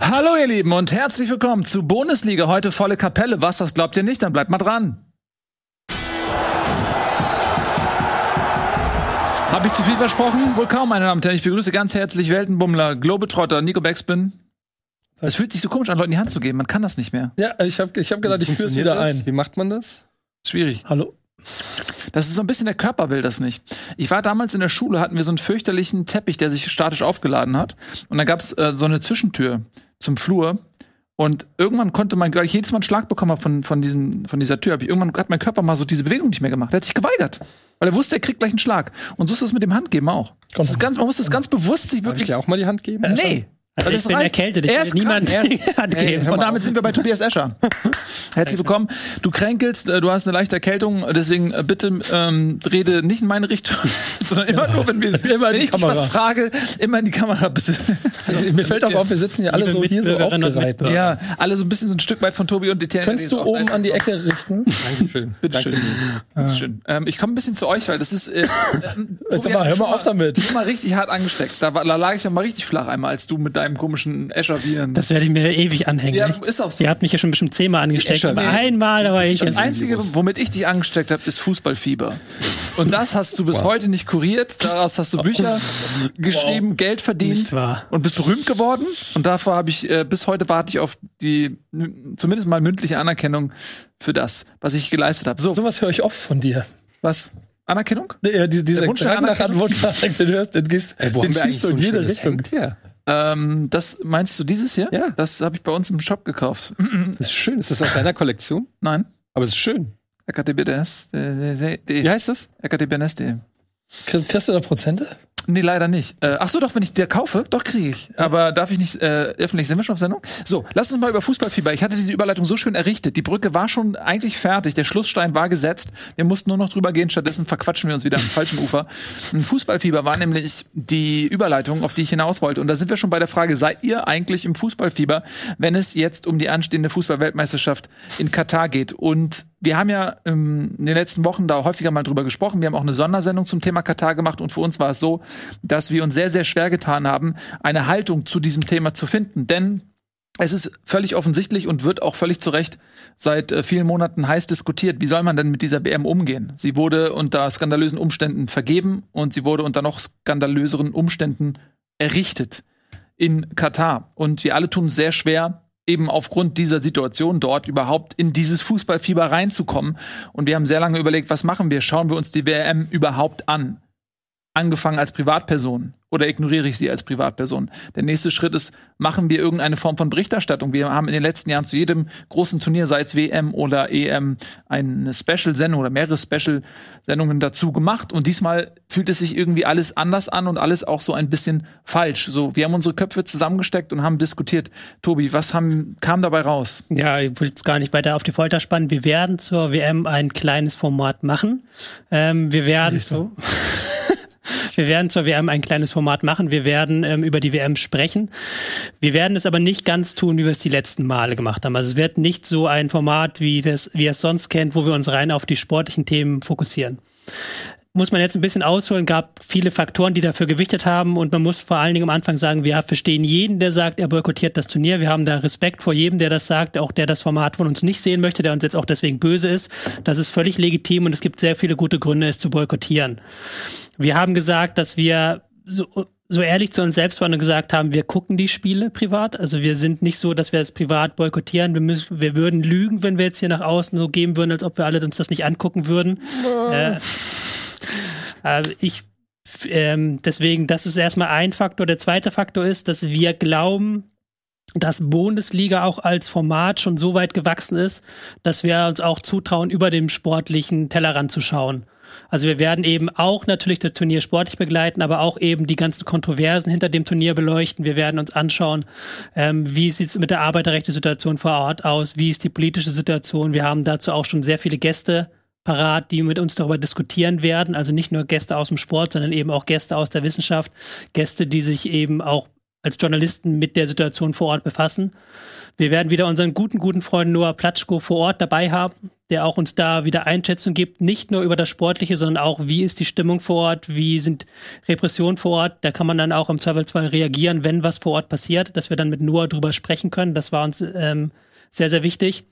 Hallo ihr Lieben und herzlich willkommen zu Bundesliga. Heute volle Kapelle. Was, das glaubt ihr nicht? Dann bleibt mal dran. Habe ich zu viel versprochen? Wohl kaum, meine Damen und Herren. Ich begrüße ganz herzlich Weltenbummler, Globetrotter, Nico Backspin. Es fühlt sich so komisch an, Leuten die Hand zu geben. Man kann das nicht mehr. Ja, ich habe ich hab gedacht, ich führe es wieder das? ein. Wie macht man das? Schwierig. Hallo? Das ist so ein bisschen der Körper will das nicht. Ich war damals in der Schule, hatten wir so einen fürchterlichen Teppich, der sich statisch aufgeladen hat. Und da gab's äh, so eine Zwischentür zum Flur. Und irgendwann konnte man, weil ich jedes Mal einen Schlag bekommen habe von, von, diesem, von dieser Tür, hab ich, irgendwann hat mein Körper mal so diese Bewegung nicht mehr gemacht. Er hat sich geweigert. Weil er wusste, er kriegt gleich einen Schlag. Und so ist das mit dem Handgeben auch. Das ist ganz, man muss das ganz bewusst sich Darf ich wirklich. dir auch mal die Hand geben? Nee. Also ich das bin reicht. erkältet, ich Er ist niemand krank. die Hand Ey, geben. Und damit sind wir bei Tobias Escher. Herzlich willkommen. Du kränkelst, äh, du hast eine leichte Erkältung, deswegen äh, bitte ähm, rede nicht in meine Richtung, sondern immer nur, wenn, wir, Immer wenn ich dich Kamera. was frage, immer in die Kamera bitte. Mir fällt auch auf, wir sitzen hier alle Liebe so hier so aufgereiht. Ja, alle so ein bisschen so ein Stück weit von Tobi und Etienne. Könntest du oben an die Ecke richten? Dankeschön. Bitteschön. Bitteschön. Ähm, ich komme ein bisschen zu euch, weil das ist. Äh, Jetzt hat mich hör mal auf damit. schon mal richtig hart angesteckt. Da, war, da lag ich ja mal richtig flach einmal, als du mit deinem komischen Escher-Viren. Das werde ich mir ewig anhängen. Ja, ist auch so. Ihr habt mich ja schon bestimmt zehnmal angesteckt, aber einmal, war ich Das. Einzige, womit ich dich angesteckt habe, ist Fußballfieber. Und das hast du bis heute nicht kuriert. Daraus hast du Bücher geschrieben, Geld verdient und bist berühmt geworden. Und davor habe ich, äh, bis heute warte ich auf die zumindest mal mündliche Anerkennung für das, was ich geleistet habe. So, Sowas höre ich oft von dir. was? Anerkennung? Nee, ja, die- dieser Wunsch nach Drang nach Anerkennung? Antwort, den hörst, den gehst, Ey, wo den haben wir eigentlich so in jede Richtung. Hemd her? Ähm, das meinst du dieses hier? Ja. Das habe ich bei uns im Shop gekauft. Das ist schön. Ist das aus deiner Kollektion? Nein. Aber es ist schön. RKTBNS. Wie heißt das? RKTBNS.de. Krieg- Kriegst du da Prozente? Nee, leider nicht. Äh, ach so, doch, wenn ich dir kaufe, doch kriege ich. Aber darf ich nicht äh, öffentlich? Sind wir schon auf Sendung? So, lass uns mal über Fußballfieber. Ich hatte diese Überleitung so schön errichtet. Die Brücke war schon eigentlich fertig. Der Schlussstein war gesetzt. Wir mussten nur noch drüber gehen. Stattdessen verquatschen wir uns wieder am falschen Ufer. Ein Fußballfieber war nämlich die Überleitung, auf die ich hinaus wollte. Und da sind wir schon bei der Frage, seid ihr eigentlich im Fußballfieber, wenn es jetzt um die anstehende Fußballweltmeisterschaft in Katar geht? Und wir haben ja ähm, in den letzten Wochen da häufiger mal drüber gesprochen. Wir haben auch eine Sondersendung zum Thema Katar gemacht und für uns war es so, dass wir uns sehr, sehr schwer getan haben, eine Haltung zu diesem Thema zu finden. Denn es ist völlig offensichtlich und wird auch völlig zu Recht seit äh, vielen Monaten heiß diskutiert. Wie soll man denn mit dieser BM umgehen? Sie wurde unter skandalösen Umständen vergeben und sie wurde unter noch skandalöseren Umständen errichtet in Katar. Und wir alle tun sehr schwer, eben aufgrund dieser Situation dort überhaupt in dieses Fußballfieber reinzukommen. Und wir haben sehr lange überlegt, was machen wir? Schauen wir uns die WM überhaupt an? Angefangen als Privatperson oder ignoriere ich sie als Privatperson? Der nächste Schritt ist, machen wir irgendeine Form von Berichterstattung? Wir haben in den letzten Jahren zu jedem großen Turnier, sei es WM oder EM, eine Special-Sendung oder mehrere Special-Sendungen dazu gemacht. Und diesmal fühlt es sich irgendwie alles anders an und alles auch so ein bisschen falsch. So, wir haben unsere Köpfe zusammengesteckt und haben diskutiert. Tobi, was haben, kam dabei raus? Ja, ich will jetzt gar nicht weiter auf die Folter spannen. Wir werden zur WM ein kleines Format machen. Ähm, wir werden so. Wir werden zur WM ein kleines Format machen. Wir werden ähm, über die WM sprechen. Wir werden es aber nicht ganz tun, wie wir es die letzten Male gemacht haben. Also es wird nicht so ein Format, wie wir es, sonst kennt, wo wir uns rein auf die sportlichen Themen fokussieren. Muss man jetzt ein bisschen ausholen, gab viele Faktoren, die dafür gewichtet haben und man muss vor allen Dingen am Anfang sagen, wir verstehen jeden, der sagt, er boykottiert das Turnier. Wir haben da Respekt vor jedem, der das sagt, auch der das Format von uns nicht sehen möchte, der uns jetzt auch deswegen böse ist. Das ist völlig legitim und es gibt sehr viele gute Gründe, es zu boykottieren. Wir haben gesagt, dass wir so, so ehrlich zu uns selbst waren und gesagt haben, wir gucken die Spiele privat. Also wir sind nicht so, dass wir es privat boykottieren. Wir, müssen, wir würden lügen, wenn wir jetzt hier nach außen so geben würden, als ob wir alle uns das nicht angucken würden. Äh, ich ähm, deswegen, das ist erstmal ein Faktor. Der zweite Faktor ist, dass wir glauben, dass Bundesliga auch als Format schon so weit gewachsen ist, dass wir uns auch zutrauen, über dem sportlichen Tellerrand zu schauen. Also wir werden eben auch natürlich das Turnier sportlich begleiten, aber auch eben die ganzen Kontroversen hinter dem Turnier beleuchten. Wir werden uns anschauen, ähm, wie sieht es mit der Arbeiterrechte-Situation vor Ort aus, wie ist die politische Situation. Wir haben dazu auch schon sehr viele Gäste parat, die mit uns darüber diskutieren werden. Also nicht nur Gäste aus dem Sport, sondern eben auch Gäste aus der Wissenschaft, Gäste, die sich eben auch als Journalisten mit der Situation vor Ort befassen. Wir werden wieder unseren guten, guten Freund Noah Platschko vor Ort dabei haben, der auch uns da wieder Einschätzung gibt, nicht nur über das Sportliche, sondern auch, wie ist die Stimmung vor Ort, wie sind Repressionen vor Ort. Da kann man dann auch im Zweifelsfall reagieren, wenn was vor Ort passiert, dass wir dann mit Noah drüber sprechen können. Das war uns ähm, sehr, sehr wichtig.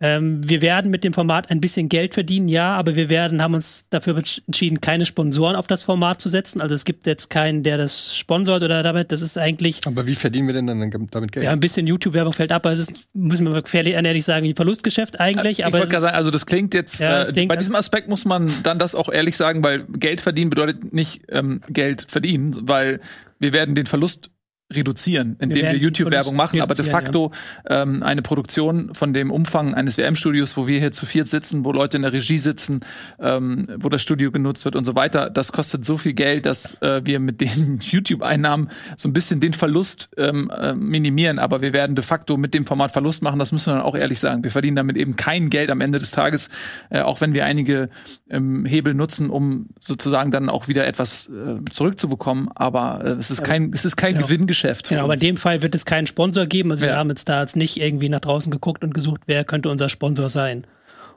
Ähm, wir werden mit dem Format ein bisschen Geld verdienen, ja, aber wir werden, haben uns dafür entschieden, keine Sponsoren auf das Format zu setzen. Also es gibt jetzt keinen, der das sponsort oder damit. Das ist eigentlich. Aber wie verdienen wir denn dann damit Geld? Ja, ein bisschen YouTube-Werbung fällt ab, aber es ist, müssen wir fairly ehrlich sagen, ein Verlustgeschäft eigentlich. Ich aber wollte gerade sagen, also das klingt jetzt, Ja, äh, das klingt- bei diesem Aspekt muss man dann das auch ehrlich sagen, weil Geld verdienen bedeutet nicht ähm, Geld verdienen, weil wir werden den Verlust reduzieren, indem wir, den YouTube-Werbung machen, aber de facto ähm, eine Produktion von dem Umfang eines WM-Studios, wo wir hier zu viert sitzen, wo Leute in der Regie sitzen, ähm, wo das Studio genutzt wird und so weiter, das kostet so viel Geld, dass äh, wir mit den YouTube-Einnahmen so ein bisschen den Verlust ähm, äh, minimieren, aber wir werden de facto mit dem Format Verlust machen, das müssen wir dann auch ehrlich sagen. Wir verdienen damit eben kein Geld am Ende des Tages, äh, auch wenn wir einige ähm, Hebel nutzen, um sozusagen dann auch wieder etwas äh, zurückzubekommen, aber äh, es ist kein, es ist kein Genau. Gewinngeschäft. Für Genau, aber in dem Fall wird es keinen Sponsor geben. Also wir Ja. haben jetzt da jetzt nicht irgendwie nach draußen geguckt und gesucht, wer könnte unser Sponsor sein.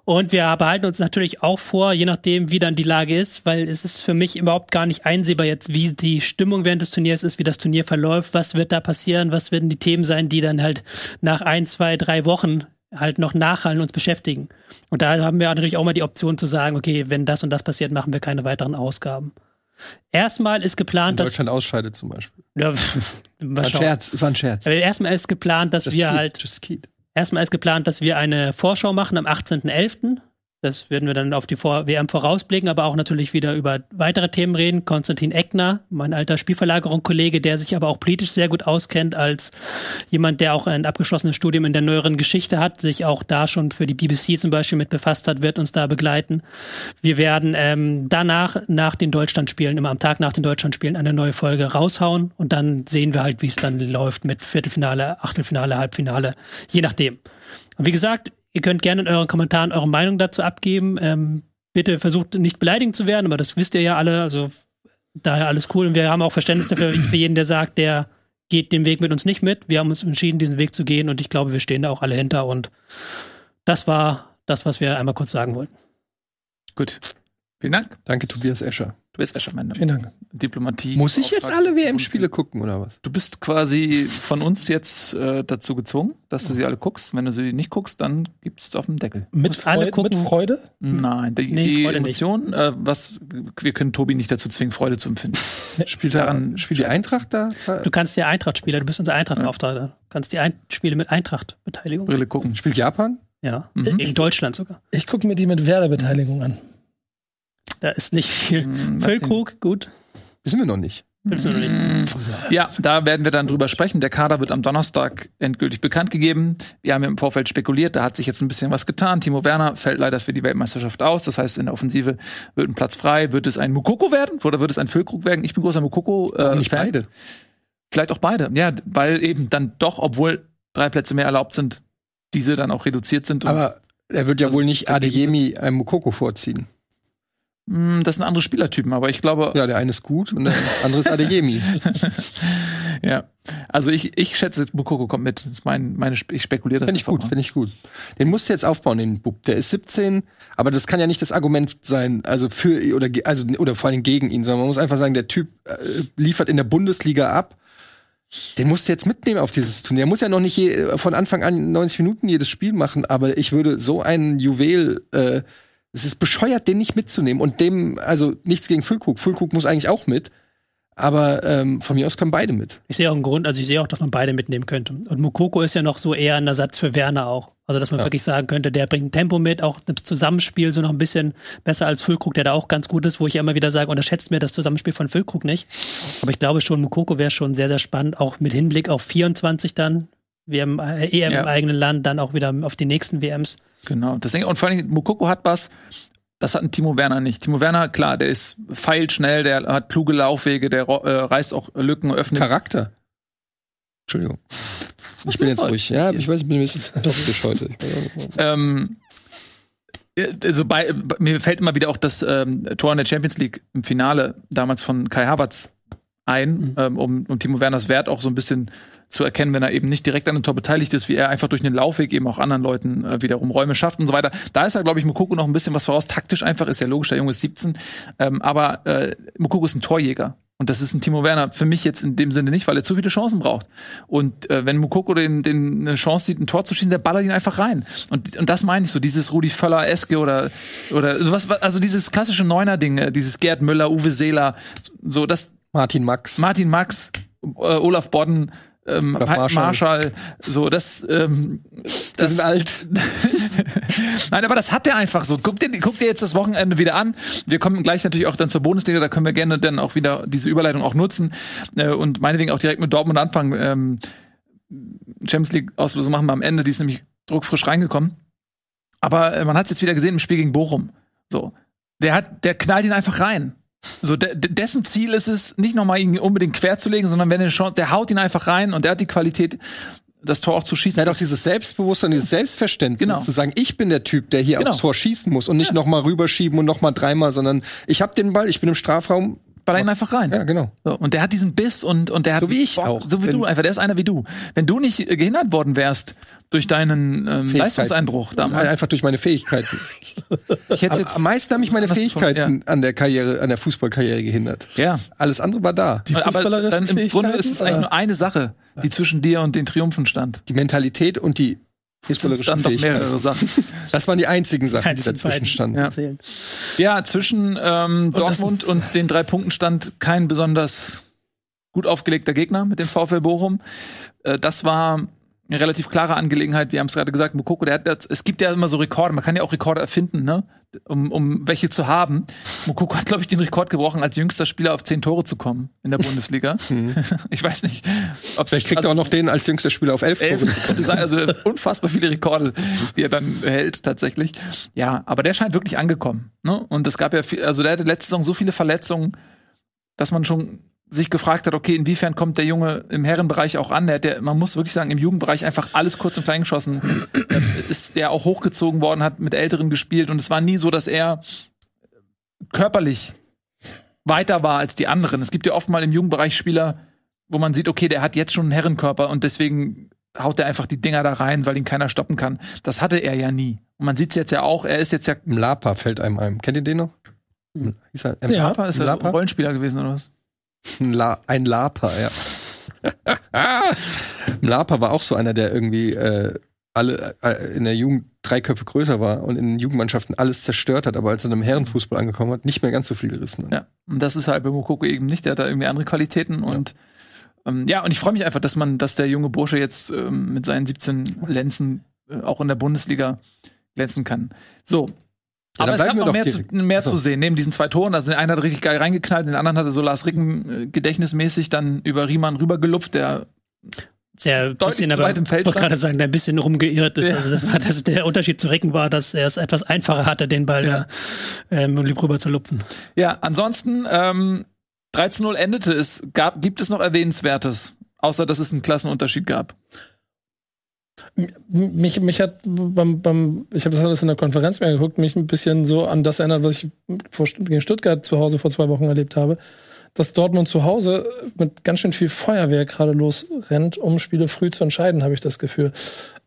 Und wir behalten uns natürlich auch vor, je nachdem, wie dann die Lage ist, weil es ist für mich überhaupt gar nicht einsehbar jetzt, wie die Stimmung während des Turniers ist, wie das Turnier verläuft, was wird da passieren, was werden die Themen sein, die dann halt nach ein, zwei, drei Wochen halt noch nachhallen uns beschäftigen. Und da haben wir natürlich auch mal die Option zu sagen, okay, wenn das und das passiert, machen wir keine weiteren Ausgaben. Erstmal ist geplant, dass Deutschland ausscheidet zum Beispiel. ja, War ein. Scherz, es war ein Scherz. Aber erstmal ist geplant, dass wir Keith, halt, Just erstmal ist geplant, dass wir eine Vorschau machen am 18.11. Das werden wir dann auf die Vor WM vorausblicken, aber auch natürlich wieder über weitere Themen reden. Konstantin Eckner, mein alter Spielverlagerung-Kollege, der sich aber auch politisch sehr gut auskennt als jemand, der auch ein abgeschlossenes Studium in der neueren Geschichte hat, sich auch da schon für die BBC zum Beispiel mit befasst hat, wird uns da begleiten. Wir werden ähm, danach, nach den Deutschlandspielen, immer am Tag nach den Deutschlandspielen, eine neue Folge raushauen und dann sehen wir halt, wie es dann läuft mit Viertelfinale, Achtelfinale, Halbfinale, je nachdem. Und wie gesagt, ihr könnt gerne in euren Kommentaren eure Meinung dazu abgeben. Ähm, bitte versucht nicht beleidigend zu werden, aber das wisst ihr ja alle. Also daher alles cool. Und wir haben auch Verständnis dafür für jeden, der sagt, der geht den Weg mit uns nicht mit. Wir haben uns entschieden, diesen Weg zu gehen und ich glaube, wir stehen da auch alle hinter. Und das war das, was wir einmal kurz sagen wollten. Gut. Vielen Dank. Danke, Tobias Escher. Du bist Escher, meine Vielen Dank. Diplomatie. Muss ich jetzt alle WM-Spiele gucken oder was? Du bist quasi von uns jetzt äh, dazu gezwungen, dass du sie alle guckst. Wenn du sie nicht guckst, dann gibt's es auf dem Deckel. Mit, Freude, mit gucken. Freude? Nein, die, Nee, die Freude nicht. Emotion, äh, was wir können Tobi nicht dazu zwingen, Freude zu empfinden. Spielt, da, Daran- spielt die Eintracht da? Du kannst ja Eintracht-Spieler, du bist unser Eintracht-Beauftragter. Du kannst die Ein Spiele mit Eintracht-Beteiligung. Brille gucken. Spielt Japan? Ja, Mhm. gegen Deutschland sogar. Ich gucke mir die mit Werder-Beteiligung an. Da ist nicht viel. Hm, Füllkrug, gut. Wissen wir noch nicht. Wissen wir noch nicht. Ja, da werden wir dann drüber sprechen. Der Kader wird am Donnerstag endgültig bekannt gegeben. Wir haben im Vorfeld spekuliert, da hat sich jetzt ein bisschen was getan. Timo Werner fällt leider für die Weltmeisterschaft aus. Das heißt, in der Offensive wird ein Platz frei. Wird es ein Mukoko werden oder wird es ein Füllkrug werden? Ich bin großer Mukoko-Fan. Äh, nicht beide. Vielleicht auch beide. Ja, weil eben dann doch, obwohl drei Plätze mehr erlaubt sind, diese dann auch reduziert sind. Und, Aber er wird ja Also, wohl nicht Adeyemi einem Mukoko vorziehen. Mh, das sind andere Spielertypen, aber ich glaube, Ja, der eine ist gut und der andere ist Adeyemi. ja. Also ich, ich schätze, Mukoko kommt mit. Das ist mein, meine, ich spekuliere das Finde ich gut, finde ich gut. Den musst du jetzt aufbauen, den Bub. Der ist 17, aber das kann ja nicht das Argument sein, also für oder also oder vor allem gegen ihn, sondern man muss einfach sagen, der Typ äh, liefert in der Bundesliga ab. Den musst du jetzt mitnehmen auf dieses Turnier. Er muss ja noch nicht je, von Anfang an 90 Minuten jedes Spiel machen, aber ich würde so einen Juwel, äh, es ist bescheuert, den nicht mitzunehmen und dem, also nichts gegen Füllkrug. Füllkrug muss eigentlich auch mit, aber ähm, von mir aus können beide mit. Ich sehe auch einen Grund, also ich sehe auch, dass man beide mitnehmen könnte. Und Mukoko ist ja noch so eher ein Ersatz für Werner auch. Also, dass man Ja. wirklich sagen könnte, der bringt Tempo mit, auch das Zusammenspiel so noch ein bisschen besser als Füllkrug, der da auch ganz gut ist, wo ich ja immer wieder sage, unterschätzt mir das Zusammenspiel von Füllkrug nicht. Aber ich glaube schon, Mukoko wäre schon sehr, sehr spannend, auch mit Hinblick auf 24 dann. WM, äh, EM Ja. im eigenen Land, dann auch wieder auf die nächsten WMs. Genau. Deswegen, und vor allem, Mukoko hat was, das hat ein Timo Werner nicht. Timo Werner, klar, der ist feilschnell, der hat kluge Laufwege, der äh, reißt auch Lücken, öffnet. Charakter. Entschuldigung. Ich so bin jetzt ruhig. Ja, ich weiß, ich bin ein bisschen toxisch heute. Ähm, äh, also bei, bei, mir fällt immer wieder auch das ähm, Tor in der Champions League im Finale damals von Kai Havertz ein, Mhm. ähm, um, um Timo Werners Wert auch so ein bisschen zu erkennen, wenn er eben nicht direkt an dem Tor beteiligt ist, wie er einfach durch einen Laufweg eben auch anderen Leuten äh, wiederum Räume schafft und so weiter. Da ist er, glaube ich, Mukoko noch ein bisschen was voraus. Taktisch einfach ist ja logisch, der Junge ist 17. Ähm, aber äh, Mukoko ist ein Torjäger. Und das ist ein Timo Werner für mich jetzt in dem Sinne nicht, weil er zu viele Chancen braucht. Und äh, wenn Mukoko den, den eine Chance sieht, ein Tor zu schießen, der ballert ihn einfach rein. Und, und das meine ich so, dieses Rudi Völler-eske oder, oder was, was- also dieses klassische Neuner-Ding, äh, dieses Gerd Müller, Uwe Seeler, so das, Martin Max. Martin Max, äh, Olaf Bodden, ähm. Marschall, so das, ähm, das sind alt. Nein, aber das hat der einfach so. Guck dir, guck dir jetzt das Wochenende wieder an. Wir kommen gleich natürlich auch dann zur Bundesliga, da können wir gerne dann auch wieder diese Überleitung auch nutzen äh, und meinetwegen auch direkt mit Dortmund anfangen. Ähm, Champions League Auslosung machen wir am Ende, die ist nämlich druckfrisch reingekommen. Aber äh, man hat es jetzt wieder gesehen im Spiel gegen Bochum. So, der hat, der knallt ihn einfach rein. So, de de- dessen Ziel ist es, nicht nochmal ihn unbedingt quer zu legen, sondern wenn er Chance, der haut ihn einfach rein und der hat die Qualität, das Tor auch zu schießen. Er hat auch dieses Selbstbewusstsein, dieses Selbstverständnis Genau. zu sagen, ich bin der Typ, der hier Genau. aufs Tor schießen muss und nicht noch mal rüberschieben und noch mal dreimal, sondern ich habe den Ball, ich bin im Strafraum. Ball ihn einfach rein. Ja, genau. So, und der hat diesen Biss und, und der hat So wie ich Bock, auch. So wie Wenn- du, einfach, der ist einer wie du. Wenn du nicht gehindert worden wärst durch deinen ähm. Leistungseinbruch damals, Einfach durch meine Fähigkeiten. ich hätte Am, jetzt am meisten haben mich meine Fähigkeiten an der Karriere, an der Fußballkarriere gehindert. ja. Alles andere war da. Die Aber dann im Grunde ist es eigentlich nur eine Sache, die zwischen dir und den Triumphen stand. Die Mentalität und die Jetzt sind dann doch Fähigkeiten. mehrere Sachen. Das waren die einzigen Sachen, die dazwischen standen. Ja. Erzählen. Ja, zwischen ähm, Dortmund und den drei Punkten stand kein besonders gut aufgelegter Gegner mit dem VfL Bochum. Äh, das war eine relativ klare Angelegenheit. Wir haben es gerade gesagt, Mukoko, der hat das, es gibt ja immer so Rekorde, man kann ja auch Rekorde erfinden, ne? Um, um welche zu haben. Mukoko hat, glaube ich, den Rekord gebrochen, als jüngster Spieler auf zehn Tore zu kommen in der Bundesliga. ich weiß nicht, ob Vielleicht kriegt er auch noch den als jüngster Spieler auf elf Tore. elf, könnte sein, also unfassbar viele Rekorde, die er dann hält tatsächlich. Ja, aber der scheint wirklich angekommen. Ne? Und es gab ja, viel, also der hatte letzte Saison so viele Verletzungen, dass man schon sich gefragt hat, okay, inwiefern kommt der Junge im Herrenbereich auch an? Der ja, man muss wirklich sagen, im Jugendbereich einfach alles kurz und klein geschossen. Ist ja auch hochgezogen worden, hat mit Älteren gespielt und es war nie so, dass er körperlich weiter war als die anderen. Es gibt ja oft mal im Jugendbereich Spieler, wo man sieht, okay, der hat jetzt schon einen Herrenkörper und deswegen haut er einfach die Dinger da rein, weil ihn keiner stoppen kann. Das hatte er ja nie. Und man sieht es jetzt ja auch, er ist jetzt ja Mlapa fällt einem ein. Kennt ihr den noch? Hieß er M- Ja. Lapa, ist er Lapa? Rollenspieler gewesen oder was? Ein, La ein Lapa, ja. Mlapa war auch so einer, der irgendwie äh, alle äh, in der Jugend drei Köpfe größer war und in den Jugendmannschaften alles zerstört hat, aber als er im Herrenfußball angekommen hat, nicht mehr ganz so viel gerissen hat. Ja. Und das ist halt bei Mokoko eben nicht. Der hat da irgendwie andere Qualitäten und ähm, ja, und ich freue mich einfach, dass man, dass der junge Bursche jetzt ähm, mit seinen 17 Lenzen äh, auch in der Bundesliga glänzen kann. So. Ja, Aber es gab noch mehr, zu, mehr zu sehen. Neben diesen zwei Toren, also der eine hat richtig geil reingeknallt, den anderen hat er so Lars Ricken äh, gedächtnismäßig dann über Riemann rübergelupft, der Der bisschen aber, weit im Feld ich wollte gerade sagen, der ein bisschen rumgeirrt ist. Ja. Also das war das, der Unterschied zu Recken war, dass er es etwas einfacher hatte, den Ball Ja. da ähm, rüber zu lupfen. Ja, ansonsten ähm, 13-0 endete es. Gab, gibt es noch Erwähnenswertes? Außer, dass es einen Klassenunterschied gab. Mich, mich hat beim, beim ich habe das alles in der Konferenz mir angeguckt, mich ein bisschen so an das erinnert, was ich vor, gegen Stuttgart zu Hause vor zwei Wochen erlebt habe. Dass Dortmund zu Hause mit ganz schön viel Feuerwehr gerade losrennt, um Spiele früh zu entscheiden, habe ich das Gefühl.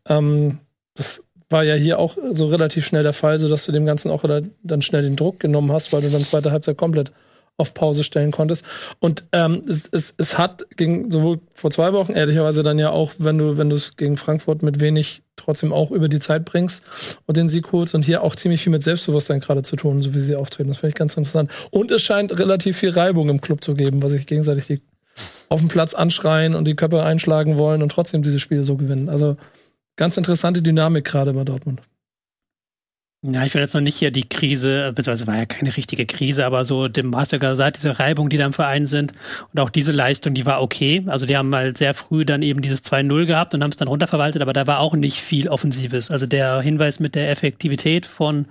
Ähm, das war ja hier auch so relativ schnell der Fall, so dass du dem Ganzen auch dann schnell den Druck genommen hast, weil du dann zweite Halbzeit komplett auf Pause stellen konntest. Und ähm, es, es, es hat gegen sowohl vor zwei Wochen, ehrlicherweise dann ja auch, wenn du, wenn du es gegen Frankfurt mit wenig trotzdem auch über die Zeit bringst und den Sieg holst und hier auch ziemlich viel mit Selbstbewusstsein gerade zu tun, so wie sie auftreten. Das finde ich ganz interessant. Und es scheint relativ viel Reibung im Club zu geben, was sich gegenseitig die auf dem Platz anschreien und die Köpfe einschlagen wollen und trotzdem diese Spiele so gewinnen. Also ganz interessante Dynamik gerade bei Dortmund. Ja, ich will jetzt noch nicht hier die Krise, beziehungsweise war ja keine richtige Krise, aber so dem Master gesagt, diese Reibung, die da im Verein sind und auch diese Leistung, die war okay. Also die haben mal sehr früh dann eben dieses 2-0 gehabt und haben es dann runterverwaltet, aber da war auch nicht viel Offensives. Also der Hinweis mit der Effektivität von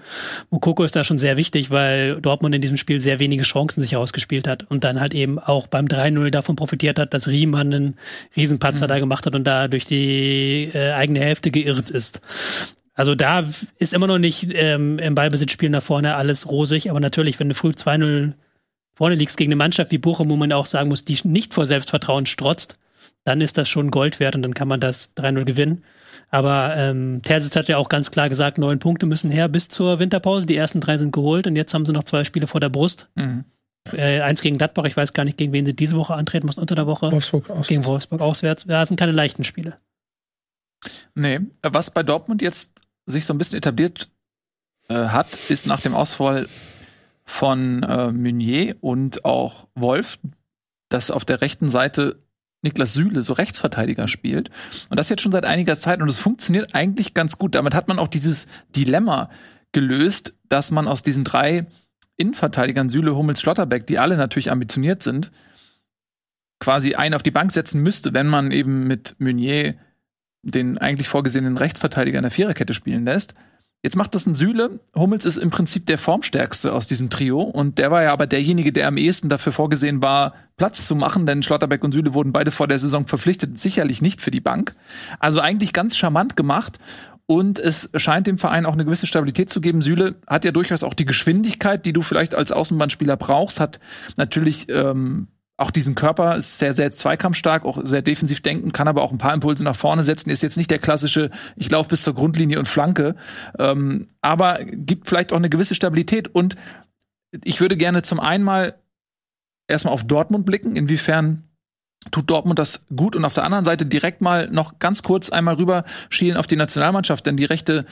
Mukoko ist da schon sehr wichtig, weil Dortmund in diesem Spiel sehr wenige Chancen sich ausgespielt hat und dann halt eben auch beim 3-0 davon profitiert hat, dass Riemann einen Riesenpatzer da gemacht hat und da durch die äh, eigene Hälfte geirrt ist. Also da ist immer noch nicht ähm, im Ballbesitzspielen nach vorne alles rosig, aber natürlich, wenn du früh 2-0 vorne liegst gegen eine Mannschaft wie Bochum, wo man auch sagen muss, die nicht vor Selbstvertrauen strotzt, dann ist das schon Gold wert und dann kann man das 3-0 gewinnen. Aber ähm, Terzic hat ja auch ganz klar gesagt, neun Punkte müssen her bis zur Winterpause. Die ersten drei sind geholt und jetzt haben sie noch zwei Spiele vor der Brust. Mhm. Äh, eins gegen Gladbach, ich weiß gar nicht, gegen wen sie diese Woche antreten mussten unter der Woche. Wolfsburg aus. Gegen Wolfsburg auswärts. Ja, das sind keine leichten Spiele. Nee, was bei Dortmund jetzt sich so ein bisschen etabliert äh, hat, ist nach dem Ausfall von äh, Meunier und auch Wolf, dass auf der rechten Seite Niklas Süle so Rechtsverteidiger spielt. Und das jetzt schon seit einiger Zeit und es funktioniert eigentlich ganz gut. Damit hat man auch dieses Dilemma gelöst, dass man aus diesen drei Innenverteidigern, Süle, Hummels, Schlotterbeck, die alle natürlich ambitioniert sind, quasi einen auf die Bank setzen müsste, wenn man eben mit Meunier den eigentlich vorgesehenen Rechtsverteidiger in der Viererkette spielen lässt. Jetzt macht das ein Süle. Hummels ist im Prinzip der formstärkste aus diesem Trio und der war ja aber derjenige, der am ehesten dafür vorgesehen war, Platz zu machen, denn Schlotterbeck und Süle wurden beide vor der Saison verpflichtet, sicherlich nicht für die Bank. Also eigentlich ganz charmant gemacht und es scheint dem Verein auch eine gewisse Stabilität zu geben. Süle hat ja durchaus auch die Geschwindigkeit, die du vielleicht als Außenbahnspieler brauchst, hat natürlich ähm, auch diesen Körper, ist sehr, sehr zweikampfstark, auch sehr defensiv denken, kann aber auch ein paar Impulse nach vorne setzen, ist jetzt nicht der klassische, ich laufe bis zur Grundlinie und flanke, ähm, aber gibt vielleicht auch eine gewisse Stabilität. Und ich würde gerne zum einen mal erstmal auf Dortmund blicken, inwiefern tut Dortmund das gut? Und auf der anderen Seite direkt mal noch ganz kurz einmal rüber schielen auf die Nationalmannschaft, denn die rechte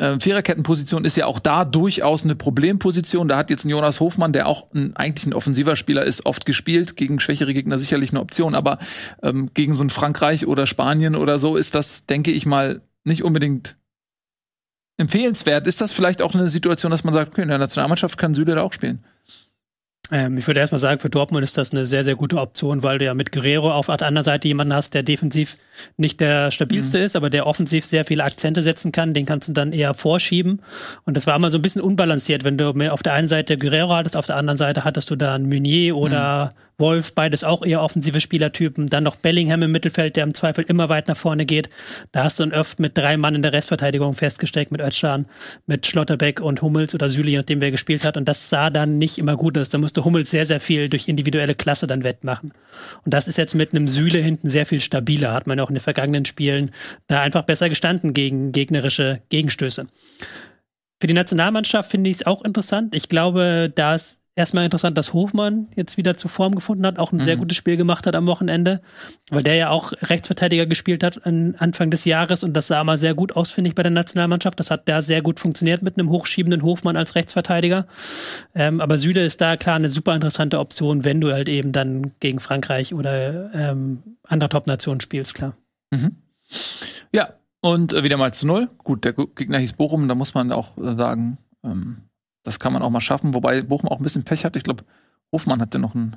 äh, Viererkettenposition ist ja auch da durchaus eine Problemposition. Da hat jetzt ein Jonas Hofmann, der auch ein, eigentlich ein offensiver Spieler ist, oft gespielt. Gegen schwächere Gegner sicherlich eine Option, aber ähm, gegen so ein Frankreich oder Spanien oder so ist das, denke ich mal, nicht unbedingt empfehlenswert. Ist das vielleicht auch eine Situation, dass man sagt, okay, in der Nationalmannschaft kann Süle da auch spielen? Ähm, ich würde erstmal sagen, für Dortmund ist das eine sehr, sehr gute Option, weil du ja mit Guerrero auf der anderen Seite jemanden hast, der defensiv nicht der stabilste mhm. ist, aber der offensiv sehr viele Akzente setzen kann. Den kannst du dann eher vorschieben. Und das war immer so ein bisschen unbalanciert, wenn du auf der einen Seite Guerrero hattest, auf der anderen Seite hattest du dann Meunier oder mhm. Wolf, beides auch eher offensive Spielertypen. Dann noch Bellingham im Mittelfeld, der im Zweifel immer weit nach vorne geht. Da hast du dann oft mit drei Mann in der Restverteidigung festgesteckt, mit Özcan, mit Schlotterbeck und Hummels oder Süle, je nachdem wer gespielt hat. Und das sah dann nicht immer gut aus. Da musste Hummels sehr, sehr viel durch individuelle Klasse dann wettmachen. Und das ist jetzt mit einem Süle hinten sehr viel stabiler. Hat man auch in den vergangenen Spielen da einfach besser gestanden gegen gegnerische Gegenstöße. Für die Nationalmannschaft finde ich es auch interessant. Ich glaube, da ist erstmal interessant, dass Hofmann jetzt wieder zur Form gefunden hat, auch ein mhm. sehr gutes Spiel gemacht hat am Wochenende, weil der ja auch Rechtsverteidiger gespielt hat Anfang des Jahres und das sah mal sehr gut aus, finde ich, bei der Nationalmannschaft. Das hat da sehr gut funktioniert mit einem hochschiebenden Hofmann als Rechtsverteidiger. Ähm, aber Süde ist da klar eine super interessante Option, wenn du halt eben dann gegen Frankreich oder ähm, andere Top-Nationen spielst, klar. Mhm. Ja, und äh, wieder mal zu null. Gut, der Gegner hieß Bochum, da muss man auch sagen, ähm, das kann man auch mal schaffen, wobei Bochum auch ein bisschen Pech hat. Ich glaube, Hofmann hatte noch ein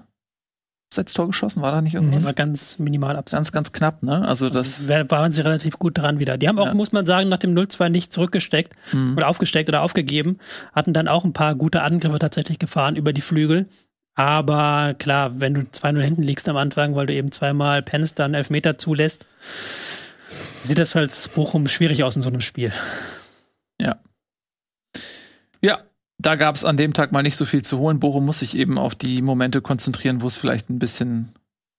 Abseits-Tor geschossen, war da nicht irgendwas? War ganz minimal abseits. Ganz, ganz knapp, ne? Also das. Also waren sie relativ gut dran wieder. Die haben auch, ja. muss man sagen, nach dem 0-2 nicht zurückgesteckt mhm. oder aufgesteckt oder aufgegeben. Hatten dann auch ein paar gute Angriffe tatsächlich gefahren über die Flügel. Aber klar, wenn du 2-0 hinten liegst am Anfang, weil du eben zweimal pennst, dann Elfmeter zulässt, sieht das als Bochum schwierig aus in so einem Spiel. Ja. Ja, da gab es an dem Tag mal nicht so viel zu holen. Bochum muss sich eben auf die Momente konzentrieren, wo es vielleicht ein bisschen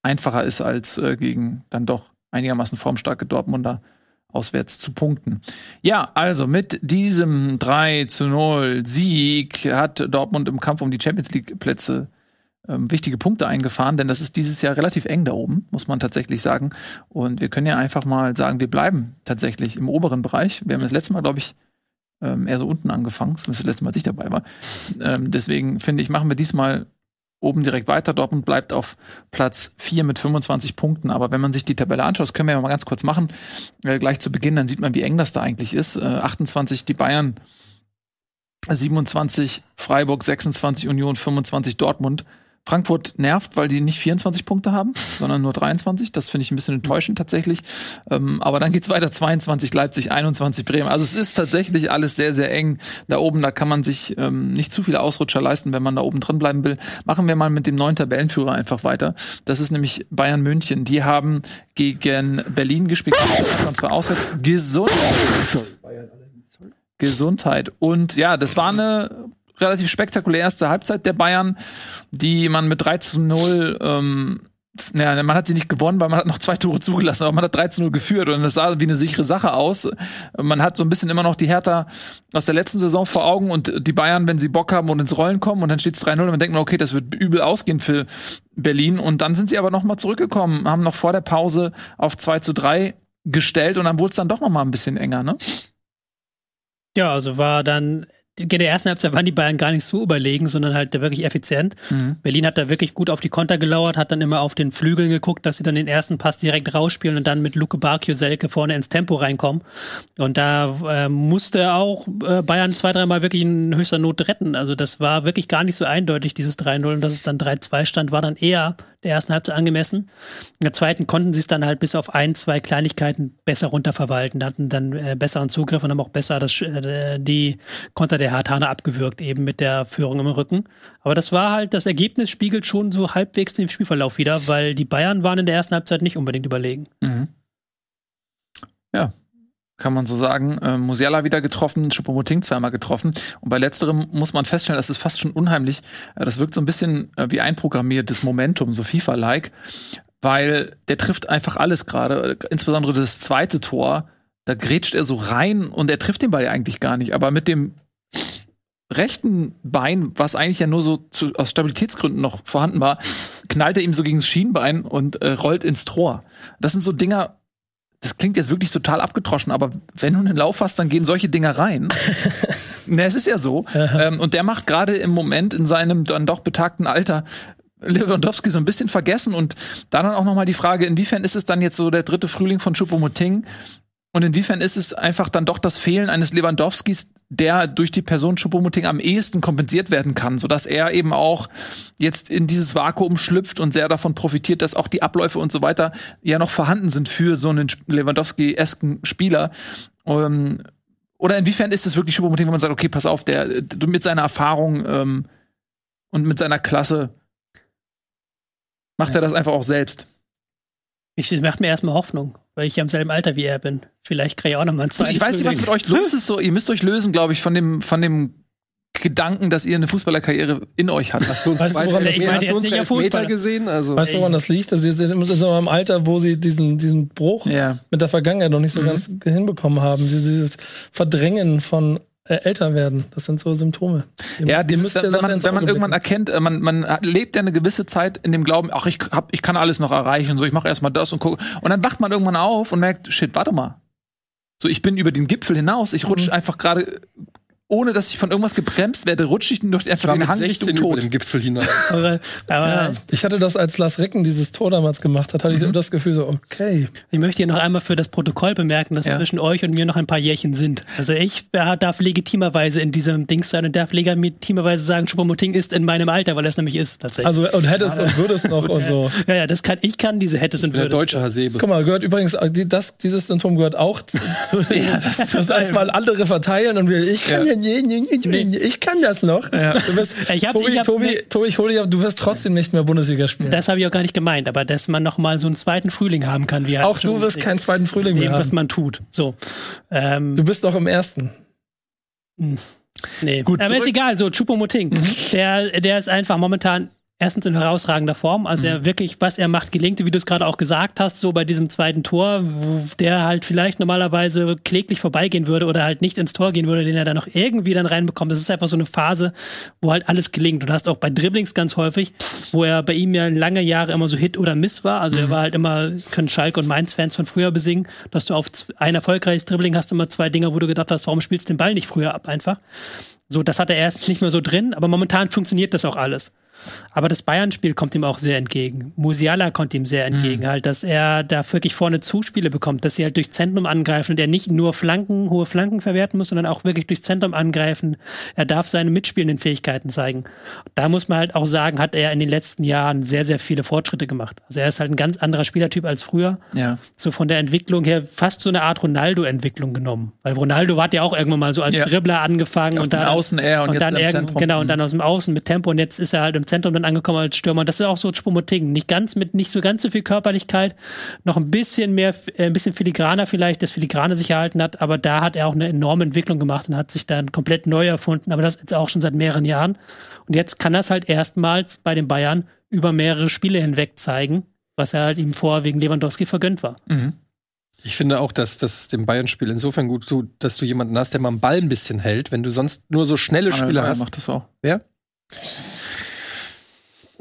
einfacher ist, als äh, gegen dann doch einigermaßen formstarke Dortmunder auswärts zu punkten. Ja, also mit diesem 3 zu 0 Sieg hat Dortmund im Kampf um die Champions League Plätze ähm, wichtige Punkte eingefahren, denn das ist dieses Jahr relativ eng da oben, muss man tatsächlich sagen. Und wir können ja einfach mal sagen, wir bleiben tatsächlich im oberen Bereich. Wir haben das letzte Mal, glaube ich, ähm, eher so unten angefangen, zumindest das letzte Mal, als ich dabei war. Ähm, deswegen finde ich, machen wir diesmal oben direkt weiter. Dortmund bleibt auf Platz 4 mit 25 Punkten. Aber wenn man sich die Tabelle anschaut, das können wir ja mal ganz kurz machen, äh, gleich zu Beginn, dann sieht man, wie eng das da eigentlich ist. Äh, 28 die Bayern, 27 Freiburg, 26 Union, 25 Dortmund. Frankfurt nervt, weil die nicht 24 Punkte haben, sondern nur 23. Das finde ich ein bisschen enttäuschend tatsächlich. Ähm, aber dann geht's weiter. 22 Leipzig, 21 Bremen. Also es ist tatsächlich alles sehr, sehr eng. Da oben, da kann man sich ähm, nicht zu viele Ausrutscher leisten, wenn man da oben drin bleiben will. Machen wir mal mit dem neuen Tabellenführer einfach weiter. Das ist nämlich Bayern München. Die haben gegen Berlin gespielt. Und zwar auswärts. Gesundheit. Gesundheit. Und ja, das war eine relativ spektakulär erste Halbzeit der Bayern, die man mit 3 zu 0 ähm, ja, man hat sie nicht gewonnen, weil man hat noch zwei Tore zugelassen, aber man hat 3 zu 0 geführt und das sah wie eine sichere Sache aus. Man hat so ein bisschen immer noch die Hertha aus der letzten Saison vor Augen und die Bayern, wenn sie Bock haben und ins Rollen kommen und dann steht es 3-0 und man denkt, okay, das wird übel ausgehen für Berlin und dann sind sie aber noch mal zurückgekommen, haben noch vor der Pause auf 2 zu 3 gestellt und dann wurde es dann doch noch mal ein bisschen enger, ne? Ja, also war dann in der ersten Halbzeit waren die Bayern gar nicht so überlegen, sondern halt wirklich effizient. Mhm. Berlin hat da wirklich gut auf die Konter gelauert, hat dann immer auf den Flügel geguckt, dass sie dann den ersten Pass direkt rausspielen und dann mit Luke Bakio Selke vorne ins Tempo reinkommen. Und da äh, musste auch äh, Bayern zwei, dreimal wirklich in höchster Not retten. Also das war wirklich gar nicht so eindeutig, dieses 3-0. Und dass es dann 3-2 stand, war dann eher der ersten Halbzeit angemessen. In der zweiten konnten sie es dann halt bis auf ein, zwei Kleinigkeiten besser runterverwalten, hatten dann äh, besseren Zugriff und haben auch besser das, äh, die Konter der Hartaner abgewürgt, eben mit der Führung im Rücken. Aber das war halt, das Ergebnis spiegelt schon so halbwegs den Spielverlauf wieder, weil die Bayern waren in der ersten Halbzeit nicht unbedingt überlegen. Mhm. Ja, kann man so sagen. Äh, Musiala wieder getroffen, Choupo-Moting zweimal getroffen. Und bei letzterem muss man feststellen, das ist fast schon unheimlich. Äh, das wirkt so ein bisschen äh, wie einprogrammiertes Momentum, so FIFA-like, weil der trifft einfach alles gerade. Insbesondere das zweite Tor, da grätscht er so rein und er trifft den Ball ja eigentlich gar nicht. Aber mit dem rechten Bein, was eigentlich ja nur so zu, aus Stabilitätsgründen noch vorhanden war, knallt er ihm so gegen das Schienbein und äh, rollt ins Tor. Das sind so Dinger, das klingt jetzt wirklich total abgetroschen, aber wenn du einen Lauf hast, dann gehen solche Dinger rein. Na, es ist ja so. ähm, und der macht gerade im Moment in seinem dann doch betagten Alter Lewandowski so ein bisschen vergessen und da dann auch noch mal die Frage, inwiefern ist es dann jetzt so der dritte Frühling von Choupo-Moting und inwiefern ist es einfach dann doch das Fehlen eines Lewandowskis, der durch die Person Choupo-Moting am ehesten kompensiert werden kann, sodass er eben auch jetzt in dieses Vakuum schlüpft und sehr davon profitiert, dass auch die Abläufe und so weiter ja noch vorhanden sind für so einen Lewandowski-esken Spieler. Ähm, oder inwiefern ist es wirklich Choupo-Moting, wenn man sagt, okay, pass auf, der mit seiner Erfahrung ähm, und mit seiner Klasse macht ja. er das einfach auch selbst. Ich macht mir erstmal Hoffnung, weil ich ja im selben Alter wie er bin. Vielleicht kriege ich auch noch mal einen zweiten. Ich weiß nicht, was mit euch los ist. So, ihr müsst euch lösen, glaube ich, von dem, von dem Gedanken, dass ihr eine Fußballerkarriere in euch habt. Hast du uns, weißt woran das, ich meine, hast du uns ja Meter gesehen? Also, weißt du, woran das liegt? Also, sie sind in so einem Alter, wo sie diesen, diesen Bruch ja. mit der Vergangenheit noch nicht so mhm. ganz hinbekommen haben. Dieses Verdrängen von äh, älter werden. Das sind so Symptome. Ihr ja, müsst, dieses, wenn man, wenn man irgendwann erkennt, äh, man, man lebt ja eine gewisse Zeit in dem Glauben, ach, ich, hab, ich kann alles noch erreichen, so ich mache erstmal das und gucke. Und dann wacht man irgendwann auf und merkt, shit, warte mal. So, ich bin über den Gipfel hinaus, ich rutsche mhm. einfach gerade ohne dass ich von irgendwas gebremst werde, rutsche ich durch einfach den Hang Richtung Tod. Dem Gipfel hinaus. aber, aber ja. Ich hatte das, als Lars Recken dieses Tor damals gemacht hat, hatte mhm. ich das Gefühl so, okay. Ich möchte hier noch einmal für das Protokoll bemerken, dass ja. zwischen euch und mir noch ein paar Jährchen sind. Also ich darf legitimerweise in diesem Ding sein und darf legitimerweise sagen, Schuppermuting ist in meinem Alter, weil er es nämlich ist, tatsächlich. Also und hättest und würdest noch und so. Ja, ja, das kann, ich kann diese hättest und würdest. Der deutsche Hasebe. Guck mal, gehört übrigens, das, dieses Symptom gehört auch zu, zu ja, das, das erstmal andere verteilen und wir, ich kann ja, ich kann das noch. Ja. Du bist, ich hab, Tobi, ich hab, Tobi, Tobi, ich hole dich ab, du wirst trotzdem nicht mehr Bundesliga spielen. Das habe ich auch gar nicht gemeint, aber dass man noch mal so einen zweiten Frühling haben kann. Wie auch du wirst keinen zweiten Frühling mehr haben. was man tut. So. Ähm, du bist doch im ersten. Hm. Nee, Gut, aber zurück. ist egal, so Chupomoting, mhm. der, der ist einfach momentan erstens in herausragender Form. Also mhm. er wirklich, was er macht, gelingt, wie du es gerade auch gesagt hast, so bei diesem zweiten Tor, wo der halt vielleicht normalerweise kläglich vorbeigehen würde oder halt nicht ins Tor gehen würde, den er dann noch irgendwie dann reinbekommt. Das ist einfach so eine Phase, wo halt alles gelingt. Und du hast auch bei Dribblings ganz häufig, wo er bei ihm ja lange Jahre immer so Hit oder Miss war. Also mhm. er war halt immer, das können Schalke und Mainz-Fans von früher besingen, dass du auf ein erfolgreiches Dribbling hast immer zwei Dinger, wo du gedacht hast, warum spielst du den Ball nicht früher ab einfach. So, das hat er erst nicht mehr so drin, aber momentan funktioniert das auch alles. Aber das Bayern-Spiel kommt ihm auch sehr entgegen. Musiala kommt ihm sehr entgegen, mhm. halt, dass er da wirklich vorne Zuspiele bekommt, dass sie halt durch Zentrum angreifen und er nicht nur Flanken, hohe Flanken verwerten muss, sondern auch wirklich durch Zentrum angreifen. Er darf seine mitspielenden Fähigkeiten zeigen. Da muss man halt auch sagen, hat er in den letzten Jahren sehr, sehr viele Fortschritte gemacht. Also er ist halt ein ganz anderer Spielertyp als früher. Ja. So von der Entwicklung her fast so eine Art Ronaldo-Entwicklung genommen. Weil Ronaldo hat ja auch irgendwann mal so als ja. Dribbler angefangen Auf und dann Außen er und, und dann jetzt genau und dann mhm. aus dem Außen mit Tempo und jetzt ist er halt im im Zentrum dann angekommen als Stürmer. Und das ist auch so Choupo-Moting. Nicht ganz mit, nicht so ganz so viel Körperlichkeit, noch ein bisschen mehr, äh, ein bisschen filigraner vielleicht, das Filigrane sich erhalten hat, aber da hat er auch eine enorme Entwicklung gemacht und hat sich dann komplett neu erfunden, aber das jetzt auch schon seit mehreren Jahren. Und jetzt kann das halt erstmals bei den Bayern über mehrere Spiele hinweg zeigen, was er halt ihm vorher wegen Lewandowski vergönnt war. Mhm. Ich finde auch, dass das dem Bayern-Spiel insofern gut tut, dass du jemanden hast, der mal einen Ball ein bisschen hält. Wenn du sonst nur so schnelle Spieler hast. macht das auch. Wer?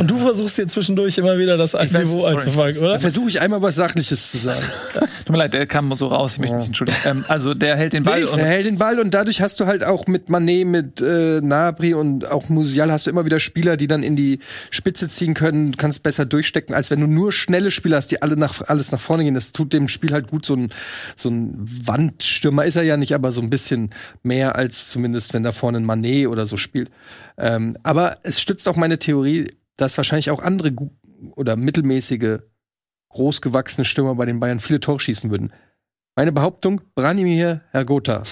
Und du versuchst hier zwischendurch immer wieder das weiß, Niveau einzufangen, Da oder? versuche ich einmal was Sachliches zu sagen. Tut mir leid, der kam so raus, ich möchte mich entschuldigen. Ähm, also der hält den Ball Nee, und er hält den Ball und dadurch hast du halt auch mit Manet, mit äh, Nabri und auch Musial hast du immer wieder Spieler, die dann in die Spitze ziehen können, du kannst besser durchstecken, als wenn du nur schnelle Spieler hast, die alle nach, alles nach vorne gehen. Das tut dem Spiel halt gut. So ein, so ein Wandstürmer ist er ja nicht, aber so ein bisschen mehr als zumindest, wenn da vorne ein Manet oder so spielt. Ähm, aber es stützt auch meine Theorie, dass wahrscheinlich auch andere oder mittelmäßige, großgewachsene Stürmer bei den Bayern viele Tore schießen würden. Meine Behauptung, Branimir Hergota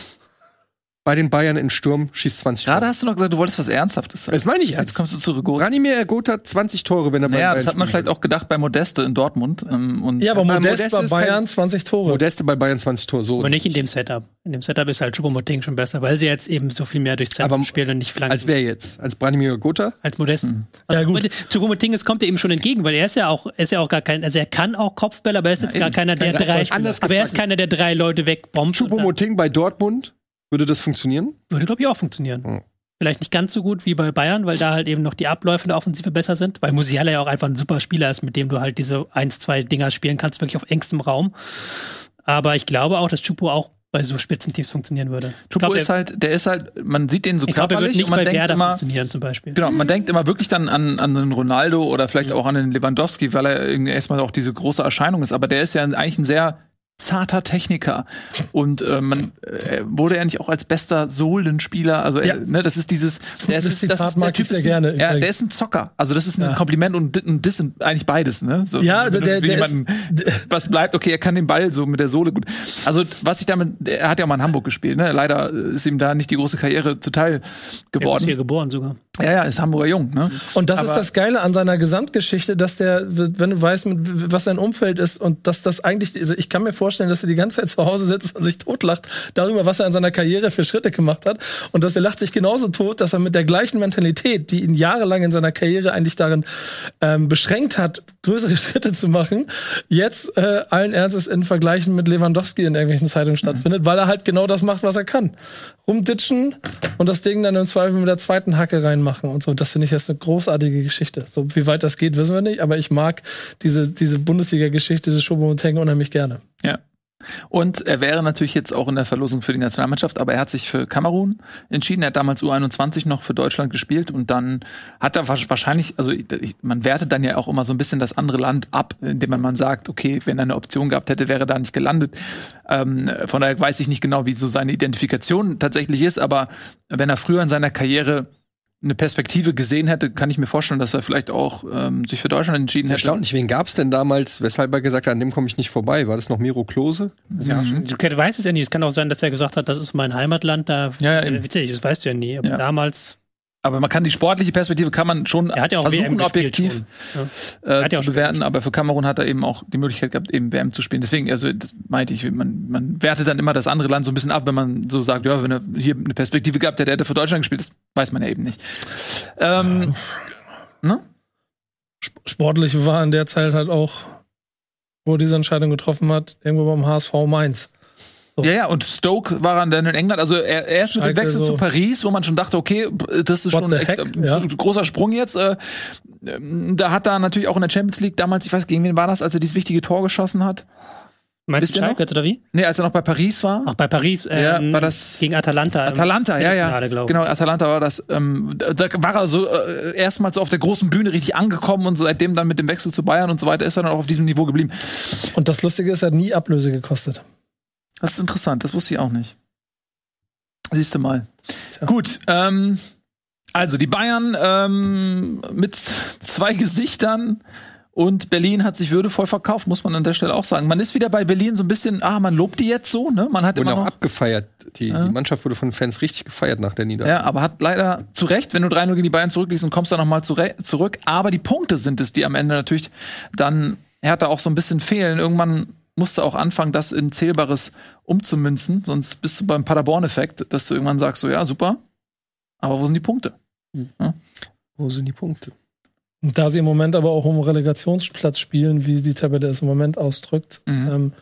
bei den Bayern in Sturm schießt 20 gerade Tore. hast du noch gesagt, du wolltest was Ernsthaftes sagen. Das meine ich Jetzt ernst. kommst du zurück. Gott. Branimir Hergota 20 Tore, wenn er bei Naja, Bayern das hat man vielleicht auch gedacht bei Modeste in Dortmund. Ähm, und Ja, aber Aber Modest, Modest bei Bayern kein- 20 Tore. Modeste bei Bayern 20 Tore, so. Aber nicht in dem Setup. In dem Setup ist halt Choupo-Moting schon besser, weil sie jetzt eben so viel mehr durchs Zentrum Aber spielen und nicht flanken. Als wer jetzt? Als Branimir Hergota? als Modest. Mhm. Ja, gut. Choupo-Moting, es kommt ja ihm schon entgegen, weil er ist ja auch, er ist ja auch gar kein, also er kann auch Kopfbälle, aber er ist jetzt gar eben. keiner, der drei, aber er ist keiner, der drei Leute wegbombt. dann- Choupo-Moting bei Dortmund? Würde das funktionieren? Würde, glaube ich, auch funktionieren. Mhm. Vielleicht nicht ganz so gut wie bei Bayern, weil da halt eben noch die Abläufe in der Offensive besser sind, weil Musiala ja auch einfach ein super Spieler ist, mit dem du halt diese 1, 2 Dinger spielen kannst, wirklich auf engstem Raum. Aber ich glaube auch, dass Chupo auch bei so Spitzenteams funktionieren würde. Chupo ist halt, der ist halt, man sieht den so ich glaube, er wird körperlich nicht und man bei denkt Werder immer, funktionieren zum Beispiel. Genau, man denkt immer wirklich dann an, an den Ronaldo oder vielleicht Mhm. auch an den Lewandowski, weil er irgendwie erstmal auch diese große Erscheinung ist. Aber der ist ja eigentlich ein sehr zarter Techniker. Und äh, man äh, wurde er nicht auch als bester Sohlenspieler. Also Ja. äh, ne, das ist dieses. Der Das ist, Zitat mag ich ist sehr ein, gerne, Ja, der ist ein Zocker. Also das ist ein Ja. Kompliment und ein Diss sind eigentlich beides. Ne? So, Ja, also der- der jemanden- was bleibt, okay, er kann den Ball so mit der Sohle gut. Also was ich damit, er hat ja auch mal in Hamburg gespielt. Ne? Leider ist ihm da nicht die große Karriere zuteil Er ist geworden. hier geboren sogar. Ja, ja, ist Hamburger Jung. Ne? Und das ist Aber- das Geile an seiner Gesamtgeschichte, dass der, wenn du weißt, was sein Umfeld ist und dass das eigentlich, also ich kann mir vorstellen, dass er die ganze Zeit zu Hause sitzt und sich totlacht darüber, was er in seiner Karriere für Schritte gemacht hat. Und dass er lacht sich genauso tot, dass er mit der gleichen Mentalität, die ihn jahrelang in seiner Karriere eigentlich darin ähm, beschränkt hat, größere Schritte zu machen, jetzt äh, allen Ernstes in Vergleichen mit Lewandowski in irgendwelchen Zeitungen stattfindet, weil er halt genau das macht, was er kann. Rumditschen und das Ding dann im Zweifel mit der zweiten Hacke reinmachen und so. Das finde ich jetzt eine großartige Geschichte. So wie weit das geht, wissen wir nicht, aber ich mag diese, diese Bundesliga-Geschichte des Schobomoteng unheimlich gerne. Ja. Und er wäre natürlich jetzt auch in der Verlosung für die Nationalmannschaft, aber er hat sich für Kamerun entschieden. Er hat damals U21 noch für Deutschland gespielt und dann hat er wahrsch- wahrscheinlich, also man wertet dann ja auch immer so ein bisschen das andere Land ab, indem man sagt, okay, wenn er eine Option gehabt hätte, wäre er da nicht gelandet. Ähm, von daher weiß ich nicht genau, wie so seine Identifikation tatsächlich ist, aber wenn er früher in seiner Karriere eine Perspektive gesehen hätte, kann ich mir vorstellen, dass er vielleicht auch ähm, sich für Deutschland entschieden hätte. Erstaunlich. Wen gab's denn damals, weshalb er gesagt hat, an dem komme ich nicht vorbei? War das noch Miro Klose? Ja, Du weißt es ja nie. Es kann auch sein, dass er gesagt hat, das ist mein Heimatland. Da, Ja, ja, witzig, das weißt du ja nie. Aber Ja. damals, Aber man kann die sportliche Perspektive kann man schon er hat ja auch versuchen WM objektiv schon. Ja. äh, hat ja auch zu bewerten, aber für Kamerun hat er eben auch die Möglichkeit gehabt, eben WM zu spielen. Deswegen, also das meinte ich, man, man wertet dann immer das andere Land so ein bisschen ab, wenn man so sagt, ja, wenn er hier eine Perspektive gehabt hätte, hätte er für Deutschland gespielt, das weiß man ja eben nicht. Ähm, ne? Sp- Sportlich war in der Zeit halt auch, wo er diese Entscheidung getroffen hat, irgendwo beim HSV Mainz. So. Ja, ja, und Stoke war dann in England, also er, erst mit dem Wechsel so. zu Paris, wo man schon dachte, okay, das ist What schon echt, ein Ja. großer Sprung jetzt. Äh, ähm, da hat er natürlich auch in der Champions League damals, ich weiß, gegen wen war das, als er dieses wichtige Tor geschossen hat? Meinst du? Schalke jetzt, oder wie? Nee, als er noch bei Paris war. Ach, bei Paris. Ja, Ähm, war das- gegen Atalanta. Atalanta, ja, ja. Ich. Genau, Atalanta war das. Ähm, da war er so äh, erstmals so auf der großen Bühne richtig angekommen und seitdem dann mit dem Wechsel zu Bayern und so weiter ist er dann auch auf diesem Niveau geblieben. Und das Lustige ist, er hat nie Ablöse gekostet. Das ist interessant, das wusste ich auch nicht. Siehst du mal. Tja. Gut, ähm, also die Bayern ähm, mit zwei Gesichtern Und Berlin hat sich würdevoll verkauft, muss man an der Stelle auch sagen. Man ist wieder bei Berlin so ein bisschen, ah, man lobt die jetzt so, ne? Man hat Wurde immer auch noch, abgefeiert. Die, Ja. die Mannschaft wurde von Fans richtig gefeiert nach der Niederlage. ja, aber hat leider zu Recht, wenn du 3-0 gegen die Bayern zurückliegst und kommst dann nochmal zurück. Aber die Punkte sind es, die am Ende natürlich dann Hertha auch so ein bisschen fehlen. Irgendwann musst du auch anfangen, das in Zählbares umzumünzen, sonst bist du beim Paderborn-Effekt, dass du irgendwann sagst, so ja, super, aber wo sind die Punkte? Wo sind die Punkte? Und da sie im Moment aber auch um Relegationsplatz spielen, wie die Tabelle es im Moment ausdrückt, Mhm. ähm,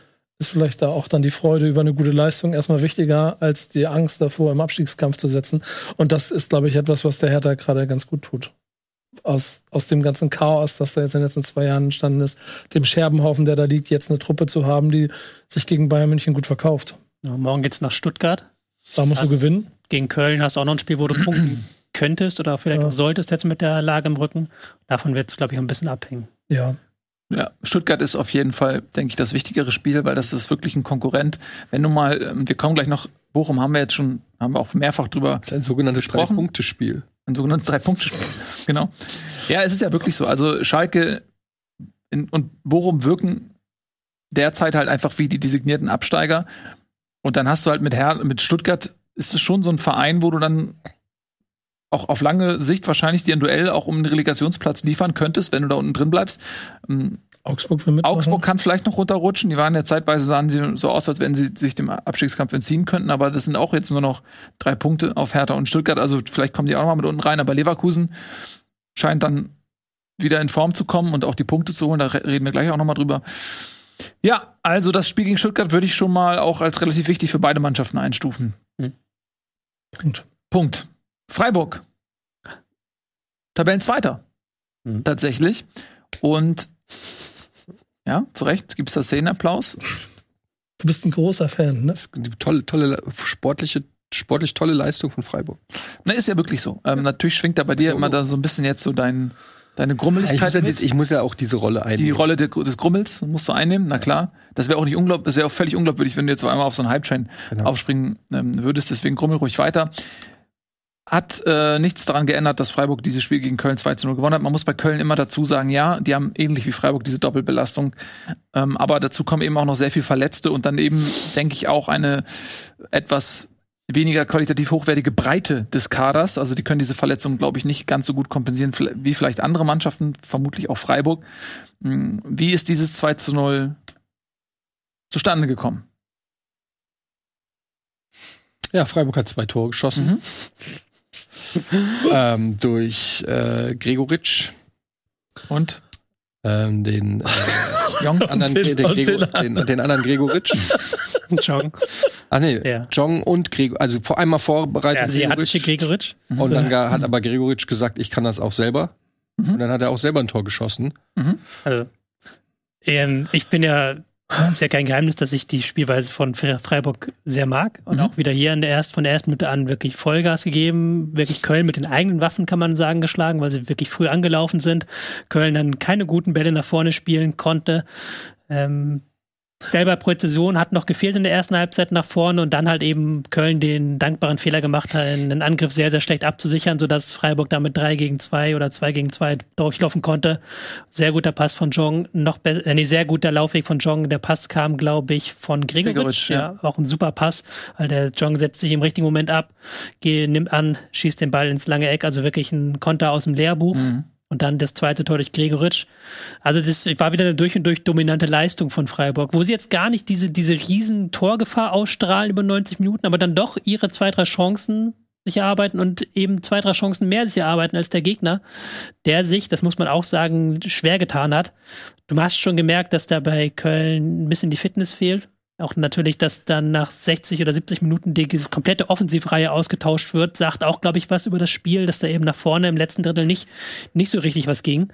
ist vielleicht da auch dann die Freude über eine gute Leistung erstmal wichtiger, als die Angst davor, im Abstiegskampf zu setzen. Und das ist, glaube ich, etwas, was der Hertha gerade ganz gut tut. Aus, aus dem ganzen Chaos, das da jetzt in den letzten zwei Jahren entstanden ist, dem Scherbenhaufen, der da liegt, jetzt eine Truppe zu haben, die sich gegen Bayern München gut verkauft. Ja, morgen geht's nach Stuttgart. Da musst du gewinnen. Gegen Köln hast du auch noch ein Spiel, wo du punkten könntest oder vielleicht Ja. auch solltest jetzt mit der Lage im Rücken. Davon wird es, glaube ich, ein bisschen abhängen. Ja. Ja, Stuttgart ist auf jeden Fall, denke ich, das wichtigere Spiel, weil das ist wirklich ein Konkurrent. Wenn du mal, ähm, wir kommen gleich noch, Bochum haben wir jetzt schon, haben wir auch mehrfach drüber Das ist ein sogenanntes. Drei-Punkte-Spiel. ein sogenanntes Drei-Punkte-Spiel. genau. Ja, es ist ja wirklich so. Also Schalke in, und Bochum wirken derzeit halt einfach wie die designierten Absteiger. Und dann hast du halt mit, Her mit Stuttgart, ist es schon so ein Verein, wo du dann auch auf lange Sicht wahrscheinlich dir ein Duell auch um einen Relegationsplatz liefern könntest, wenn du da unten drin bleibst. Ähm, Augsburg will mitmachen. Augsburg kann vielleicht noch runterrutschen. Die waren ja zeitweise, sahen sie so aus, als wenn sie sich dem Abstiegskampf entziehen könnten. Aber das sind auch jetzt nur noch drei Punkte auf Hertha und Stuttgart. Also vielleicht kommen die auch noch mal mit unten rein. Aber Leverkusen scheint dann wieder in Form zu kommen und auch die Punkte zu holen. Da re- reden wir gleich auch noch mal drüber. Ja, also das Spiel gegen Stuttgart würde ich schon mal auch als relativ wichtig für beide Mannschaften einstufen. Punkt. Punkt. Freiburg. Tabellenzweiter. Mhm. Tatsächlich. Und ja, zu Recht gibt es da Szenenapplaus. Du bist ein großer Fan, ne? Das ist eine tolle, tolle, sportliche, sportlich tolle Leistung von Freiburg. Na, ist ja wirklich so. Ähm, natürlich schwingt da bei dir immer da so ein bisschen jetzt so dein, deine Ich Grummeligkeit muss, ja, ich muss ja auch diese Rolle einnehmen. Die Rolle de, des Grummels musst du einnehmen, na klar. Das wäre auch nicht unglaublich, das wäre auch völlig unglaubwürdig, wenn du jetzt auf einmal auf so einen Hype-Train Genau. aufspringen ähm, würdest. Deswegen grummel ruhig weiter. Hat äh, nichts daran geändert, dass Freiburg dieses Spiel gegen Köln 2 zu 0 gewonnen hat. Man muss bei Köln immer dazu sagen, ja, die haben ähnlich wie Freiburg diese Doppelbelastung. Ähm, aber dazu kommen eben auch noch sehr viel Verletzte und dann eben, denke ich, auch eine etwas weniger qualitativ hochwertige Breite des Kaders. Also die können diese Verletzungen, glaube ich, nicht ganz so gut kompensieren wie vielleicht andere Mannschaften, vermutlich auch Freiburg. Hm, Wie ist dieses 2 zu 0 zustande gekommen? Ja, Freiburg hat zwei Tore geschossen. ähm, durch äh, Gregoritsch, Und ähm, den, äh, Jong? anderen, den- den, Gregor, den, den anderen Gregoritsch. Jong. Ah nee, Ja. Jong und Gregor, also vor einmal vorbereitet Der asiatische Gregoritsch. Gregoritsch. Und dann ga- hat aber Gregoritsch gesagt, ich kann das auch selber. Mhm. Und dann hat er auch selber ein Tor geschossen. Also, ähm, ich bin ja, ist ja kein Geheimnis, dass ich die Spielweise von Fre- Freiburg sehr mag und Mhm. auch wieder hier in der erst, von der ersten Minute an wirklich Vollgas gegeben, wirklich Köln mit den eigenen Waffen, kann man sagen, geschlagen, weil sie wirklich früh angelaufen sind. Köln dann keine guten Bälle nach vorne spielen konnte. Ähm, selber Präzision hat noch gefehlt in der ersten Halbzeit nach vorne und dann halt eben Köln den dankbaren Fehler gemacht hat, einen Angriff sehr, sehr schlecht abzusichern, sodass Freiburg damit 3 gegen 2 oder 2 gegen 2 durchlaufen konnte. Sehr guter Pass von Jong, noch äh, nee, sehr guter Laufweg von Jong. Der Pass kam, glaube ich, von Gregoritsch. Gregoritsch, ja. ja. auch ein super Pass, weil der Jong setzt sich im richtigen Moment ab, geht, nimmt an, schießt den Ball ins lange Eck, also wirklich ein Konter aus dem Lehrbuch. Mhm. Und dann das zweite Tor durch Gregoritsch. Also das war wieder eine durch und durch dominante Leistung von Freiburg, wo sie jetzt gar nicht diese, diese riesen Torgefahr ausstrahlen über 90 Minuten, aber dann doch ihre zwei, drei Chancen sich erarbeiten und eben zwei, drei Chancen mehr sich erarbeiten als der Gegner, der sich, das muss man auch sagen, schwer getan hat. Du hast schon gemerkt, dass da bei Köln ein bisschen die Fitness fehlt. Auch natürlich, dass dann nach 60 oder 70 Minuten die komplette Offensivreihe ausgetauscht wird, sagt auch, glaube ich, was über das Spiel, dass da eben nach vorne im letzten Drittel nicht, nicht so richtig was ging.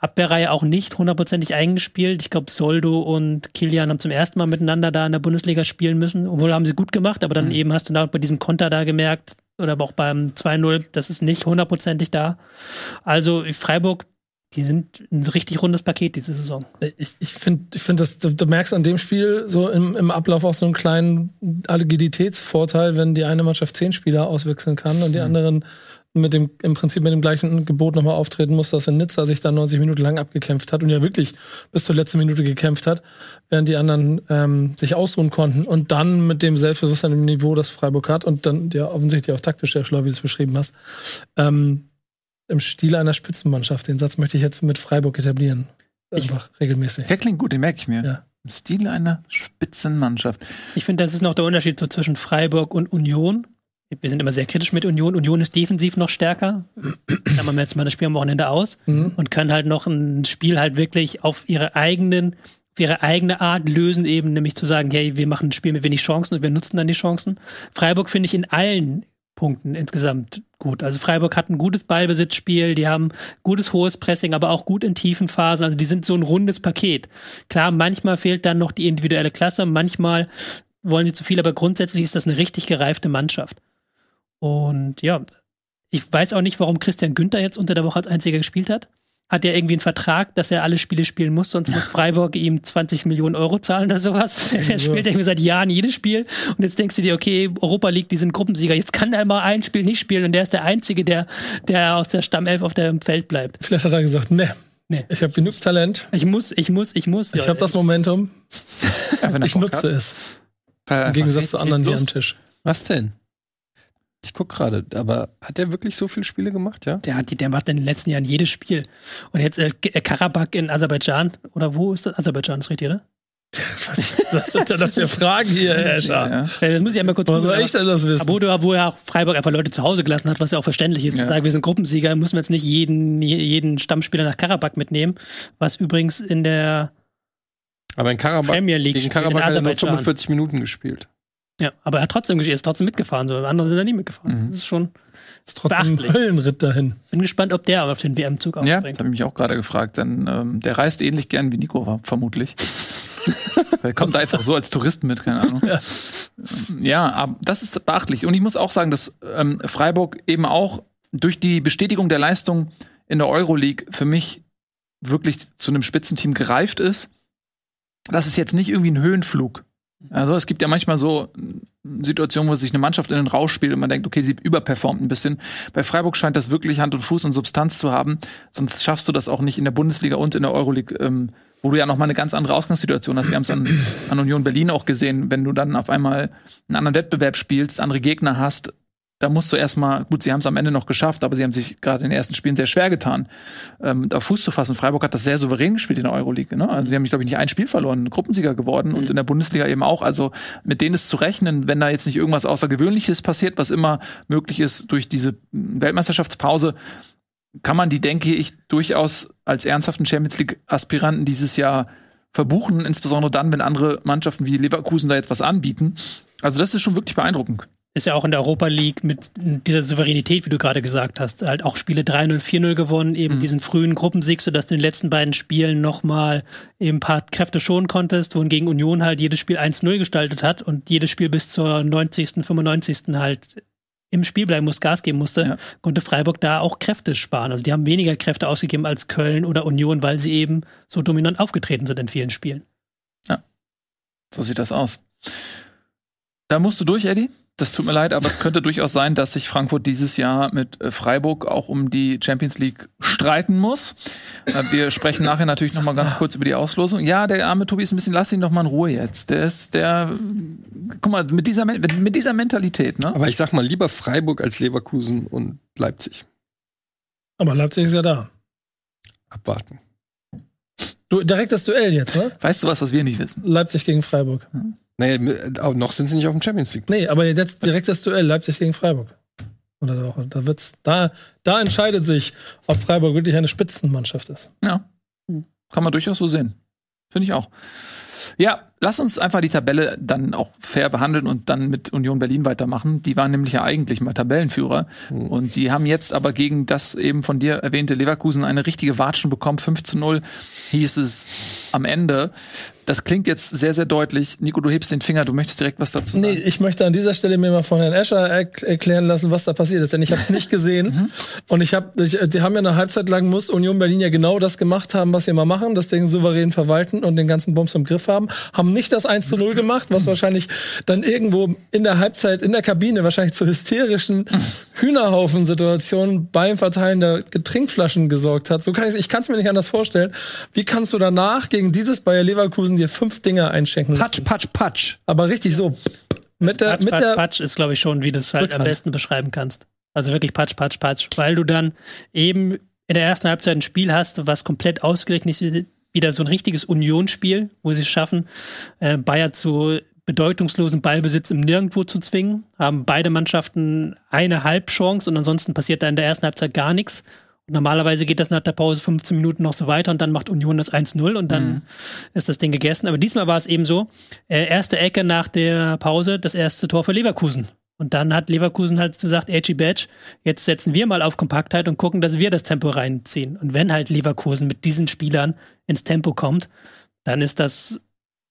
Abwehrreihe auch nicht hundertprozentig eingespielt. Ich glaube, Soldo und Kilian haben zum ersten Mal miteinander da in der Bundesliga spielen müssen. Obwohl haben sie gut gemacht, aber dann eben hast du da bei diesem Konter da gemerkt, oder aber auch beim 2-0, das ist nicht hundertprozentig da. Also Freiburg, die sind ein so richtig rundes Paket diese Saison. Ich, ich finde, ich find, dass du, du merkst an dem Spiel so im, im Ablauf auch so einen kleinen Agilitätsvorteil, wenn die eine Mannschaft zehn Spieler auswechseln kann und die anderen mit dem, im Prinzip mit dem gleichen Gebot nochmal auftreten musste, dass in Nizza sich da 90 Minuten lang abgekämpft hat und ja wirklich bis zur letzten Minute gekämpft hat, während die anderen ähm, sich ausruhen konnten und dann mit dem Selbstbewusstsein im Niveau, das Freiburg hat und dann ja offensichtlich auch taktisch sehr schlau, wie du es beschrieben hast, ähm, im Stil einer Spitzenmannschaft. Den Satz möchte ich jetzt mit Freiburg etablieren. Einfach regelmäßig. Der klingt gut, den merke ich mir. Ja. Im Stil einer Spitzenmannschaft. Ich finde, das ist noch der Unterschied so zwischen Freiburg und Union. Wir sind immer sehr kritisch mit Union. Union ist defensiv noch stärker. Klammern wir jetzt mal das Spiel am Wochenende aus Mhm. und kann halt noch ein Spiel halt wirklich auf ihre eigenen, auf ihre eigene Art lösen, eben nämlich zu sagen, hey, wir machen ein Spiel mit wenig Chancen und wir nutzen dann die Chancen. Freiburg finde ich in allen Punkten insgesamt gut. Also Freiburg hat ein gutes Ballbesitzspiel, die haben gutes hohes Pressing, aber auch gut in tiefen Phasen. Also die sind so ein rundes Paket. Klar, manchmal fehlt dann noch die individuelle Klasse, manchmal wollen sie zu viel, aber grundsätzlich ist das eine richtig gereifte Mannschaft. Und ja, ich weiß auch nicht, warum Christian Günther jetzt unter der Woche als einziger gespielt hat. Hat er irgendwie einen Vertrag, dass er alle Spiele spielen muss, sonst muss Freiburg ihm 20 Millionen Euro zahlen oder sowas. Er spielt irgendwie seit Jahren jedes Spiel und jetzt denkst du dir, okay, Europa League, die sind Gruppensieger, jetzt kann er mal ein Spiel nicht spielen und der ist der Einzige, der, der aus der Stammelf auf dem Feld bleibt. Vielleicht hat er gesagt, ne, Nee. ich habe genug Talent, Ich muss, ich muss, ich muss. ich habe das Momentum, ich nutze hat. es. Im Gegensatz zu anderen hier am Tisch. Was denn? Ich guck gerade, aber hat der wirklich so viele Spiele gemacht, ja? Der, hat, die- der macht in den letzten Jahren jedes Spiel. Und jetzt äh, äh, Karabakh in Aserbaidschan, oder wo ist das? Aserbaidschan ist richtig, oder? Was sind denn das für Fragen hier, Herr Escher? Ja. Äh, Das muss ich einmal kurz Wo soll ich denn das wissen? Aber wo, wo ja auch Freiburg einfach Leute zu Hause gelassen hat, was ja auch verständlich ist. Ja. Zu sagen, wir sind Gruppensieger, müssen wir jetzt nicht jeden, jeden Stammspieler nach Karabakh mitnehmen, was übrigens in der Aber in Karabakh, Premier League gegen Karabakh hat er nur Aserbaidschan. 45 Minuten gespielt. Ja, aber er hat trotzdem gespielt, ist trotzdem mitgefahren. So. Andere sind da nie mitgefahren. Mhm. Das ist schon. ist trotzdem ein. Höllenritt dahin. Bin gespannt, ob der auf den WM-Zug Ja, das aufspringt. habe ich mich auch gerade gefragt. Denn ähm, der reist ähnlich gern wie Nico, vermutlich. er kommt einfach so als Tourist mit, keine Ahnung. Ja. Ja, aber das ist beachtlich. Und ich muss auch sagen, dass ähm, Freiburg eben auch durch die Bestätigung der Leistung in der Euroleague für mich wirklich zu einem Spitzenteam gereift ist. Das ist jetzt nicht irgendwie ein Höhenflug. Also es gibt ja manchmal so Situationen, wo sich eine Mannschaft in den Rausch spielt und man denkt, okay, sie überperformt ein bisschen. Bei Freiburg scheint das wirklich Hand und Fuß und Substanz zu haben. Sonst schaffst du das auch nicht in der Bundesliga und in der Euroleague, ähm, wo du ja noch mal eine ganz andere Ausgangssituation hast. Wir haben es an, an Union Berlin auch gesehen, wenn du dann auf einmal einen anderen Wettbewerb spielst, andere Gegner hast. Da musst du erstmal, gut, sie haben es am Ende noch geschafft, aber sie haben sich gerade in den ersten Spielen sehr schwer getan, ähm, da Fuß zu fassen. Freiburg hat das sehr souverän gespielt in der Euroleague. Ne? Also sie haben, glaube ich, nicht ein Spiel verloren, Gruppensieger geworden und in der Bundesliga eben auch. Also mit denen ist zu rechnen, wenn da jetzt nicht irgendwas Außergewöhnliches passiert, was immer möglich ist durch diese Weltmeisterschaftspause, kann man die, denke ich, durchaus als ernsthaften Champions League-Aspiranten dieses Jahr verbuchen, insbesondere dann, wenn andere Mannschaften wie Leverkusen da jetzt was anbieten. Also das ist schon wirklich beeindruckend. Ist ja auch in der Europa League mit dieser Souveränität, wie du gerade gesagt hast, halt auch Spiele 3-0, 4-0 gewonnen, eben diesen frühen Gruppensieg, sodass du in den letzten beiden Spielen nochmal eben ein paar Kräfte schonen konntest, wohingegen Union halt jedes Spiel 1-0 gestaltet hat und jedes Spiel bis zur 90., 95. halt im Spiel bleiben muss, Gas geben musste, Ja. konnte Freiburg da auch Kräfte sparen. Also die haben weniger Kräfte ausgegeben als Köln oder Union, weil sie eben so dominant aufgetreten sind in vielen Spielen. So sieht das aus. Da musst du durch, Eddie. Das tut mir leid, aber es könnte durchaus sein, dass sich Frankfurt dieses Jahr mit äh, Freiburg auch um die Champions League streiten muss. Äh, Wir sprechen nachher natürlich noch mal ganz kurz über die Auslosung. Ja, der arme Tobi ist ein bisschen, lass ihn doch mal in Ruhe jetzt. Der ist, der, guck mal, mit dieser, mit dieser Mentalität, ne? Aber ich sag mal lieber Freiburg als Leverkusen und Leipzig. Aber Leipzig ist ja da. Abwarten. Du, direktes Duell jetzt, ne? Weißt du was, was wir nicht wissen? Leipzig gegen Freiburg. Naja, auch noch sind sie nicht auf dem Champions League. Nee, aber jetzt direktes Duell Leipzig gegen Freiburg. Unter der Woche. Da wird's, da, da entscheidet sich, ob Freiburg wirklich eine Spitzenmannschaft ist. Ja. Kann man durchaus so sehen. Finde ich auch. Ja, lass uns einfach die Tabelle dann auch fair behandeln und dann mit Union Berlin weitermachen. Die waren nämlich ja eigentlich mal Tabellenführer. Und die haben jetzt aber gegen das eben von dir erwähnte Leverkusen eine richtige Watschen bekommen. 5 zu 0 hieß es am Ende. Das klingt jetzt sehr, sehr deutlich. Nico, du hebst den Finger, du möchtest direkt was dazu sagen. Nee, ich möchte an dieser Stelle mir mal von Herrn Escher erk- erklären lassen, was da passiert ist, denn ich habe es nicht gesehen. Und ich habe, die haben ja eine Halbzeit lang muss Union Berlin ja genau das gemacht haben, was sie immer machen, das Ding souverän verwalten und den ganzen Bums im Griff haben, haben nicht das 1 zu 0 gemacht, was wahrscheinlich dann irgendwo in der Halbzeit in der Kabine wahrscheinlich zu hysterischen Hühnerhaufen-Situationen beim Verteilen der Getrinkflaschen gesorgt hat. So kann ich, ich kann es mir nicht anders vorstellen. Wie kannst du danach gegen dieses Bayer Leverkusen dir fünf Dinger einschenken lassen? Patsch, patsch, patsch. Aber richtig so. Mit der, Patsch, mit Patsch, der, Patsch ist, glaube ich, schon, wie du es halt am Rückhand. besten beschreiben kannst. Also wirklich Patsch, Patsch, Patsch, weil du dann eben in der ersten Halbzeit ein Spiel hast, was komplett ausgeglichen ist, wieder so ein richtiges Unionsspiel, wo sie es schaffen, äh, Bayer zu bedeutungslosen Ballbesitz im Nirgendwo zu zwingen, haben beide Mannschaften eine Halbchance und ansonsten passiert da in der ersten Halbzeit gar nichts. Und normalerweise geht das nach der Pause 15 Minuten noch so weiter und dann macht Union das 1-0 und dann ist das Ding gegessen. Aber diesmal war es eben so, äh, erste Ecke nach der Pause, das erste Tor für Leverkusen. Und dann hat Leverkusen halt gesagt, Edgy Badge, jetzt setzen wir mal auf Kompaktheit und gucken, dass wir das Tempo reinziehen. Und wenn halt Leverkusen mit diesen Spielern ins Tempo kommt, dann ist das,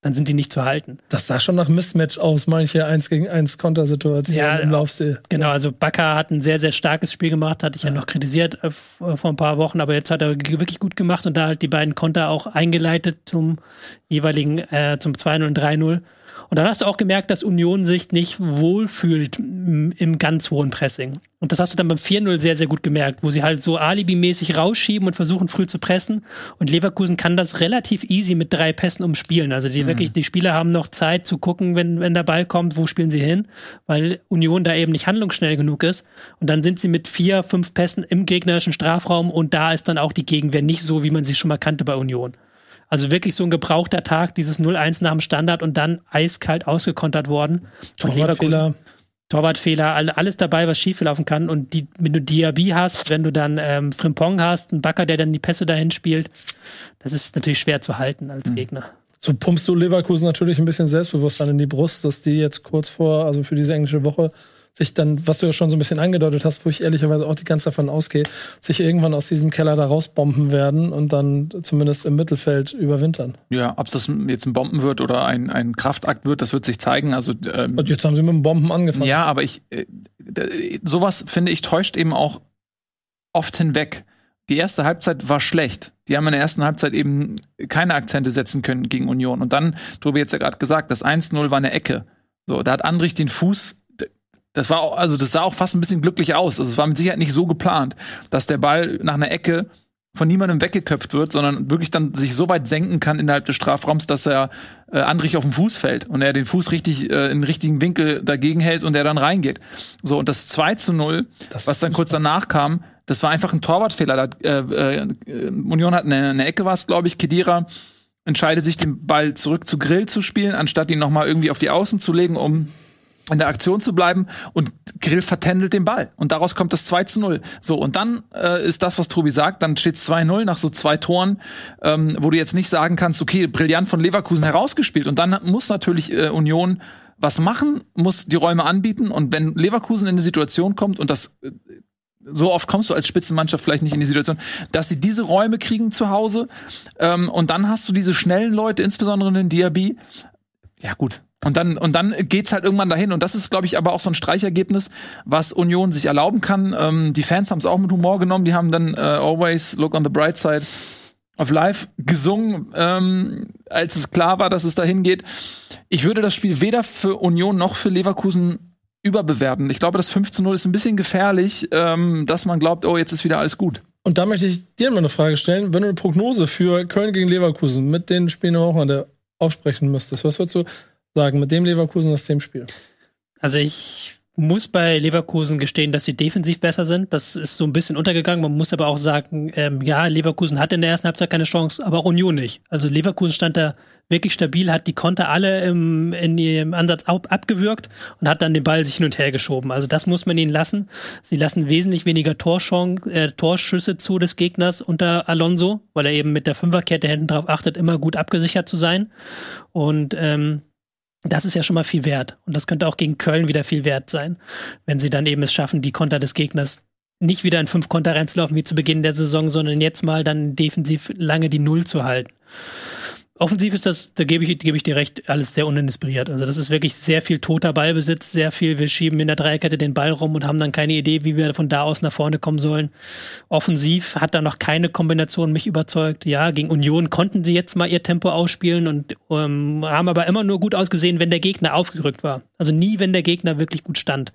dann sind die nicht zu halten. das sah schon nach Mismatch aus, manche 1 gegen 1 Kontersituationen Ja, im Laufstil. Genau, also Bakker hat ein sehr, sehr starkes Spiel gemacht, hatte ich ja, noch kritisiert äh, vor ein paar Wochen, aber jetzt hat er wirklich gut gemacht und da halt die beiden Konter auch eingeleitet zum jeweiligen, äh, zum 2-0 und 3-0. Und dann hast du auch gemerkt, dass Union sich nicht wohlfühlt im ganz hohen Pressing. Und das hast du dann beim 4-0 sehr, sehr gut gemerkt, wo sie halt so alibimäßig rausschieben und versuchen früh zu pressen. Und Leverkusen kann das relativ easy mit drei Pässen umspielen. Also die wirklich, die Spieler haben noch Zeit zu gucken, wenn, wenn der Ball kommt, wo spielen sie hin, weil Union da eben nicht handlungsschnell genug ist. Und dann sind sie mit vier, fünf Pässen im gegnerischen Strafraum und da ist dann auch die Gegenwehr nicht so, wie man sie schon mal kannte bei Union. Also wirklich so ein gebrauchter Tag, dieses 0-1 nach dem Standard und dann eiskalt ausgekontert worden. Torwartfehler. Torwartfehler, all- alles dabei, was schieflaufen kann. Und die, wenn du Diaby hast, wenn du dann ähm, Frimpong hast, einen Backer, der dann die Pässe dahin spielt, das ist natürlich schwer zu halten als Gegner. So pumpst du Leverkusen natürlich ein bisschen Selbstbewusstsein in die Brust, dass die jetzt kurz vor, also für diese englische Woche, sich dann, was du ja schon so ein bisschen angedeutet hast, wo ich ehrlicherweise auch die ganze Zeit davon ausgehe, sich irgendwann aus diesem Keller da rausbomben werden und dann zumindest im Mittelfeld überwintern. Ja, ob das jetzt ein Bomben wird oder ein, ein Kraftakt wird, das wird sich zeigen. Also ähm, Und jetzt haben sie mit dem Bomben angefangen. Ja, aber ich, äh, sowas finde ich täuscht eben auch oft hinweg. Die erste Halbzeit war schlecht. Die haben in der ersten Halbzeit eben keine Akzente setzen können gegen Union. Und dann, Tobi jetzt ja gerade gesagt, das 1-0 war eine Ecke. So, da hat Andrich den Fuß, das war auch, also das sah auch fast ein bisschen glücklich aus. Also es war mit Sicherheit nicht so geplant, dass der Ball nach einer Ecke von niemandem weggeköpft wird, sondern wirklich dann sich so weit senken kann innerhalb des Strafraums, dass er äh, Andrich auf den Fuß fällt und er den Fuß richtig äh, in den richtigen Winkel dagegen hält und er dann reingeht. So, und das 2 zu 0, Das was dann kurz danach kam, das war einfach ein Torwartfehler. Da, äh, äh, Union hat eine, eine Ecke, war es, glaube ich, Kedira entscheidet sich, den Ball zurück zu Grill zu spielen, anstatt ihn nochmal irgendwie auf die Außen zu legen, um in der Aktion zu bleiben und Grill vertändelt den Ball. Und daraus kommt das 2 zu 0. So, und dann äh, ist das, was Tobi sagt, dann steht 2-0 nach so zwei Toren, ähm, wo du jetzt nicht sagen kannst, okay, brillant von Leverkusen herausgespielt. Und dann muss natürlich äh, Union was machen, muss die Räume anbieten. Und wenn Leverkusen in eine Situation kommt, und das äh, so oft kommst du als Spitzenmannschaft vielleicht nicht in die Situation, dass sie diese Räume kriegen zu Hause. Ähm, und dann hast du diese schnellen Leute, insbesondere den Diaby. Ja, gut. Und dann, und dann geht's halt irgendwann dahin. Und das ist, glaube ich, aber auch so ein Streichergebnis, was Union sich erlauben kann. Ähm, die Fans haben es auch mit Humor genommen. Die haben dann äh, Always Look on the Bright Side of Life gesungen, ähm, als es klar war, dass es dahin geht. Ich würde das Spiel weder für Union noch für Leverkusen überbewerten. Ich glaube, das 5 zu 0 ist ein bisschen gefährlich, ähm, dass man glaubt, oh, jetzt ist wieder alles gut. Und da möchte ich dir mal eine Frage stellen. Wenn du eine Prognose für Köln gegen Leverkusen mit den Spielen am Wochenende aussprechen müsstest, was würdest du sagen mit dem Leverkusen aus dem Spiel? Also ich muss bei Leverkusen gestehen, dass sie defensiv besser sind. Das ist so ein bisschen untergegangen. Man muss aber auch sagen, ähm, ja, Leverkusen hat in der ersten Halbzeit keine Chance, aber auch Union nicht. Also Leverkusen stand da wirklich stabil, hat die Konter alle im, in ihrem Ansatz ab, abgewürgt und hat dann den Ball sich hin und her geschoben. Also das muss man ihnen lassen. Sie lassen wesentlich weniger Torschance, äh, Torschüsse zu des Gegners unter Alonso, weil er eben mit der Fünferkette hinten drauf achtet, immer gut abgesichert zu sein. Und ähm, das ist ja schon mal viel wert. Und das könnte auch gegen Köln wieder viel wert sein, wenn sie dann eben es schaffen, die Konter des Gegners nicht wieder in fünf Konter reinzulaufen wie zu Beginn der Saison, sondern jetzt mal dann defensiv lange die Null zu halten. Offensiv ist das, da gebe ich, gebe ich dir recht, alles sehr uninspiriert. Also das ist wirklich sehr viel toter Ballbesitz, sehr viel, wir schieben in der Dreierkette den Ball rum und haben dann keine Idee, wie wir von da aus nach vorne kommen sollen. Offensiv hat da noch keine Kombination mich überzeugt. Ja, gegen Union konnten sie jetzt mal ihr Tempo ausspielen und ähm, haben aber immer nur gut ausgesehen, wenn der Gegner aufgerückt war. Also nie, wenn der Gegner wirklich gut stand.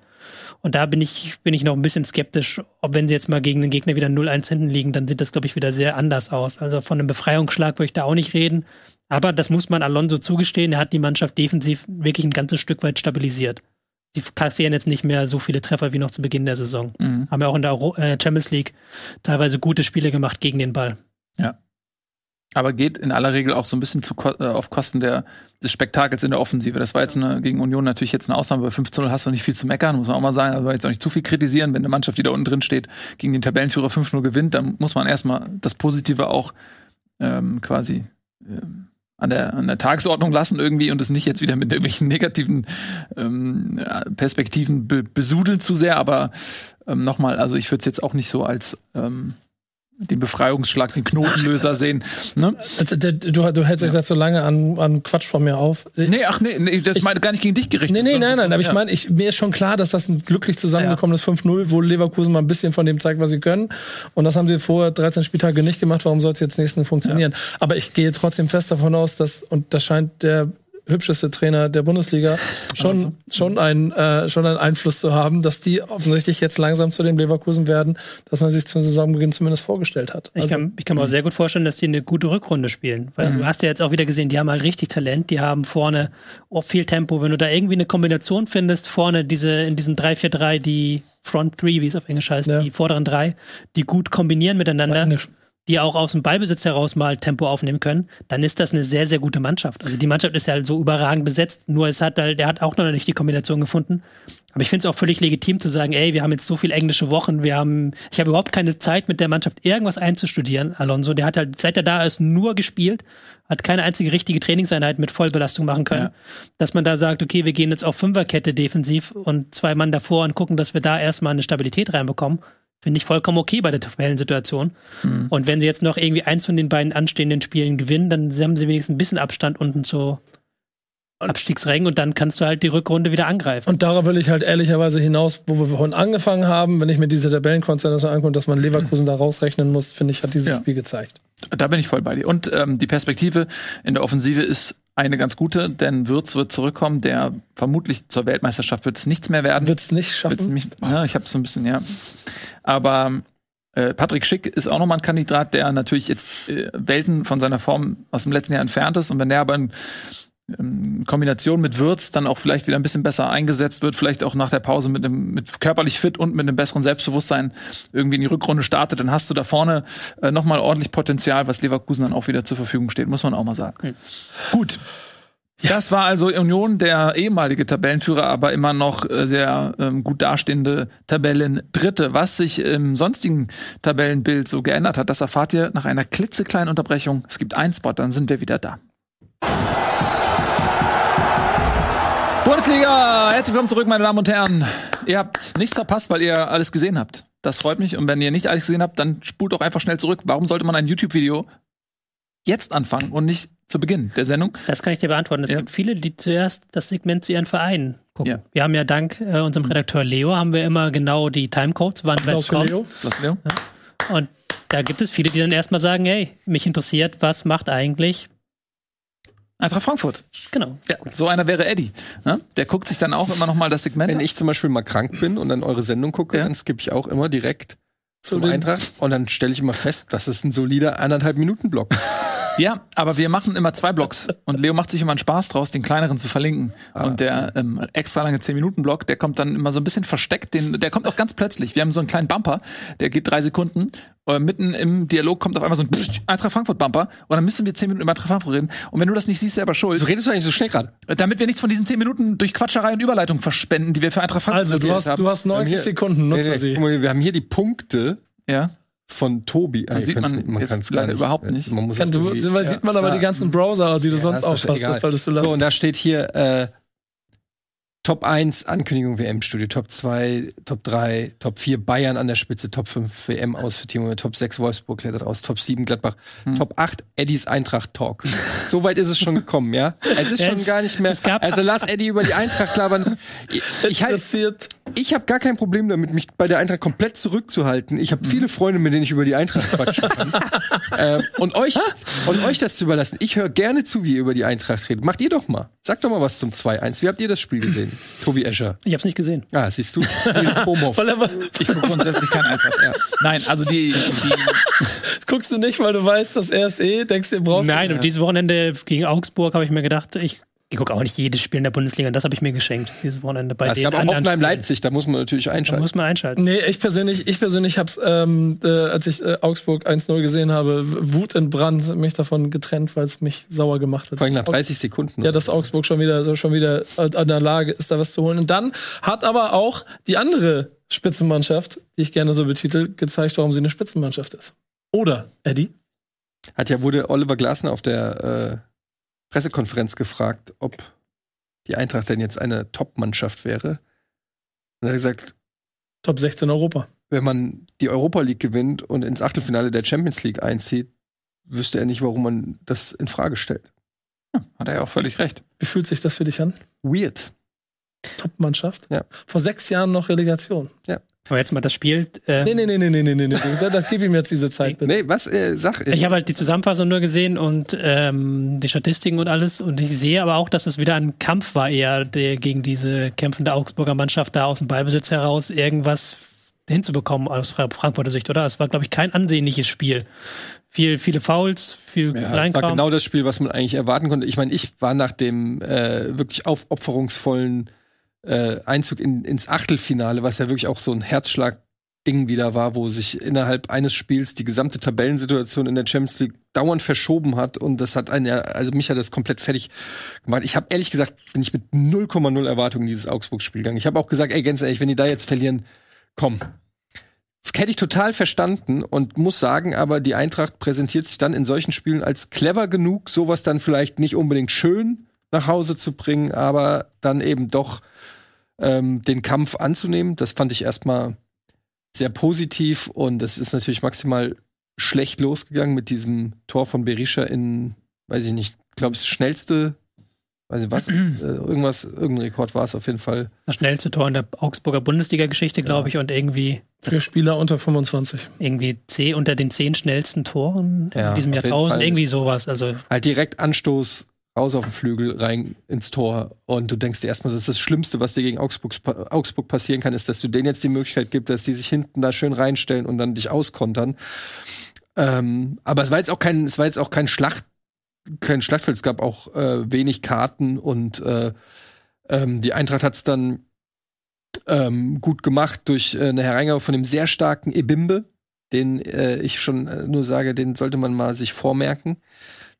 Und da bin ich, bin ich noch ein bisschen skeptisch, ob wenn sie jetzt mal gegen den Gegner wieder 0-1 hinten liegen, dann sieht das, glaube ich, wieder sehr anders aus. Also von einem Befreiungsschlag würde ich da auch nicht reden. Aber das muss man Alonso zugestehen. Er hat die Mannschaft defensiv wirklich ein ganzes Stück weit stabilisiert. Die kassieren jetzt nicht mehr so viele Treffer wie noch zu Beginn der Saison. Mhm. Haben ja auch in der äh, Champions League teilweise gute Spiele gemacht gegen den Ball. Aber geht in aller Regel auch so ein bisschen zu, äh, auf Kosten der, des Spektakels in der Offensive. Das war jetzt eine, gegen Union natürlich jetzt eine Ausnahme. Bei 5-0 hast du nicht viel zu meckern, muss man auch mal sagen. Aber jetzt auch nicht zu viel kritisieren. Wenn eine Mannschaft, die da unten drin steht, gegen den Tabellenführer 5-0 gewinnt, dann muss man erstmal das Positive auch ähm, quasi ähm, an der, an der Tagesordnung lassen irgendwie und es nicht jetzt wieder mit irgendwelchen negativen ähm, Perspektiven be besudeln zu sehr. Aber ähm, nochmal, also ich würde es jetzt auch nicht so als ähm, den Befreiungsschlag, den Knotenlöser sehen. Ne? Der- Du, du hältst dich seit so lange an, an Quatsch von mir auf. Nee, ach nee, nee das meine gar nicht gegen dich gerichtet. Nee, nee, nein, nein, aber ich Ja. meine, ich, mir ist schon klar, dass das ein glücklich zusammengekommenes 5-0, wo Leverkusen mal ein bisschen von dem zeigt, was sie können. Und das haben sie vorher 13 Spieltage nicht gemacht. Warum soll es jetzt nächsten funktionieren? Aber ich gehe trotzdem fest davon aus, dass, und das scheint der hübscheste Trainer der Bundesliga schon, schon, ein, äh, schon einen Einfluss zu haben, dass die offensichtlich jetzt langsam zu dem Leverkusen werden, dass man sich zum Saisonbeginn zumindest vorgestellt hat. Ich, Also, kann, ich kann mir auch sehr gut vorstellen, dass die eine gute Rückrunde spielen. Weil du hast ja jetzt auch wieder gesehen, die haben halt richtig Talent, die haben vorne viel Tempo. Wenn du da irgendwie eine Kombination findest, vorne diese, in diesem 3-4-3, die Front Three, wie es auf Englisch heißt, Ja. die vorderen drei, die gut kombinieren miteinander. Die auch aus dem Ballbesitz heraus mal Tempo aufnehmen können, dann ist das eine sehr, sehr gute Mannschaft. Also die Mannschaft ist ja halt so überragend besetzt, nur es hat halt, der hat auch noch nicht die Kombination gefunden. Aber ich finde es auch völlig legitim zu sagen, ey, wir haben jetzt so viele englische Wochen, wir haben, ich habe überhaupt keine Zeit mit der Mannschaft irgendwas einzustudieren. Alonso, der hat halt, seit er da ist, nur gespielt, hat keine einzige richtige Trainingseinheit mit Vollbelastung machen können. Ja. Dass man da sagt, okay, wir gehen jetzt auf Fünferkette defensiv und zwei Mann davor und gucken, dass wir da erstmal eine Stabilität reinbekommen. Finde ich vollkommen okay bei der Tabellensituation. Und wenn sie jetzt noch irgendwie eins von den beiden anstehenden Spielen gewinnen, dann haben sie wenigstens ein bisschen Abstand unten zu Abstiegsrängen und dann kannst du halt die Rückrunde wieder angreifen. Und darauf will ich halt ehrlicherweise hinaus, wo wir vorhin angefangen haben, wenn ich mir diese Tabellenkonstellation angucke, dass man Leverkusen da rausrechnen muss, finde ich, hat dieses Ja. Spiel gezeigt. Da bin ich voll bei dir. Und ähm, die Perspektive in der Offensive ist eine ganz gute, denn Würz wird zurückkommen, der vermutlich zur Weltmeisterschaft wird es nichts mehr werden. Wird es nicht Wird's schaffen? mich, ja, ich habe so ein bisschen, ja. Aber äh, Patrick Schick ist auch nochmal ein Kandidat, der natürlich jetzt äh, Welten von seiner Form aus dem letzten Jahr entfernt ist. Und wenn der aber in ähm, Kombination mit Würz dann auch vielleicht wieder ein bisschen besser eingesetzt wird, vielleicht auch nach der Pause mit einem mit körperlich fit und mit einem besseren Selbstbewusstsein irgendwie in die Rückrunde startet, dann hast du da vorne äh, nochmal ordentlich Potenzial, was Leverkusen dann auch wieder zur Verfügung steht, muss man auch mal sagen. Mhm. Gut. Das war also Union, der ehemalige Tabellenführer, aber immer noch äh, sehr ähm, gut dastehende Tabellendritte. Was sich im sonstigen Tabellenbild so geändert hat, das erfahrt ihr nach einer klitzekleinen Unterbrechung. Es gibt einen Spot, dann sind wir wieder da. Bundesliga, herzlich willkommen zurück, meine Damen und Herren. Ihr habt nichts verpasst, weil ihr alles gesehen habt. Das freut mich. Und wenn ihr nicht alles gesehen habt, dann spult doch einfach schnell zurück. Warum sollte man ein YouTube-Video jetzt anfangen und nicht zu Beginn der Sendung? Das kann ich dir beantworten. Es Ja. gibt viele, die zuerst das Segment zu ihren Vereinen gucken. Ja. Wir haben ja dank äh, unserem Redakteur Leo haben wir immer genau die Timecodes, wann was für kommt. Leo. Leo? Und da gibt es viele, die dann erstmal sagen, hey, mich interessiert, was macht eigentlich, Eintracht Frankfurt. genau. Ja, so einer wäre Eddie. Ne? Der guckt sich dann auch immer noch mal das Segment Wenn ich zum Beispiel mal krank bin und dann eure Sendung gucke, Ja. dann skippe ich auch immer direkt zum Eintracht und dann stelle ich immer fest, das ist ein solider anderthalb Minuten Block. Ja, aber wir machen immer zwei Blocks. Und Leo macht sich immer einen Spaß draus, den kleineren zu verlinken. Ah, und der ähm, extra lange 10-Minuten-Block, der kommt dann immer so ein bisschen versteckt. Den, der kommt auch ganz plötzlich. Wir haben so einen kleinen Bumper, der geht drei Sekunden. Äh, mitten im Dialog kommt auf einmal so ein Psst, Eintracht Frankfurt-Bumper. Und dann müssen wir 10 Minuten über Eintracht Frankfurt reden. Und wenn du das nicht siehst, selber schuld. So redest du eigentlich so schnell gerade. damit wir nichts von diesen 10 Minuten durch Quatscherei und Überleitung verspenden, die wir für Eintracht Frankfurt Also, du hast, haben. du hast 90 Hier- Sekunden, nutze Nee, nee, sie. mal, wir haben hier die Punkte Ja. Von Tobi. Ah, Man ihr sieht man nicht- jetzt kann's leider überhaupt nicht. Man muss Kann, es du, sieht man aber Ja. die ganzen Browser, die du Ja, sonst aufpasst. Das solltest du lassen. So, und da steht hier, äh, Top 1 Ankündigung WM-Studio, Top 2, Top 3, Top 4 Bayern an der Spitze, Top 5 WM aus für Timo, Top 6 Wolfsburg klettert raus, Top 7 Gladbach, Hm. Top 8 Eddies Eintracht Talk. so weit ist es schon gekommen, ja? Es ist schon Es- gar nicht mehr. es gab- Also lass Eddie über die Eintracht labern. Ich, ich, halt, ich habe gar kein Problem damit, mich bei der Eintracht komplett zurückzuhalten. Ich habe viele Freunde, mit denen ich über die Eintracht quatschen kann. ähm, und euch und euch das zu überlassen. Ich höre gerne zu, wie ihr über die Eintracht redet. Macht ihr doch mal. Sagt doch mal was zum 2-1. Wie habt ihr das Spiel gesehen? Tobi Escher. Ich hab's nicht gesehen. Ah, siehst du. Weil er, Ich gucke grundsätzlich kein Eintracht. Ja. Nein, also die, die guckst du nicht, weil du weißt, dass er es eh, denkst du, brauchst Nein, und dieses Wochenende gegen Augsburg habe ich mir gedacht, ich, ich gucke auch nicht jedes Spiel in der Bundesliga. Und das habe ich mir geschenkt, dieses Wochenende. Bei es den gab auch Hoffenheim Spielen. Leipzig, da muss man natürlich Da einschalten. muss man einschalten. Nee, ich persönlich, ich persönlich hab's, ähm, äh, als ich äh, Augsburg 1-0 gesehen habe, Wut entbrannt, mich davon getrennt, weil es mich sauer gemacht hat. Vor allem nach 30 Sekunden. Ja, dass Augsburg schon wieder, so schon wieder an der Lage ist, da was zu holen. Und dann hat aber auch die andere Spitzenmannschaft, die ich gerne so betitel, gezeigt, warum sie eine Spitzenmannschaft ist. Oder, Eddie? Hat ja wurde Oliver Glasner auf der äh, Pressekonferenz gefragt, ob die Eintracht denn jetzt eine Top-Mannschaft wäre. Und er hat gesagt, Top 16 Europa. wenn man die Europa League gewinnt und ins Achtelfinale der Champions League einzieht, wüsste er nicht, warum man das in Frage stellt. hat er ja auch völlig recht. Wie fühlt sich das für dich an? Weird. Top-Mannschaft? Ja. Vor sechs Jahren noch Relegation. Aber jetzt mal das Spiel. Äh, Nee, nee, nee, nee, nee, nee, nee, nee. Das, gib ihm jetzt diese Zeit, bitte. Nee, was? Äh, sag. Ich habe halt die Zusammenfassung nur gesehen und ähm, die Statistiken und alles. Und ich sehe aber auch, dass es wieder ein Kampf war, eher der, gegen diese kämpfende Augsburger Mannschaft da aus dem Ballbesitz heraus irgendwas hinzubekommen aus Fra- Frankfurter Sicht, oder? Es war, glaube ich, kein ansehnliches Spiel. Viel, viele Fouls, viel Ja, das war Kleinkram. genau das Spiel, was man eigentlich erwarten konnte. Ich meine, ich war nach dem äh, wirklich aufopferungsvollen äh, Einzug in, ins Achtelfinale, was ja wirklich auch so ein Herzschlag-Ding wieder war, wo sich innerhalb eines Spiels die gesamte Tabellensituation in der Champions League dauernd verschoben hat und das hat einen ja, also mich hat das komplett fertig gemacht. Ich habe ehrlich gesagt, bin ich mit 0,0 Erwartungen in dieses Augsburg-Spiel gegangen. Ich habe auch gesagt, ey, ganz ehrlich, wenn die da jetzt verlieren, komm, hätte ich total verstanden und muss sagen, aber die Eintracht präsentiert sich dann in solchen Spielen als clever genug, sowas dann vielleicht nicht unbedingt schön nach Hause zu bringen, aber dann eben doch ähm, den Kampf anzunehmen. Das fand ich erstmal sehr positiv und es ist natürlich maximal schlecht losgegangen mit diesem Tor von Berisha in, weiß ich nicht, glaube das schnellste, weiß ich was, äh, irgendwas, irgendein Rekord war es auf jeden Fall. Das schnellste Tor in der Augsburger Bundesliga-Geschichte, glaube ich, und irgendwie, Für Spieler unter 25. irgendwie zehn, unter den zehn schnellsten Toren Ja, in diesem Jahrtausend. Irgendwie sowas. Also halt direkt Anstoß raus auf den Flügel, rein ins Tor. Und du denkst dir erstmal, das ist das Schlimmste, was dir gegen Augsburg, Augsburg passieren kann, ist, dass du denen jetzt die Möglichkeit gibst, dass die sich hinten da schön reinstellen und dann dich auskontern. Ähm, aber es war jetzt auch kein, es war jetzt auch kein Schlacht, kein Schlachtfeld. Es gab auch äh, wenig Karten und äh, ähm, die Eintracht hat es dann ähm, gut gemacht durch äh, eine Hereingabe von dem sehr starken Ebimbe, den äh, ich schon äh, nur sage, den sollte man mal sich vormerken.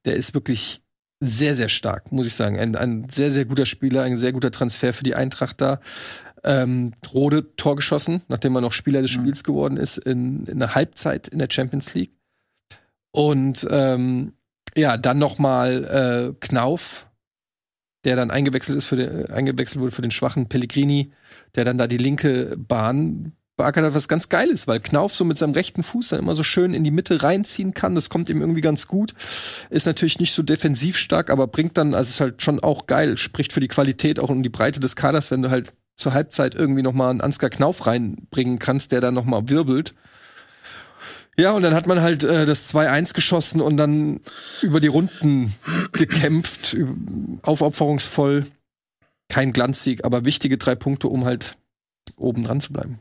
Der ist wirklich sehr, sehr stark, muss ich sagen. Ein, ein sehr, sehr guter Spieler, ein sehr guter Transfer für die Eintracht da. Ähm, Rode Tor geschossen, nachdem er noch Spieler des Mhm. Spiels geworden ist, in, in der Halbzeit in der Champions League. Und ähm, ja, dann noch mal äh, Knauf, der dann eingewechselt ist für den, eingewechselt wurde für den schwachen Pellegrini, der dann da die linke Bahn beackert hat, was ganz geil ist, weil Knauf so mit seinem rechten Fuß dann immer so schön in die Mitte reinziehen kann. Das kommt ihm irgendwie ganz gut. Ist natürlich nicht so defensiv stark, aber bringt dann, also ist halt schon auch geil, spricht für die Qualität auch um die Breite des Kaders, wenn du halt zur Halbzeit irgendwie noch mal einen Ansgar Knauf reinbringen kannst, der dann noch mal wirbelt. Ja, und dann hat man halt äh, das 2-1 geschossen und dann über die Runden gekämpft, aufopferungsvoll. Kein Glanzsieg, aber wichtige drei Punkte, um halt oben dran zu bleiben.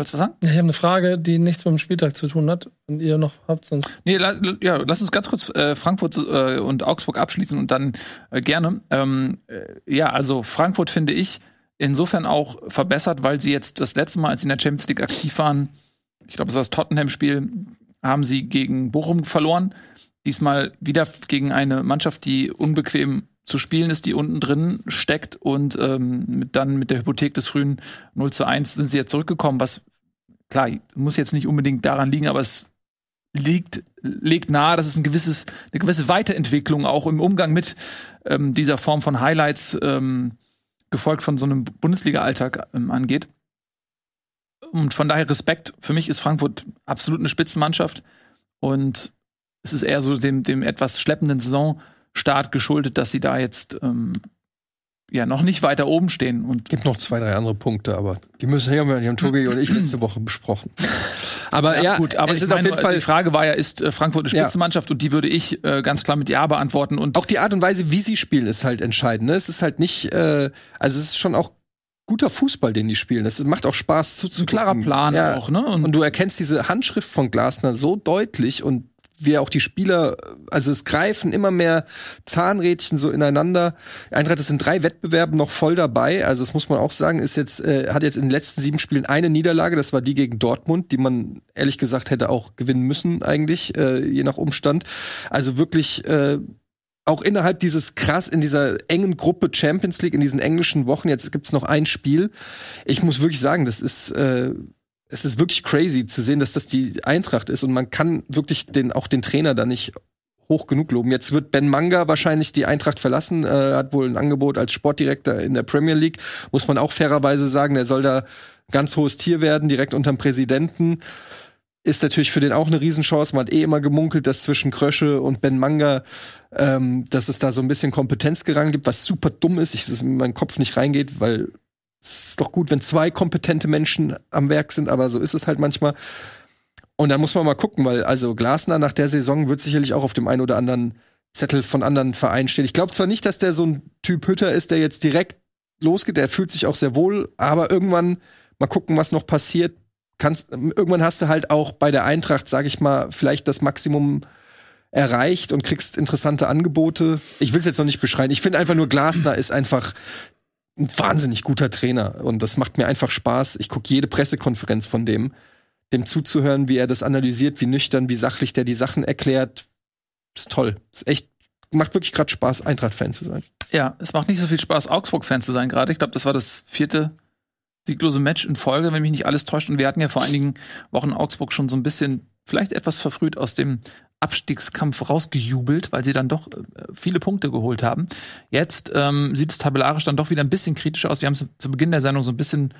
Wolltest du was sagen? Ja, ich habe eine Frage, die nichts mit dem Spieltag zu tun hat. Und ihr noch habt, sonst. Nee, la, ja, lass uns ganz kurz äh, Frankfurt äh, und Augsburg abschließen und dann äh, gerne. Ähm, äh, ja, also Frankfurt finde ich insofern auch verbessert, weil sie jetzt das letzte Mal, als sie in der Champions League aktiv waren, ich glaube, es war das Tottenham-Spiel, haben sie gegen Bochum verloren. Diesmal wieder gegen eine Mannschaft, die unbequem zu spielen ist, die unten drin steckt und ähm, mit, dann mit der Hypothek des frühen 0 zu 1 sind sie jetzt zurückgekommen, was klar, muss jetzt nicht unbedingt daran liegen, aber es liegt, legt nahe, dass es ein gewisses, eine gewisse Weiterentwicklung auch im Umgang mit ähm, dieser Form von Highlights ähm, gefolgt von so einem Bundesliga-Alltag ähm, angeht. Und von daher Respekt. Für mich ist Frankfurt absolut eine Spitzenmannschaft. Und es ist eher so dem, dem etwas schleppenden Saisonstart geschuldet, dass sie da jetzt ähm, ja noch nicht weiter oben stehen. Und Gibt noch zwei, drei andere Punkte, aber die müssen ja, haben Tobi und ich letzte Woche besprochen. Aber ja, gut, aber es meine, auf jeden Fall die Frage war ja, ist äh, Frankfurt eine Ja. Spitzenmannschaft? Und die würde ich äh, ganz klar mit Ja beantworten. Und auch die Art und Weise, wie sie spielen, ist halt entscheidend. Ne? Es ist halt nicht, äh, also es ist schon auch guter Fußball, den die spielen. Es macht auch Spaß ein zuzugucken. klarer Plan ja. auch, ne? Und du erkennst diese Handschrift von Glasner so deutlich und wie auch die Spieler, also es greifen immer mehr Zahnrädchen so ineinander. Eintracht ist in drei Wettbewerben noch voll dabei. Also das muss man auch sagen, ist jetzt, äh, hat jetzt in den letzten sieben Spielen eine Niederlage. Das war die gegen Dortmund, die man ehrlich gesagt hätte auch gewinnen müssen eigentlich, äh, je nach Umstand. Also wirklich äh, auch innerhalb dieses krass in dieser engen Gruppe Champions League in diesen englischen Wochen jetzt gibt's noch ein Spiel. Ich muss wirklich sagen, das ist äh, es ist wirklich crazy zu sehen, dass das die Eintracht ist und man kann wirklich den auch den Trainer da nicht hoch genug loben. Jetzt wird Ben Manga wahrscheinlich die Eintracht verlassen, äh, hat wohl ein Angebot als Sportdirektor in der Premier League, muss man auch fairerweise sagen, der soll da ganz hohes Tier werden, direkt unterm Präsidenten. Ist natürlich für den auch eine Riesenchance. Man hat eh immer gemunkelt, dass zwischen Krösche und Ben Manga, ähm, dass es da so ein bisschen Kompetenzgerang gibt, was super dumm ist, ich, dass in meinen Kopf nicht reingeht, weil ist doch gut, wenn zwei kompetente Menschen am Werk sind, aber so ist es halt manchmal. Und dann muss man mal gucken, weil also Glasner nach der Saison wird sicherlich auch auf dem einen oder anderen Zettel von anderen Vereinen stehen. Ich glaube zwar nicht, dass der so ein Typ Hütter ist, der jetzt direkt losgeht, der fühlt sich auch sehr wohl, aber irgendwann mal gucken, was noch passiert. Kannst, irgendwann hast du halt auch bei der Eintracht, sag ich mal, vielleicht das Maximum erreicht und kriegst interessante Angebote. Ich will es jetzt noch nicht beschreiben. Ich finde einfach nur Glasner ist einfach ein wahnsinnig guter Trainer und das macht mir einfach Spaß. Ich gucke jede Pressekonferenz von dem, dem zuzuhören, wie er das analysiert, wie nüchtern, wie sachlich der die Sachen erklärt. Ist toll. Ist echt macht wirklich gerade Spaß, Eintracht-Fan zu sein. ja, es macht nicht so viel Spaß, Augsburg-Fan zu sein gerade. Ich glaube, das war das vierte sieglose Match in Folge, wenn mich nicht alles täuscht. Und wir hatten ja vor einigen Wochen Augsburg schon so ein bisschen, vielleicht etwas verfrüht aus dem Abstiegskampf rausgejubelt, weil sie dann doch äh, viele Punkte geholt haben. Jetzt ähm, sieht es tabellarisch dann doch wieder ein bisschen kritisch aus. Wir haben es zu Beginn der Sendung so ein bisschen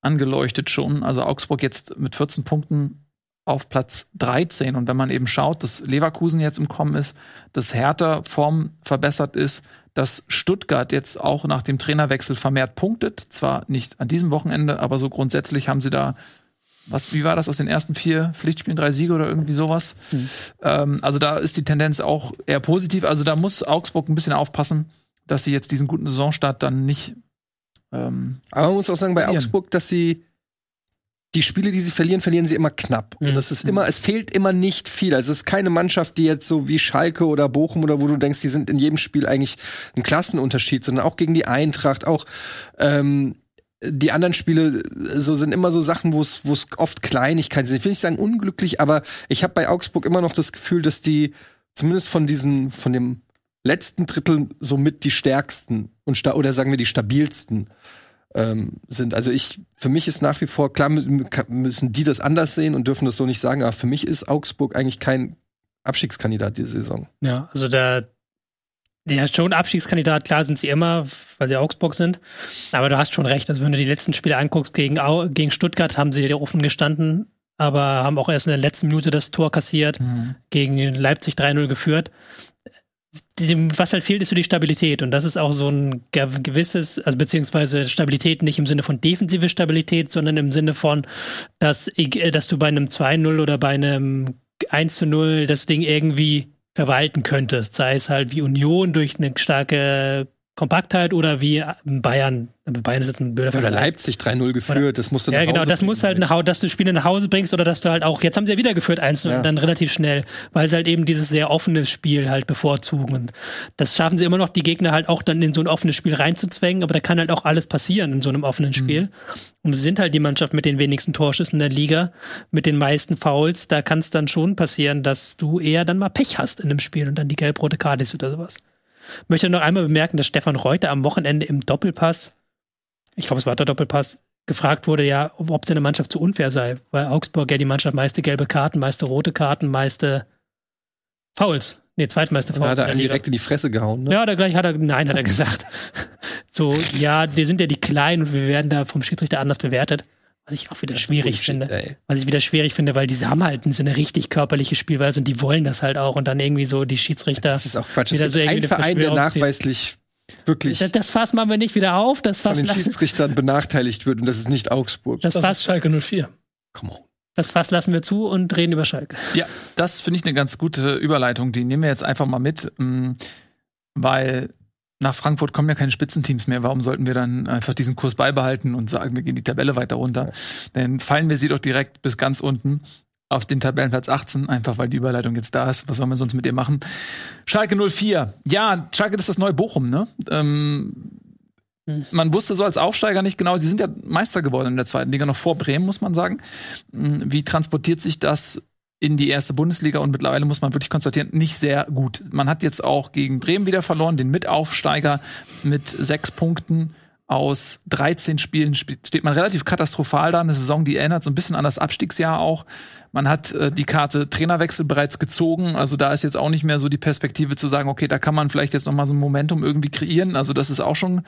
angeleuchtet schon. Also Augsburg jetzt mit 14 Punkten auf Platz 13. Und wenn man eben schaut, dass Leverkusen jetzt im Kommen ist, dass Hertha Form verbessert ist, dass Stuttgart jetzt auch nach dem Trainerwechsel vermehrt punktet. Zwar nicht an diesem Wochenende, aber so grundsätzlich haben sie da, was, wie war das aus den ersten vier Pflichtspielen, drei Siege oder irgendwie sowas? Ähm, also da ist die Tendenz auch eher positiv. Also da muss Augsburg ein bisschen aufpassen, dass sie jetzt diesen guten Saisonstart dann nicht ähm, Aber man muss auch sagen, bei Verlieren. Augsburg, dass sie die Spiele, die sie verlieren, verlieren sie immer knapp. Und das ist immer, es fehlt immer nicht viel. Also es ist keine Mannschaft, die jetzt so wie Schalke oder Bochum oder wo du denkst, die sind in jedem Spiel eigentlich ein Klassenunterschied, sondern auch gegen die Eintracht, auch ähm, die anderen Spiele so sind immer so Sachen, wo es oft Kleinigkeiten sind. Ich will nicht sagen unglücklich, aber ich habe bei Augsburg immer noch das Gefühl, dass die zumindest von diesen von dem letzten Drittel somit die stärksten und oder sagen wir die stabilsten ähm, sind. Also ich, für mich ist nach wie vor, klar mü- müssen die das anders sehen und dürfen das so nicht sagen, aber für mich ist Augsburg eigentlich kein Abstiegskandidat diese Saison. Ja, also da, ja, schon Abstiegskandidat, klar sind sie immer, weil sie Augsburg sind. Aber du hast schon recht, also wenn du die letzten Spiele anguckst, gegen, gegen Stuttgart haben sie offen gestanden, aber haben auch erst in der letzten Minute das Tor kassiert, gegen Leipzig 3-0 geführt. Dem, was halt fehlt, ist so die Stabilität. Und das ist auch so ein ge- gewisses, also beziehungsweise Stabilität nicht im Sinne von defensive Stabilität, sondern im Sinne von, dass, äh, dass du bei einem 2-0 oder bei einem 1-0 das Ding irgendwie verwalten könntest. Sei es halt wie Union durch eine starke Kompaktheit oder wie Bayern. Bayern ist jetzt ein blöder Oder. Leipzig 3-0 geführt, das musst du Ja, nach genau, Hause das muss halt nach Hause, dass du Spiele nach Hause bringst oder dass du halt auch, jetzt haben sie ja wieder geführt, eins Ja. und dann relativ schnell, weil sie halt eben dieses sehr offene Spiel halt bevorzugen. Und das schaffen sie immer noch, die Gegner halt auch dann in so ein offenes Spiel reinzuzwängen, aber da kann halt auch alles passieren in so einem offenen Spiel. Und sie sind halt die Mannschaft mit den wenigsten Torschüssen in der Liga, mit den meisten Fouls. Da kann es dann schon passieren, dass du eher dann mal Pech hast in dem Spiel und dann die gelb-rote Karte ist oder sowas. Möchte noch einmal bemerken, dass Stefan Reuter am Wochenende im Doppelpass ich glaube, es war der Doppelpass, gefragt wurde, ja, ob seine Mannschaft zu unfair sei, weil Augsburg ja die Mannschaft meiste gelbe Karten, meiste rote Karten, meiste Fouls. Nee, zweitmeiste Da Fouls. hat er einen direkt in die Fresse gehauen. Ne? Ja, da gleich hat er, nein, hat er gesagt. so, ja, die sind ja die Kleinen und wir werden da vom Schiedsrichter anders bewertet. Was ich auch wieder schwierig Bullshit, finde. ey. Was ich wieder schwierig finde, weil die haben halt so eine richtig körperliche Spielweise und die wollen das halt auch und dann irgendwie so die Schiedsrichter. Das ist auch Quatsch. Es Wieder gibt so eine Verein, der nachweislich wirklich Das, das Fass machen wir nicht wieder auf. Das von Fass, den lassen, Schiedsrichtern benachteiligt wird und das ist nicht Augsburg. das, Das Fass, ist Schalke 04. Come on. das Fass lassen wir zu und reden über Schalke. Ja, das finde ich eine ganz gute Überleitung. Die nehmen wir jetzt einfach mal mit, mh, weil nach Frankfurt kommen ja keine Spitzenteams mehr. Warum sollten wir dann einfach diesen Kurs beibehalten und sagen, wir gehen die Tabelle weiter runter? Dann fallen wir sie doch direkt bis ganz unten auf den Tabellenplatz 18, einfach weil die Überleitung jetzt da ist. Was sollen wir sonst mit ihr machen? Schalke 04. Ja, Schalke das ist das neue Bochum, ne? Ähm, Hm. man wusste so als Aufsteiger nicht genau, sie sind ja Meister geworden in der zweiten Liga, noch vor Bremen, muss man sagen. Hm, Wie transportiert sich das in die erste Bundesliga und mittlerweile muss man wirklich konstatieren, nicht sehr gut. Man hat jetzt auch gegen Bremen wieder verloren, den Mitaufsteiger mit sechs Punkten aus 13 Spielen sp- steht man relativ katastrophal da. Eine Saison, die erinnert so ein bisschen an das Abstiegsjahr auch. Man hat äh, die Karte Trainerwechsel bereits gezogen. Also da ist jetzt auch nicht mehr so die Perspektive zu sagen, okay, da kann man vielleicht jetzt noch mal so ein Momentum irgendwie kreieren. Also das ist auch schon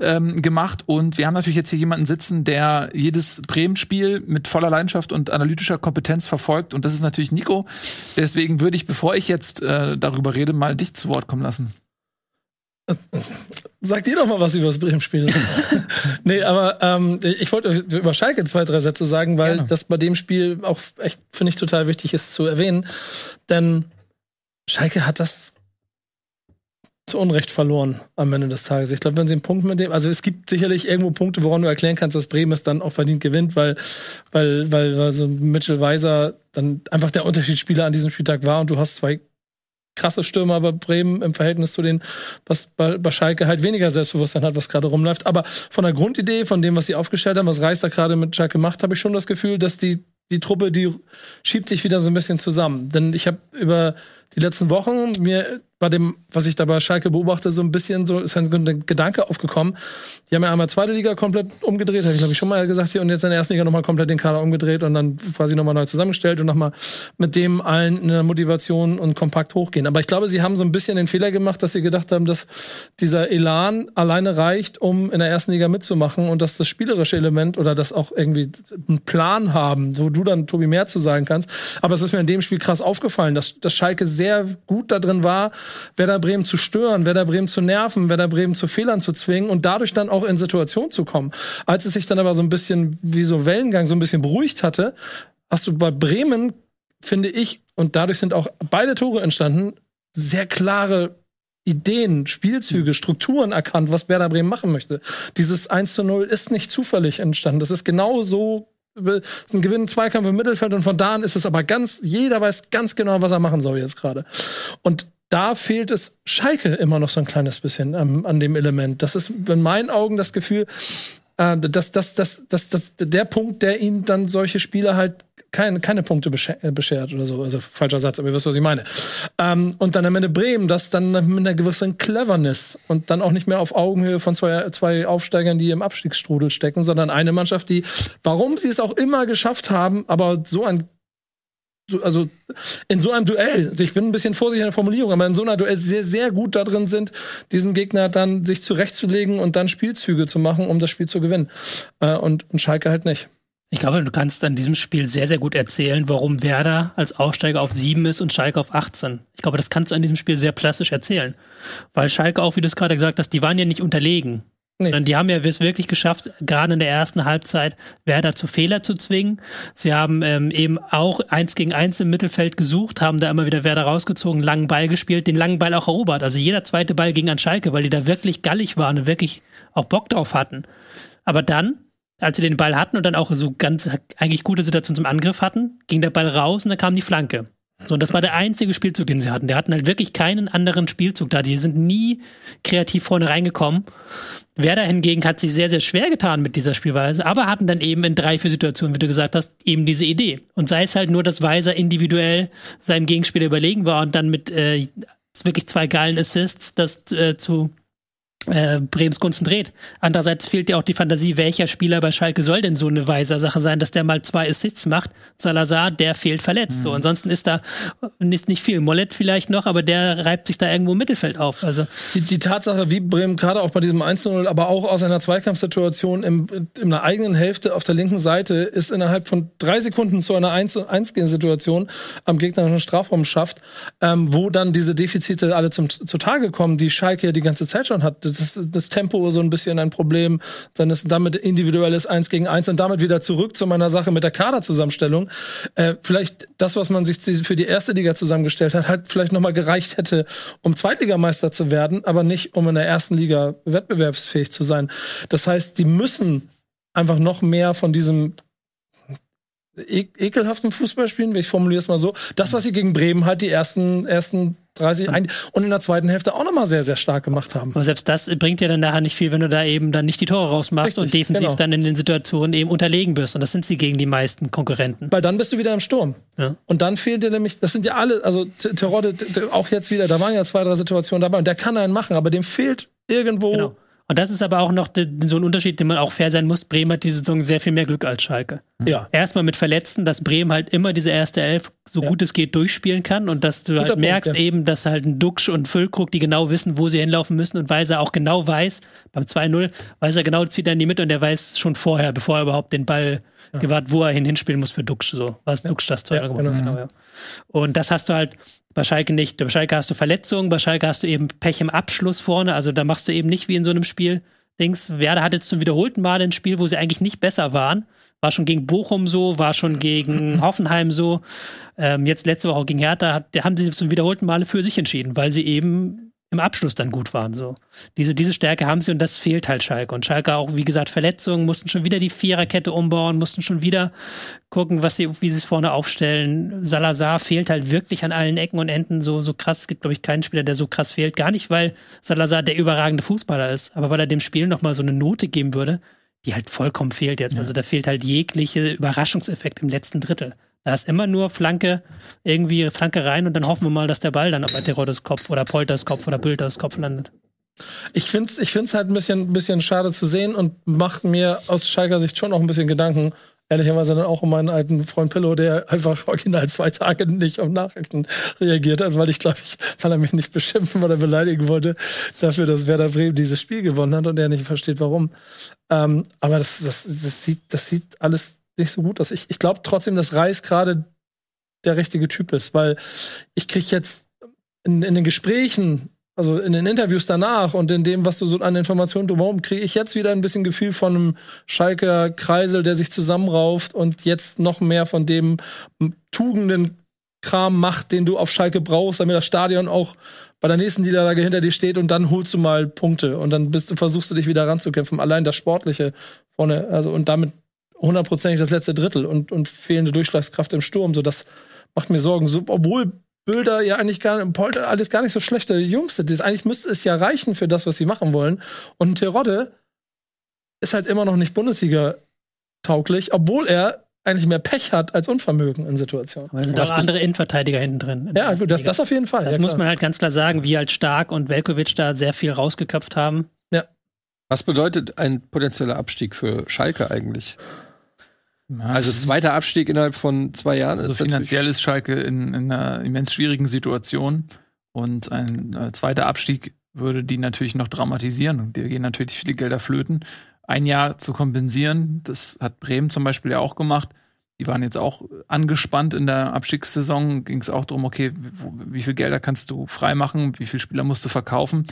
ähm, gemacht. Und wir haben natürlich jetzt hier jemanden sitzen, der jedes Bremen-Spiel mit voller Leidenschaft und analytischer Kompetenz verfolgt. Und das ist natürlich Nico. Deswegen würde ich, bevor ich jetzt äh, darüber rede, mal dich zu Wort kommen lassen. Sagt ihr doch mal was über das Bremen-Spiel. nee, aber ähm, ich wollte über Schalke zwei, drei Sätze sagen, weil Gerne. das bei dem Spiel auch echt, finde ich, total wichtig ist zu erwähnen. Denn Schalke hat das zu Unrecht verloren am Ende des Tages. Ich glaube, wenn sie einen Punkt mit dem, also es gibt sicherlich irgendwo Punkte, woran du erklären kannst, dass Bremen es dann auch verdient gewinnt, weil, weil, weil, weil so Mitchell Weiser dann einfach der Unterschiedsspieler an diesem Spieltag war und du hast zwei krasse Stürmer bei Bremen im Verhältnis zu denen, was bei, bei Schalke halt weniger Selbstbewusstsein hat, was gerade rumläuft. Aber von der Grundidee, von dem, was sie aufgestellt haben, was Reis da gerade mit Schalke macht, habe ich schon das Gefühl, dass die die Truppe, die schiebt sich wieder so ein bisschen zusammen. Denn ich habe über die letzten Wochen mir bei dem, was ich da bei Schalke beobachte, so ein bisschen so ist ein Gedanke aufgekommen. Die haben ja einmal zweite Liga komplett umgedreht, habe ich glaube ich schon mal gesagt hier, und jetzt in der ersten Liga nochmal komplett den Kader umgedreht und dann quasi nochmal neu zusammengestellt und nochmal mit dem allen in der Motivation und kompakt hochgehen. Aber ich glaube, sie haben so ein bisschen den Fehler gemacht, dass sie gedacht haben, dass dieser Elan alleine reicht, um in der ersten Liga mitzumachen und dass das spielerische Element oder das auch irgendwie einen Plan haben, wo du dann, Tobi, mehr zu sagen kannst. Aber es ist mir in dem Spiel krass aufgefallen, dass, dass Schalke sehr gut da drin war, Werder Bremen zu stören, Werder Bremen zu nerven, Werder Bremen zu Fehlern zu zwingen und dadurch dann auch in Situationen zu kommen. Als es sich dann aber so ein bisschen wie so Wellengang so ein bisschen beruhigt hatte, hast du bei Bremen, finde ich, und dadurch sind auch beide Tore entstanden, sehr klare Ideen, Spielzüge, Strukturen erkannt, was Werder Bremen machen möchte. Dieses 1 zu 0 ist nicht zufällig entstanden. Das ist genau so ein Gewinn, Zweikampf im Mittelfeld und von da an ist es aber ganz, jeder weiß ganz genau, was er machen soll jetzt gerade. Und da fehlt es Schalke immer noch so ein kleines bisschen ähm, an dem Element. Das ist in meinen Augen das Gefühl, äh, dass, dass, dass, dass, dass der Punkt, der ihnen dann solche Spiele halt keine, keine Punkte äh, beschert oder so. Also falscher Satz, aber ihr wisst, was ich meine. Ähm, und dann am Ende Bremen, das dann mit einer gewissen Cleverness und dann auch nicht mehr auf Augenhöhe von zwei, zwei Aufsteigern, die im Abstiegsstrudel stecken, sondern eine Mannschaft, die, warum sie es auch immer geschafft haben, aber so ein also in so einem Duell, ich bin ein bisschen vorsichtig in der Formulierung, aber in so einer Duell sehr, sehr gut da drin sind, diesen Gegner dann sich zurechtzulegen und dann Spielzüge zu machen, um das Spiel zu gewinnen. Äh, und, und Schalke halt nicht. Ich glaube, du kannst an diesem Spiel sehr, sehr gut erzählen, warum Werder als Aufsteiger auf 7 ist und Schalke auf 18. Ich glaube, das kannst du an diesem Spiel sehr plastisch erzählen. Weil Schalke auch, wie du es gerade gesagt hast, die waren ja nicht unterlegen. Nee. Sondern die haben ja es wirklich geschafft, gerade in der ersten Halbzeit Werder zu Fehler zu zwingen. Sie haben ähm, eben auch eins gegen eins im Mittelfeld gesucht, haben da immer wieder Werder rausgezogen, langen Ball gespielt, den langen Ball auch erobert. Also jeder zweite Ball ging an Schalke, weil die da wirklich gallig waren und wirklich auch Bock drauf hatten. Aber dann, als sie den Ball hatten und dann auch so ganz eigentlich gute Situation zum Angriff hatten, ging der Ball raus und dann kam die Flanke. So, das war der einzige Spielzug, den sie hatten. Die hatten halt wirklich keinen anderen Spielzug da. Die sind nie kreativ vorne reingekommen. Werder hingegen hat sich sehr, sehr schwer getan mit dieser Spielweise, aber hatten dann eben in drei, vier Situationen, wie du gesagt hast, eben diese Idee. Und sei es halt nur, dass Weiser individuell seinem Gegenspieler überlegen war und dann mit äh, wirklich zwei geilen Assists das äh, zu äh, Brems Gunsten dreht. Andererseits fehlt ja auch die Fantasie, welcher Spieler bei Schalke soll denn so eine weise Sache sein, dass der mal zwei Assists macht. Salazar, der fehlt verletzt. Mhm. So, ansonsten ist da nicht, nicht viel. Mollet vielleicht noch, aber der reibt sich da irgendwo im Mittelfeld auf. Also die, die Tatsache, wie Bremen gerade auch bei diesem 1-0, aber auch aus einer Zweikampfsituation im, in einer eigenen Hälfte auf der linken Seite ist innerhalb von drei Sekunden zu einer 1-1-Situation am gegnerischen Strafraum schafft, ähm, wo dann diese Defizite alle zum, zutage kommen, die Schalke ja die ganze Zeit schon hat. Das, das Tempo so ein bisschen ein Problem, dann ist damit individuelles Eins gegen Eins und damit wieder zurück zu meiner Sache mit der Kaderzusammenstellung. Äh, vielleicht das, was man sich für die erste Liga zusammengestellt hat, halt vielleicht nochmal gereicht hätte, um Zweitligameister zu werden, aber nicht um in der ersten Liga wettbewerbsfähig zu sein. Das heißt, die müssen einfach noch mehr von diesem e ekelhaften Fußball spielen, ich formuliere es mal so. Das, was sie gegen Bremen halt die ersten, ersten 30 ein, und in der zweiten Hälfte auch nochmal sehr, sehr stark gemacht haben. Aber selbst das bringt dir dann nachher nicht viel, wenn du da eben dann nicht die Tore rausmachst Richtig, und defensiv genau. dann in den Situationen eben unterlegen bist. Und das sind sie gegen die meisten Konkurrenten. Weil dann bist du wieder im Sturm. Ja. Und dann fehlt dir nämlich, das sind ja alle, also Terodde auch jetzt wieder, da waren ja zwei, drei Situationen dabei und der kann einen machen, aber dem fehlt irgendwo. Genau und das ist aber auch noch so ein Unterschied, den man auch fair sein muss. Bremen hat diese Saison sehr viel mehr Glück als Schalke. Mhm. Ja. Erstmal mit Verletzten, dass Bremen halt immer diese erste Elf so ja. gut es geht durchspielen kann und dass du Guter halt Punkt, merkst ja. eben, dass halt ein Duxch und Füllkrug, die genau wissen, wo sie hinlaufen müssen und Weiser auch genau weiß, beim 2-0, weiß er genau, zieht er in die Mitte und der weiß schon vorher, bevor er überhaupt den Ball ja. gewahrt, wo er hin hinspielen muss für Duxch. So war es ja. Duxch das 2 ja, genau. genau ja. Und das hast du halt bei Schalke nicht. Bei Schalke hast du Verletzungen, bei Schalke hast du eben Pech im Abschluss vorne. Also da machst du eben nicht wie in so einem Spiel Dings. Werder hat jetzt zum wiederholten Mal ein Spiel, wo sie eigentlich nicht besser waren. War schon gegen Bochum so, war schon gegen Hoffenheim so. Ähm, jetzt letzte Woche gegen Hertha hat, haben sie zum wiederholten Male für sich entschieden, weil sie eben im Abschluss dann gut waren. So. Diese, diese Stärke haben sie und das fehlt halt Schalke. Und Schalke auch, wie gesagt, Verletzungen, mussten schon wieder die Viererkette umbauen, mussten schon wieder gucken, was sie, wie sie es vorne aufstellen. Salazar fehlt halt wirklich an allen Ecken und Enden so, so krass. Es gibt, glaube ich, keinen Spieler, der so krass fehlt. Gar nicht, weil Salazar der überragende Fußballer ist, aber weil er dem Spiel nochmal so eine Note geben würde, die halt vollkommen fehlt jetzt. Ja. Also da fehlt halt jegliche Überraschungseffekt im letzten Drittel. Da ist immer nur Flanke, irgendwie Flanke rein und dann hoffen wir mal, dass der Ball dann bei Terodes Kopf oder Polters Kopf oder Bülters Kopf landet. Ich finde es ich find's halt ein bisschen, bisschen schade zu sehen und macht mir aus Schalker Sicht schon auch ein bisschen Gedanken. Ehrlicherweise dann auch um meinen alten Freund Pillow, der einfach original zwei Tage nicht auf Nachrichten reagiert hat, weil ich glaube, ich, weil er mich nicht beschimpfen oder beleidigen wollte, dafür, dass Werder Bremen dieses Spiel gewonnen hat und er nicht versteht, warum. Ähm, aber das, das, das, sieht, das sieht alles nicht so gut aus. Ich, ich glaube trotzdem, dass Reis gerade der richtige Typ ist, weil ich kriege jetzt in, in den Gesprächen, also in den Interviews danach und in dem, was du so an Informationen drumherum, kriege ich jetzt wieder ein bisschen Gefühl von einem Schalker Kreisel, der sich zusammenrauft und jetzt noch mehr von dem Tugenden Kram macht, den du auf Schalke brauchst, damit das Stadion auch bei der nächsten Niederlage hinter dir steht und dann holst du mal Punkte und dann bist du, versuchst du dich wieder ranzukämpfen. Allein das Sportliche vorne, also und damit hundertprozentig das letzte Drittel und, und fehlende Durchschlagskraft im Sturm. So, das macht mir Sorgen. So, obwohl Bilder ja eigentlich gar Polter alles gar nicht so schlechte Jungs sind. Das, eigentlich müsste es ja reichen für das, was sie machen wollen. Und Terodde ist halt immer noch nicht Bundesliga tauglich, obwohl er eigentlich mehr Pech hat als Unvermögen in Situationen. Aber da sind auch andere Innenverteidiger hinten drin. Ja, gut, das, das auf jeden Fall. Das ja, muss man halt ganz klar sagen, wie halt Stark und Velkovic da sehr viel rausgeköpft haben. Ja. Was bedeutet ein potenzieller Abstieg für Schalke eigentlich? Also zweiter Abstieg innerhalb von zwei Jahren. Also finanziell ist Schalke in, in, einer immens schwierigen Situation und ein äh, zweiter Abstieg würde die natürlich noch dramatisieren und dir gehen natürlich viele Gelder flöten. Ein Jahr zu kompensieren, das hat Bremen zum Beispiel ja auch gemacht. Die waren jetzt auch angespannt in der Abstiegssaison. Ging es auch darum, okay, wie viel Gelder kannst du freimachen, wie viele Spieler musst du verkaufen?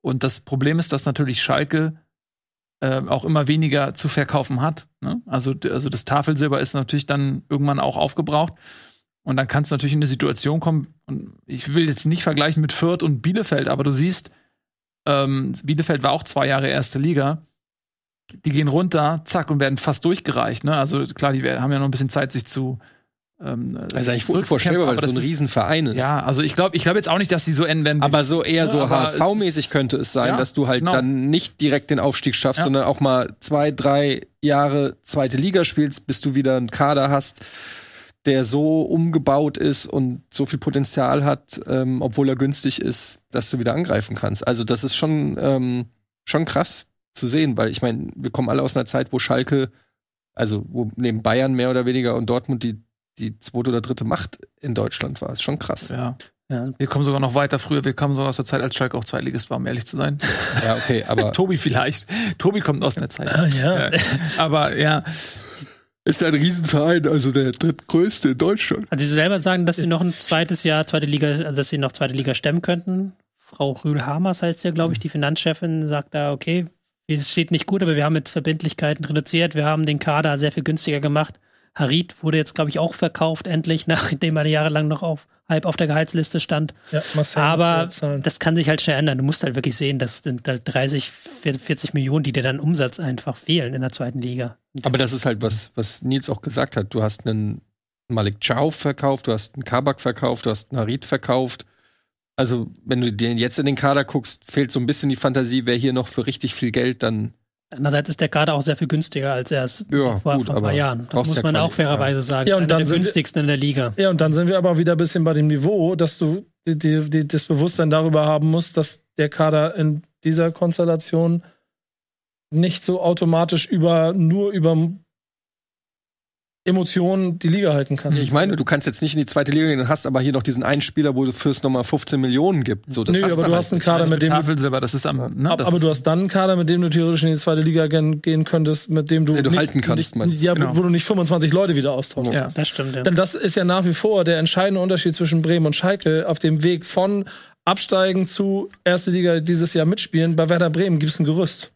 Und das Problem ist, dass natürlich Schalke äh, auch immer weniger zu verkaufen hat. Ne? Also, also das Tafelsilber ist natürlich dann irgendwann auch aufgebraucht. Und dann kannst du natürlich in eine Situation kommen, und ich will jetzt nicht vergleichen mit Fürth und Bielefeld, aber du siehst, ähm, Bielefeld war auch zwei Jahre erste Liga. Die gehen runter, zack, und werden fast durchgereicht. Ne? Also klar, die haben ja noch ein bisschen Zeit, sich zu ähm, also eigentlich unvorstellbar, weil das so ein Riesenverein ist. Ja, also ich glaube ich glaube jetzt auch nicht, dass sie so enden werden. Aber so eher so HSV-mäßig könnte es sein, ja, dass du halt genau. dann nicht direkt den Aufstieg schaffst, ja. sondern auch mal zwei, drei Jahre zweite Liga spielst, bis du wieder einen Kader hast, der so umgebaut ist und so viel Potenzial hat, ähm, obwohl er günstig ist, dass du wieder angreifen kannst. Also das ist schon ähm, schon krass zu sehen, weil ich meine, wir kommen alle aus einer Zeit, wo Schalke, also wo neben Bayern mehr oder weniger und Dortmund die, die zweite oder dritte Macht in Deutschland war. Ist schon krass. Ja. Ja. Wir kommen sogar noch weiter früher. Wir kommen sogar aus der Zeit, als Schalke auch Zweitligist war, um ehrlich zu sein. Ja, okay, aber Tobi vielleicht. Tobi kommt aus der Zeit. Ah, ja. Ja. Aber ja, ist ja ein Riesenverein, also der drittgrößte in Deutschland. Also Sie selber sagen, dass Sie noch ein zweites Jahr, zweite Liga, also dass Sie noch zweite Liga stemmen könnten. Frau Rühl-Hamers heißt ja, glaube ich, die Finanzchefin sagt da, okay, es steht nicht gut, aber wir haben jetzt Verbindlichkeiten reduziert, wir haben den Kader sehr viel günstiger gemacht. Harit wurde jetzt, glaube ich, auch verkauft, endlich, nachdem er jahrelang noch auf, halb auf der Gehaltsliste stand. ja Marcel Aber das kann sich halt schnell ändern. Du musst halt wirklich sehen, das sind halt 30, 40 Millionen, die dir dann Umsatz einfach fehlen in der zweiten Liga. Aber das ist halt was, was Nils auch gesagt hat. Du hast einen Malik Chow verkauft, du hast einen Kabak verkauft, du hast einen Harit verkauft. Also, wenn du dir jetzt in den Kader guckst, fehlt so ein bisschen die Fantasie, wer hier noch für richtig viel Geld dann. Andererseits ist der Kader auch sehr viel günstiger, als er es Ja, vor, gut, vor ein paar Jahren. Das muss man auch fairerweise sagen. Ja, und dann der sind wir- günstigsten in der Liga. Ja, und dann sind wir aber wieder ein bisschen bei dem Niveau, dass du die, die, die, das Bewusstsein darüber haben musst, dass der Kader in dieser Konstellation nicht so automatisch über nur über Emotionen die Liga halten kann. Ich meine, du kannst jetzt nicht in die zweite Liga gehen hast aber hier noch diesen einen Spieler, wo es nochmal 15 Millionen gibt. So, das Nö, aber du halt hast einen. Kader, mit dem du, Tafelsilber, das ist am. Ne, ab- das aber ist, du hast dann einen Kader, mit dem du theoretisch in die zweite Liga gehen, gehen könntest, mit dem du, Den du nicht, halten kannst, nicht, meinst du? ja, Genau. wo du nicht 25 Leute wieder austauschst. Ja. Das stimmt, ja. Denn das ist ja nach wie vor der entscheidende Unterschied zwischen Bremen und Schalke auf dem Weg von Absteigen zu erste Liga dieses Jahr mitspielen. Bei Werder Bremen gibt es ein Gerüst.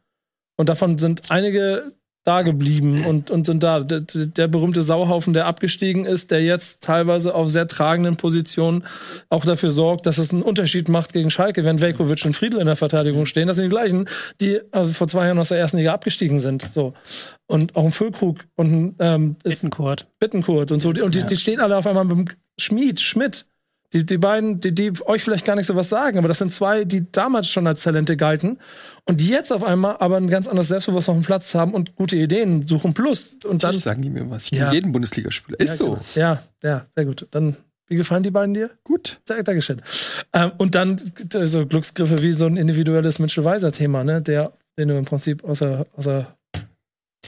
Und davon sind einige da geblieben und, und sind da. Der, der berühmte Sauhaufen, der abgestiegen ist, der jetzt teilweise auf sehr tragenden Positionen auch dafür sorgt, dass es einen Unterschied macht gegen Schalke, wenn Velkovic und Friedl in der Verteidigung stehen. Das sind die gleichen, die also vor zwei Jahren aus der ersten Liga abgestiegen sind. So. Und auch ein Füllkrug und ein ähm, Bittenkurt. Bittenkurt und so. Und die, die stehen alle auf einmal mit dem Schmied, Schmidt. Die, die beiden, die, die euch vielleicht gar nicht so was sagen, aber das sind zwei, die damals schon als Talente galten und die jetzt auf einmal aber ein ganz anderes Selbstbewusstsein auf dem Platz haben und gute Ideen suchen. Plus. Und dann. Sagen die mir was. Ich Ja. kenne jeden Bundesligaspieler. Ist ja, so. genau. Ja, ja, sehr gut. Dann, wie gefallen die beiden dir? Gut. Sehr, Dankeschön. Ähm, und dann äh, so Glücksgriffe wie so ein individuelles Mitchell-Weiser-Thema, ne? Der, den du im Prinzip aus der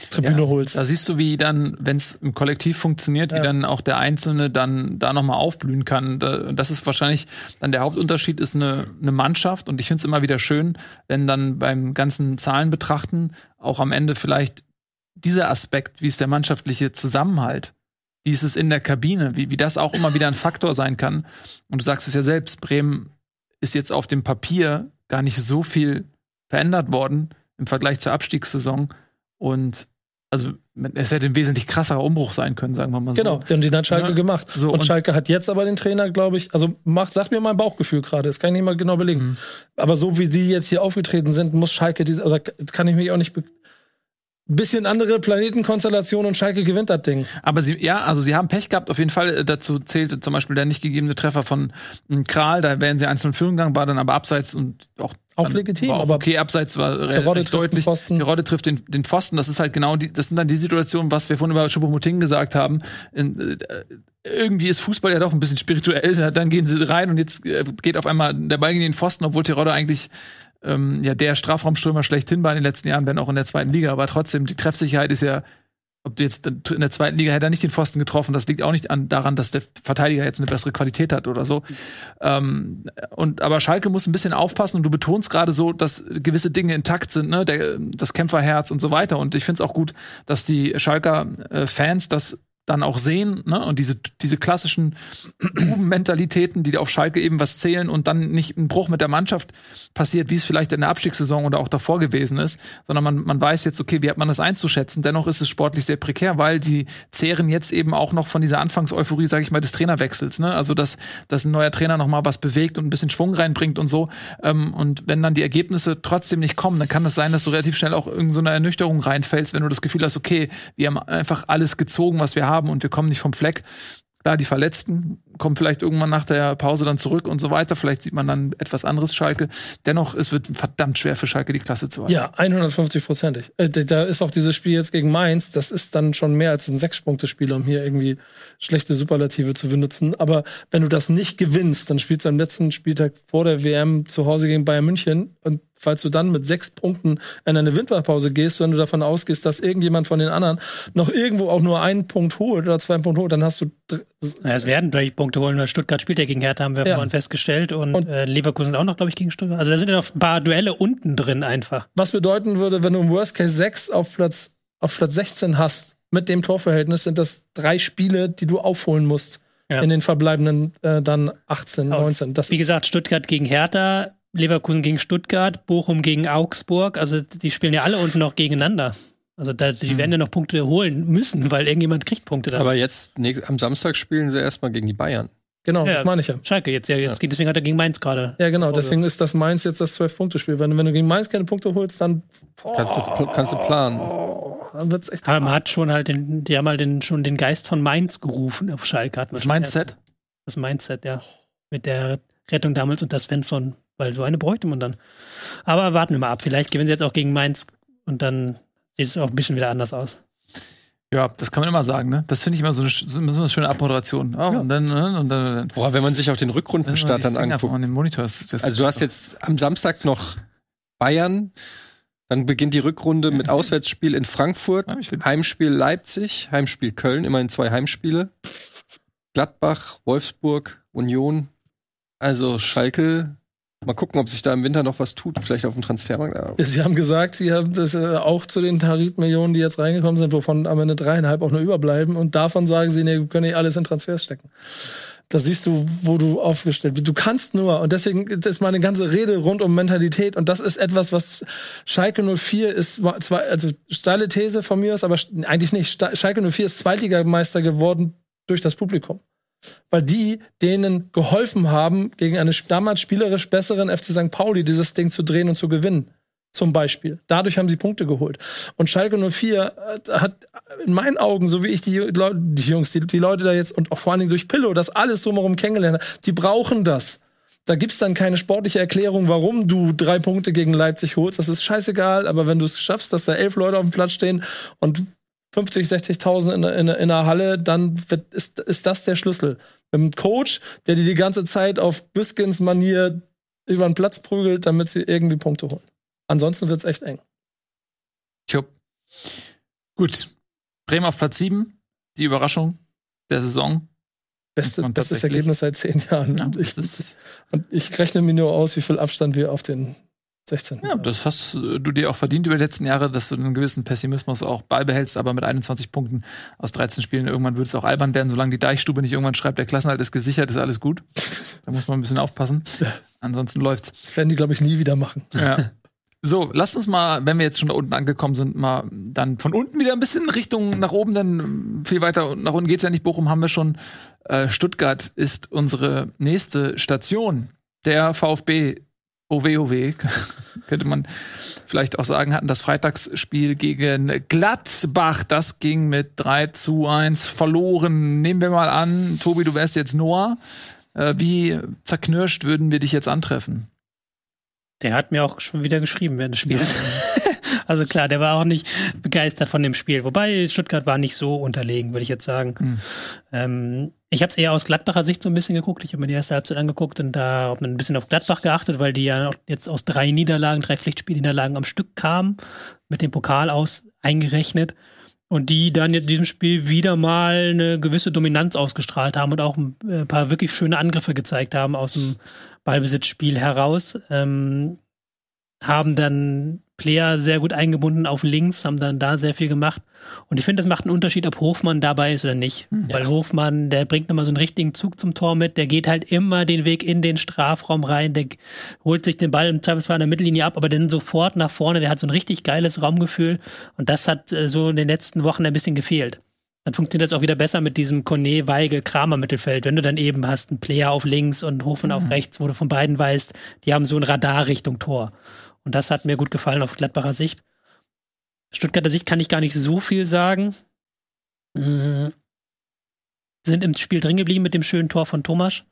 Tribüne Ja, holst. Da siehst du, wie dann, wenn es im Kollektiv funktioniert, Ja. wie dann auch der Einzelne dann da nochmal aufblühen kann. Da, das ist wahrscheinlich dann der Hauptunterschied, ist eine, eine Mannschaft. Und ich finde es immer wieder schön, wenn dann beim ganzen Zahlen betrachten auch am Ende vielleicht dieser Aspekt, wie ist der mannschaftliche Zusammenhalt, wie ist es in der Kabine, wie, wie das auch immer wieder ein Faktor sein kann. Und du sagst es ja selbst, Bremen ist jetzt auf dem Papier gar nicht so viel verändert worden im Vergleich zur Abstiegssaison. Und also es hätte ein wesentlich krasserer Umbruch sein können, sagen wir mal so. Genau, denn den hat Schalke Ja. gemacht. So, und, und- Schalke hat jetzt aber den Trainer, glaube ich, also macht, sagt mir mein Bauchgefühl gerade, das kann ich nicht mal genau belegen. Mhm. Aber so wie die jetzt hier aufgetreten sind, muss Schalke diese, oder kann ich mich auch nicht. Bisschen andere Planetenkonstellation und Schalke gewinnt das Ding. Aber sie, ja, also sie haben Pech gehabt. Auf jeden Fall äh, dazu zählte zum Beispiel der nicht gegebene Treffer von ähm, Kral. Da wären sie einzeln in Führung gegangen, war dann aber abseits und auch Auch legitim, war auch aber okay, abseits war Terodde recht deutlich. Terodde trifft den, den Pfosten. Das ist halt genau die, das sind dann die Situationen, was wir vorhin über Choupo-Moting gesagt haben. In, äh, irgendwie ist Fußball ja doch ein bisschen spirituell. Dann gehen sie rein und jetzt äh, geht auf einmal der Ball gegen den Pfosten, obwohl Terodde eigentlich ähm, ja der Strafraumstürmer schlechthin war in den letzten Jahren, wenn auch in der zweiten Liga. Aber trotzdem, die Treffsicherheit ist ja ob du jetzt in der zweiten Liga hätte er nicht den Pfosten getroffen, das liegt auch nicht an, daran, dass der Verteidiger jetzt eine bessere Qualität hat oder so. Ähm, und aber Schalke muss ein bisschen aufpassen und du betonst gerade so, dass gewisse Dinge intakt sind, ne, der, das Kämpferherz und so weiter. Und ich finde es auch gut, dass die Schalker äh, Fans das dann auch sehen, ne? Und diese, diese klassischen Mentalitäten, die auf Schalke eben was zählen und dann nicht ein Bruch mit der Mannschaft passiert, wie es vielleicht in der Abstiegssaison oder auch davor gewesen ist, sondern man, man weiß jetzt, okay, wie hat man das einzuschätzen? Dennoch ist es sportlich sehr prekär, weil die zehren jetzt eben auch noch von dieser Anfangseuphorie, sage ich mal, des Trainerwechsels, ne? Also dass, dass ein neuer Trainer noch mal was bewegt und ein bisschen Schwung reinbringt und so. Ähm, und wenn dann die Ergebnisse trotzdem nicht kommen, dann kann es sein, dass du relativ schnell auch in so eine Ernüchterung reinfällst, wenn du das Gefühl hast, okay, wir haben einfach alles gezogen, was wir haben und wir kommen nicht vom Fleck. Klar, die Verletzten kommen vielleicht irgendwann nach der Pause dann zurück und so weiter. Vielleicht sieht man dann etwas anderes Schalke. Dennoch, es wird verdammt schwer für Schalke, die Klasse zu halten. Ja, 150-prozentig. Äh, da ist auch dieses Spiel jetzt gegen Mainz, das ist dann schon mehr als ein Sechs-Punkte-Spiel, um hier irgendwie schlechte Superlative zu benutzen. Aber wenn du das nicht gewinnst, dann spielst du am letzten Spieltag vor der WM zu Hause gegen Bayern München und falls du dann mit sechs Punkten in eine Winterpause gehst, wenn du davon ausgehst, dass irgendjemand von den anderen noch irgendwo auch nur einen Punkt holt oder zwei Punkte holt, dann hast du. Ja, es werden durch Punkte holen, weil Stuttgart spielt ja gegen Hertha, haben wir Ja. vorhin festgestellt. Und, Und- äh, Leverkusen auch noch, glaube ich, gegen Stuttgart. Also da sind ja noch ein paar Duelle unten drin einfach. Was bedeuten würde, wenn du im Worst Case 6 auf Platz, auf Platz 16 hast, mit dem Torverhältnis sind das drei Spiele, die du aufholen musst. Ja. In den verbleibenden äh, dann 18, Aber 19. Das Wie gesagt, Stuttgart gegen Hertha, Leverkusen gegen Stuttgart, Bochum gegen Augsburg. Also die spielen ja alle unten noch gegeneinander. Also da, die werden ja noch Punkte holen müssen, weil irgendjemand kriegt Punkte da. Aber jetzt, nächst, am Samstag spielen sie erstmal gegen die Bayern. Genau, Ja. das meine ich ja. Schalke jetzt ja, jetzt geht deswegen hat er gegen Mainz gerade. Ja, genau. Deswegen ist das Mainz jetzt das 12-Punkte-Spiel. Wenn, du- wenn du gegen Mainz keine Punkte holst, dann, Kannst du, kannst du planen. dann wird's echt. Aber man hat schon halt den, die haben halt den, schon den Geist von Mainz gerufen auf Schalke. Das Mindset. Das Mindset, ja. Mit der Rettung damals unter Svensson, weil so eine bräuchte man dann. Aber warten wir mal ab. Vielleicht gewinnen sie jetzt auch gegen Mainz und dann sieht es auch ein bisschen wieder anders aus. Ja, das kann man immer sagen, ne? Das finde ich immer so eine, so eine schöne Abmoderation. Oh, und dann, ne? und dann, dann. Boah, wenn man sich auch den Rückrundenstart dann anguckt. Von den Monitor. Das, das Also du hast jetzt am Samstag noch Bayern, dann beginnt die Rückrunde mit Auswärtsspiel in Frankfurt, Ja, Heimspiel Leipzig, Heimspiel Köln, immerhin zwei Heimspiele. Gladbach, Wolfsburg, Union. Also Schalke. Mal gucken, ob sich da im Winter noch was tut. Vielleicht auf dem Transfermarkt. Ja. Sie haben gesagt, sie haben das äh, auch zu den Tarifmillionen, die jetzt reingekommen sind, wovon am Ende dreieinhalb auch nur überbleiben. Und davon sagen sie, nee, wir können nicht alles in Transfers stecken. Da siehst du, wo du aufgestellt bist. Du kannst nur, und deswegen ist meine ganze Rede rund um Mentalität. Und das ist etwas, was Schalke 04 ist, zwar, also steile These von mir aus, aber eigentlich nicht. Schalke 04 ist Zweitligameister geworden durch das Publikum. Weil die denen geholfen haben, gegen eine damals spielerisch besseren FC St. Pauli dieses Ding zu drehen und zu gewinnen. Zum Beispiel. Dadurch haben sie Punkte geholt. Und Schalke 04 hat in meinen Augen, so wie ich die, Leu- die Jungs, die, die Leute da jetzt und auch vor allen Dingen durch Pillow, das alles drumherum kennengelernt habe, die brauchen das. Da gibt's dann keine sportliche Erklärung, warum du drei Punkte gegen Leipzig holst. Das ist scheißegal, aber wenn du es schaffst, dass da elf Leute auf dem Platz stehen und 50, 60.000 in, der- in, in der Halle, dann wird, ist, ist das der Schlüssel. Mit einem Coach, der die die ganze Zeit auf Büskens Manier über den Platz prügelt, damit sie irgendwie Punkte holen. Ansonsten wird's echt eng. Tjup. Gut. Bremen auf Platz 7. Die Überraschung der Saison. Beste, bestes Ergebnis seit zehn Jahren. Ja, und, ich, und ich rechne mir nur aus, wie viel Abstand wir auf den 16. Ja, das hast äh, du dir auch verdient über die letzten Jahre, dass du einen gewissen Pessimismus auch beibehältst, aber mit 21 Punkten aus 13 Spielen irgendwann wird es auch albern werden, solange die Deichstube nicht irgendwann schreibt, der Klassenhalt ist gesichert, ist alles gut. Da muss man ein bisschen aufpassen. Ansonsten läuft's. Das werden die, glaube ich, nie wieder machen. Ja. So, lasst uns mal, wenn wir jetzt schon da unten angekommen sind, mal dann von unten wieder ein bisschen Richtung nach oben, denn viel weiter nach unten geht's ja nicht. Bochum haben wir schon. Äh, Stuttgart ist unsere nächste Station. Der VfB OWOW, könnte man vielleicht auch sagen, hatten das Freitagsspiel gegen Gladbach. Das ging mit 3 zu 1 verloren. Nehmen wir mal an, Tobi, du wärst jetzt Noah. Äh, wie zerknirscht würden wir dich jetzt antreffen? Der hat mir auch schon wieder geschrieben während des Spiels. also klar, der war auch nicht begeistert von dem Spiel. Wobei Stuttgart war nicht so unterlegen, würde ich jetzt sagen. Hm. Ähm, ich habe es eher aus Gladbacher Sicht so ein bisschen geguckt. Ich habe mir die erste Halbzeit angeguckt und da hat man ein bisschen auf Gladbach geachtet, weil die ja jetzt aus drei Niederlagen, drei Pflichtspielniederlagen am Stück kamen, mit dem Pokal aus eingerechnet. Und die dann in diesem Spiel wieder mal eine gewisse Dominanz ausgestrahlt haben und auch ein äh, paar wirklich schöne Angriffe gezeigt haben aus dem Ballbesitzspiel heraus. Ähm, haben dann Player sehr gut eingebunden auf links, haben dann da sehr viel gemacht. Und ich finde, das macht einen Unterschied, ob Hofmann dabei ist oder nicht. Weil Hofmann, der bringt nochmal so einen richtigen Zug zum Tor mit, der geht halt immer den Weg in den Strafraum rein, der holt sich den Ball im Zweifelsfall an der Mittellinie ab, aber dann sofort nach vorne, der hat so ein richtig geiles Raumgefühl. Und das hat äh, so in den letzten Wochen ein bisschen gefehlt. Dann funktioniert das auch wieder besser mit diesem Kone, Weigel, Kramer Mittelfeld. Wenn du dann eben hast einen Player auf links und Hofmann auf rechts, wo du von beiden weißt, die haben so ein Radar Richtung Tor. Und das hat mir gut gefallen auf Gladbacher Sicht. Stuttgarter Sicht kann ich gar nicht so viel sagen. Mhm. sind im Spiel drin geblieben mit dem schönen Tor von Thomas.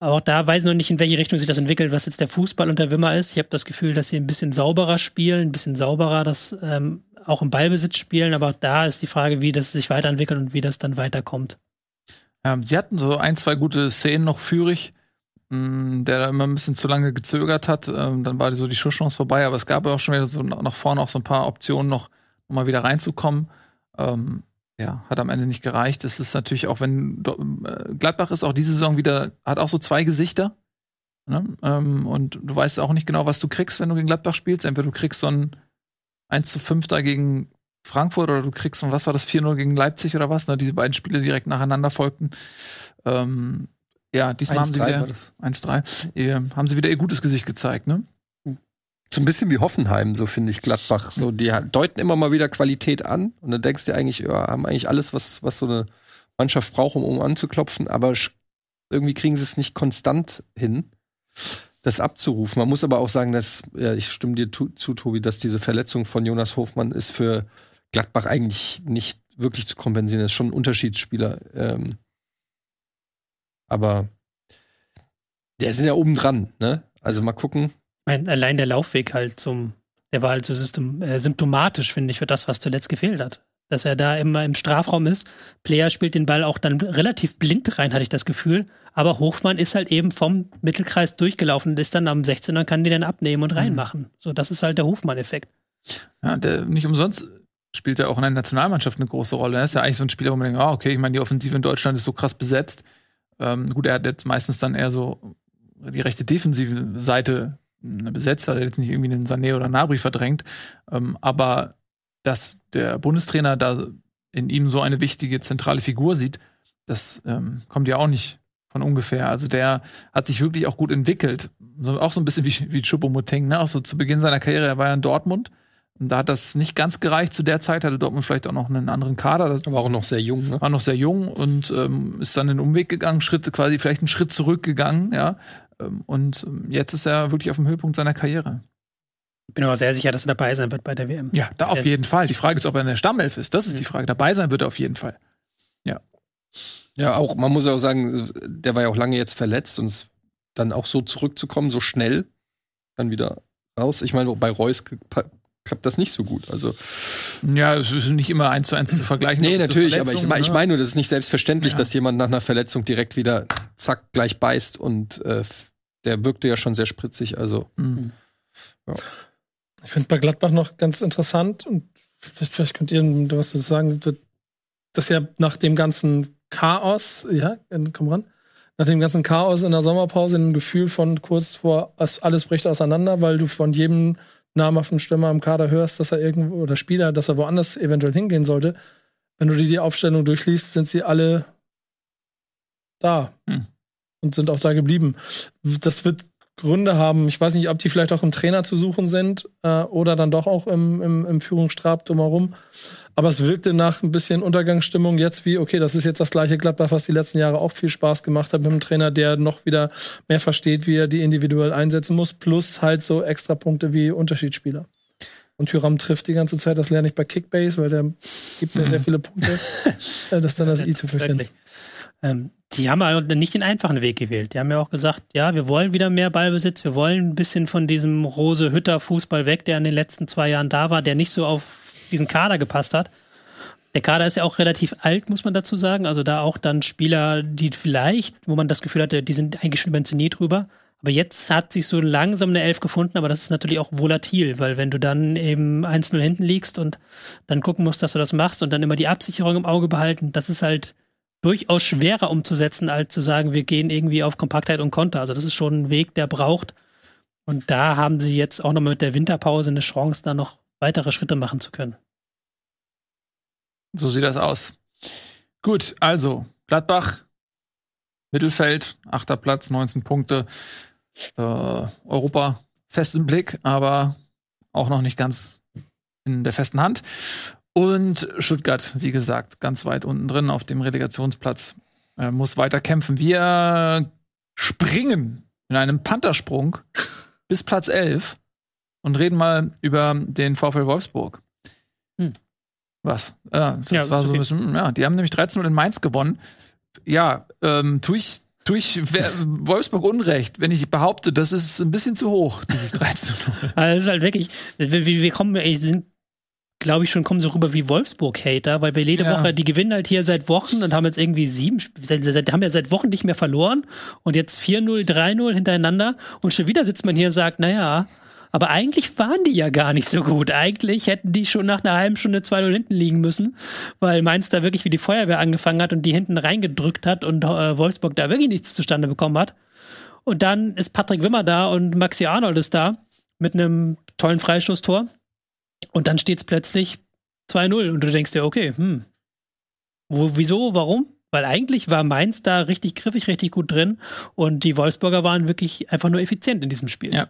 Aber auch da weiß ich noch nicht, in welche Richtung sich das entwickelt, was jetzt der Fußball unter Wimmer ist. Ich habe das Gefühl, dass sie ein bisschen sauberer spielen, ein bisschen sauberer das ähm, auch im Ballbesitz spielen. Aber auch da ist die Frage, wie das sich weiterentwickelt und wie das dann weiterkommt. Ähm, sie hatten so ein, zwei gute Szenen noch führig, der da immer ein bisschen zu lange gezögert hat. Ähm, dann war so die Schusschance vorbei, aber es gab auch schon wieder so nach vorne auch so ein paar Optionen noch, um mal wieder reinzukommen. Ähm, ja, hat am Ende nicht gereicht. Es ist natürlich auch, wenn äh, Gladbach ist auch diese Saison wieder, hat auch so zwei Gesichter. Ne? Ähm, und du weißt auch nicht genau, was du kriegst, wenn du gegen Gladbach spielst. Entweder du kriegst so ein 1 zu 5 da gegen Frankfurt oder du kriegst so, was war das, 4-0 gegen Leipzig oder was? Ne? Diese beiden Spiele direkt nacheinander folgten. Ähm, ja, diesmal haben sie wieder 1-3. Äh, haben sie wieder ihr gutes Gesicht gezeigt, ne? So ein bisschen wie Hoffenheim, so finde ich Gladbach. So, die deuten immer mal wieder Qualität an und dann denkst du eigentlich, ja, haben eigentlich alles, was, was so eine Mannschaft braucht, um, um anzuklopfen, aber irgendwie kriegen sie es nicht konstant hin, das abzurufen. Man muss aber auch sagen, dass, ja, ich stimme dir zu, zu, Tobi, dass diese Verletzung von Jonas Hofmann ist für Gladbach eigentlich nicht wirklich zu kompensieren. Er ist schon ein Unterschiedsspieler. Ähm, aber der sind ja oben dran, ne? Also mal gucken meine, allein der Laufweg halt zum, der war halt so system, äh, symptomatisch, finde ich, für das, was zuletzt gefehlt hat. Dass er da immer im Strafraum ist. Player spielt den Ball auch dann relativ blind rein, hatte ich das Gefühl. Aber Hofmann ist halt eben vom Mittelkreis durchgelaufen und ist dann am 16er, kann die dann abnehmen und mhm. reinmachen. Mhm. So, das ist halt der Hofmann-Effekt. Ja, der nicht umsonst spielt er auch in der Nationalmannschaft eine große Rolle. Er ist ja eigentlich so ein Spieler, wo man denkt, ah, okay, ich meine, die Offensive in Deutschland ist so krass besetzt. Ähm, gut, er hat jetzt meistens dann eher so die rechte defensive Seite besetzt, also jetzt nicht irgendwie einen Sané oder Nabri verdrängt, ähm, aber dass der Bundestrainer da in ihm so eine wichtige zentrale Figur sieht, das ähm, kommt ja auch nicht von ungefähr. Also der hat sich wirklich auch gut entwickelt. So, auch so ein bisschen wie, wie Choupo-Moting, ne? Auch so zu Beginn seiner Karriere, er war ja in Dortmund. Und da hat das nicht ganz gereicht zu der Zeit, hatte Dortmund vielleicht auch noch einen anderen Kader. Das war auch noch sehr jung, ne? War noch sehr jung und ähm, ist dann einen Umweg gegangen, Schritte quasi vielleicht einen Schritt zurückgegangen, ja. Ähm, und ähm, jetzt ist er wirklich auf dem Höhepunkt seiner Karriere. Ich bin aber sehr sicher, dass er dabei sein wird bei der WM. Ja, da auf jeden Fall. Die Frage ist, ob er in der Stammelf ist. Das ist mhm. die Frage. Dabei sein wird er auf jeden Fall. Ja. Ja, auch, man muss ja auch sagen, der war ja auch lange jetzt verletzt und dann auch so zurückzukommen, so schnell, dann wieder raus. Ich meine, bei Reus klappt das nicht so gut. Also ja, es ist nicht immer eins zu eins zu vergleichen. Nee, natürlich, aber ich, ich ne? meine nur, das ist nicht selbstverständlich, ja. dass jemand nach einer Verletzung direkt wieder zack gleich beißt und äh, der wirkte ja schon sehr spritzig. Also mhm. ja. ich finde bei Gladbach noch ganz interessant und vielleicht könnt ihr was dazu sagen, dass ja nach dem ganzen Chaos, ja, komm ran, nach dem ganzen Chaos in der Sommerpause ein Gefühl von kurz vor, alles bricht auseinander, weil du von jedem namhaften Stürmer im Kader hörst, dass er irgendwo oder Spieler, dass er woanders eventuell hingehen sollte, wenn du dir die Aufstellung durchliest, sind sie alle da hm. und sind auch da geblieben. Das wird Gründe haben. Ich weiß nicht, ob die vielleicht auch im Trainer zu suchen sind äh, oder dann doch auch im, im, im Führungsstab drumherum. Aber es wirkte nach ein bisschen Untergangsstimmung jetzt wie, okay, das ist jetzt das gleiche Gladbach, was die letzten Jahre auch viel Spaß gemacht hat mit einem Trainer, der noch wieder mehr versteht, wie er die individuell einsetzen muss, plus halt so extra Punkte wie Unterschiedsspieler. Und Tyram trifft die ganze Zeit, das lerne ich bei Kickbase, weil der gibt mir sehr viele Punkte. das ist dann das i-Tüpfelchen. Ähm, die haben halt nicht den einfachen Weg gewählt. Die haben ja auch gesagt, ja, wir wollen wieder mehr Ballbesitz, wir wollen ein bisschen von diesem Rose-Hütter-Fußball weg, der in den letzten zwei Jahren da war, der nicht so auf diesen Kader gepasst hat. Der Kader ist ja auch relativ alt, muss man dazu sagen. Also da auch dann Spieler, die vielleicht, wo man das Gefühl hatte, die sind eigentlich schon über den Zenit drüber. Aber jetzt hat sich so langsam eine Elf gefunden, aber das ist natürlich auch volatil, weil wenn du dann eben 1-0 hinten liegst und dann gucken musst, dass du das machst und dann immer die Absicherung im Auge behalten, das ist halt durchaus schwerer umzusetzen, als zu sagen, wir gehen irgendwie auf Kompaktheit und Konter. Also das ist schon ein Weg, der braucht. Und da haben sie jetzt auch noch mit der Winterpause eine Chance, da noch weitere Schritte machen zu können. So sieht das aus. Gut, also Gladbach, Mittelfeld, achter Platz, 19 Punkte. Äh, Europa fest im Blick, aber auch noch nicht ganz in der festen Hand. Und Stuttgart, wie gesagt, ganz weit unten drin auf dem Relegationsplatz, äh, muss weiter kämpfen. Wir springen in einem Panthersprung bis Platz 11 und reden mal über den VfL Wolfsburg. Hm. Was? Ja, das Ja, war so ein okay. bisschen, ja, die haben nämlich 13-0 in Mainz gewonnen. Ja, ähm, tue ich, tue ich Wolfsburg Unrecht, wenn ich behaupte, das ist ein bisschen zu hoch, dieses 13-0. Also es ist halt wirklich, wir, wir wir kommen, ey, sind, glaube ich, schon kommen so rüber wie Wolfsburg-Hater, weil wir jede Ja. Woche, die gewinnen halt hier seit Wochen und haben jetzt irgendwie sieben, seit, haben ja seit Wochen nicht mehr verloren und jetzt 4-0, 3-0 hintereinander und schon wieder sitzt man hier und sagt, naja, aber eigentlich waren die ja gar nicht so gut. Eigentlich hätten die schon nach einer halben Stunde 2-0 hinten liegen müssen, weil Mainz da wirklich wie die Feuerwehr angefangen hat und die hinten reingedrückt hat und äh, Wolfsburg da wirklich nichts zustande bekommen hat. Und dann ist Patrick Wimmer da und Maxi Arnold ist da mit einem tollen Freistoßtor. Und dann steht es plötzlich 2-0 und du denkst dir, okay, hm, wo, wieso, warum? Weil eigentlich war Mainz da richtig griffig, richtig gut drin und die Wolfsburger waren wirklich einfach nur effizient in diesem Spiel. Ja.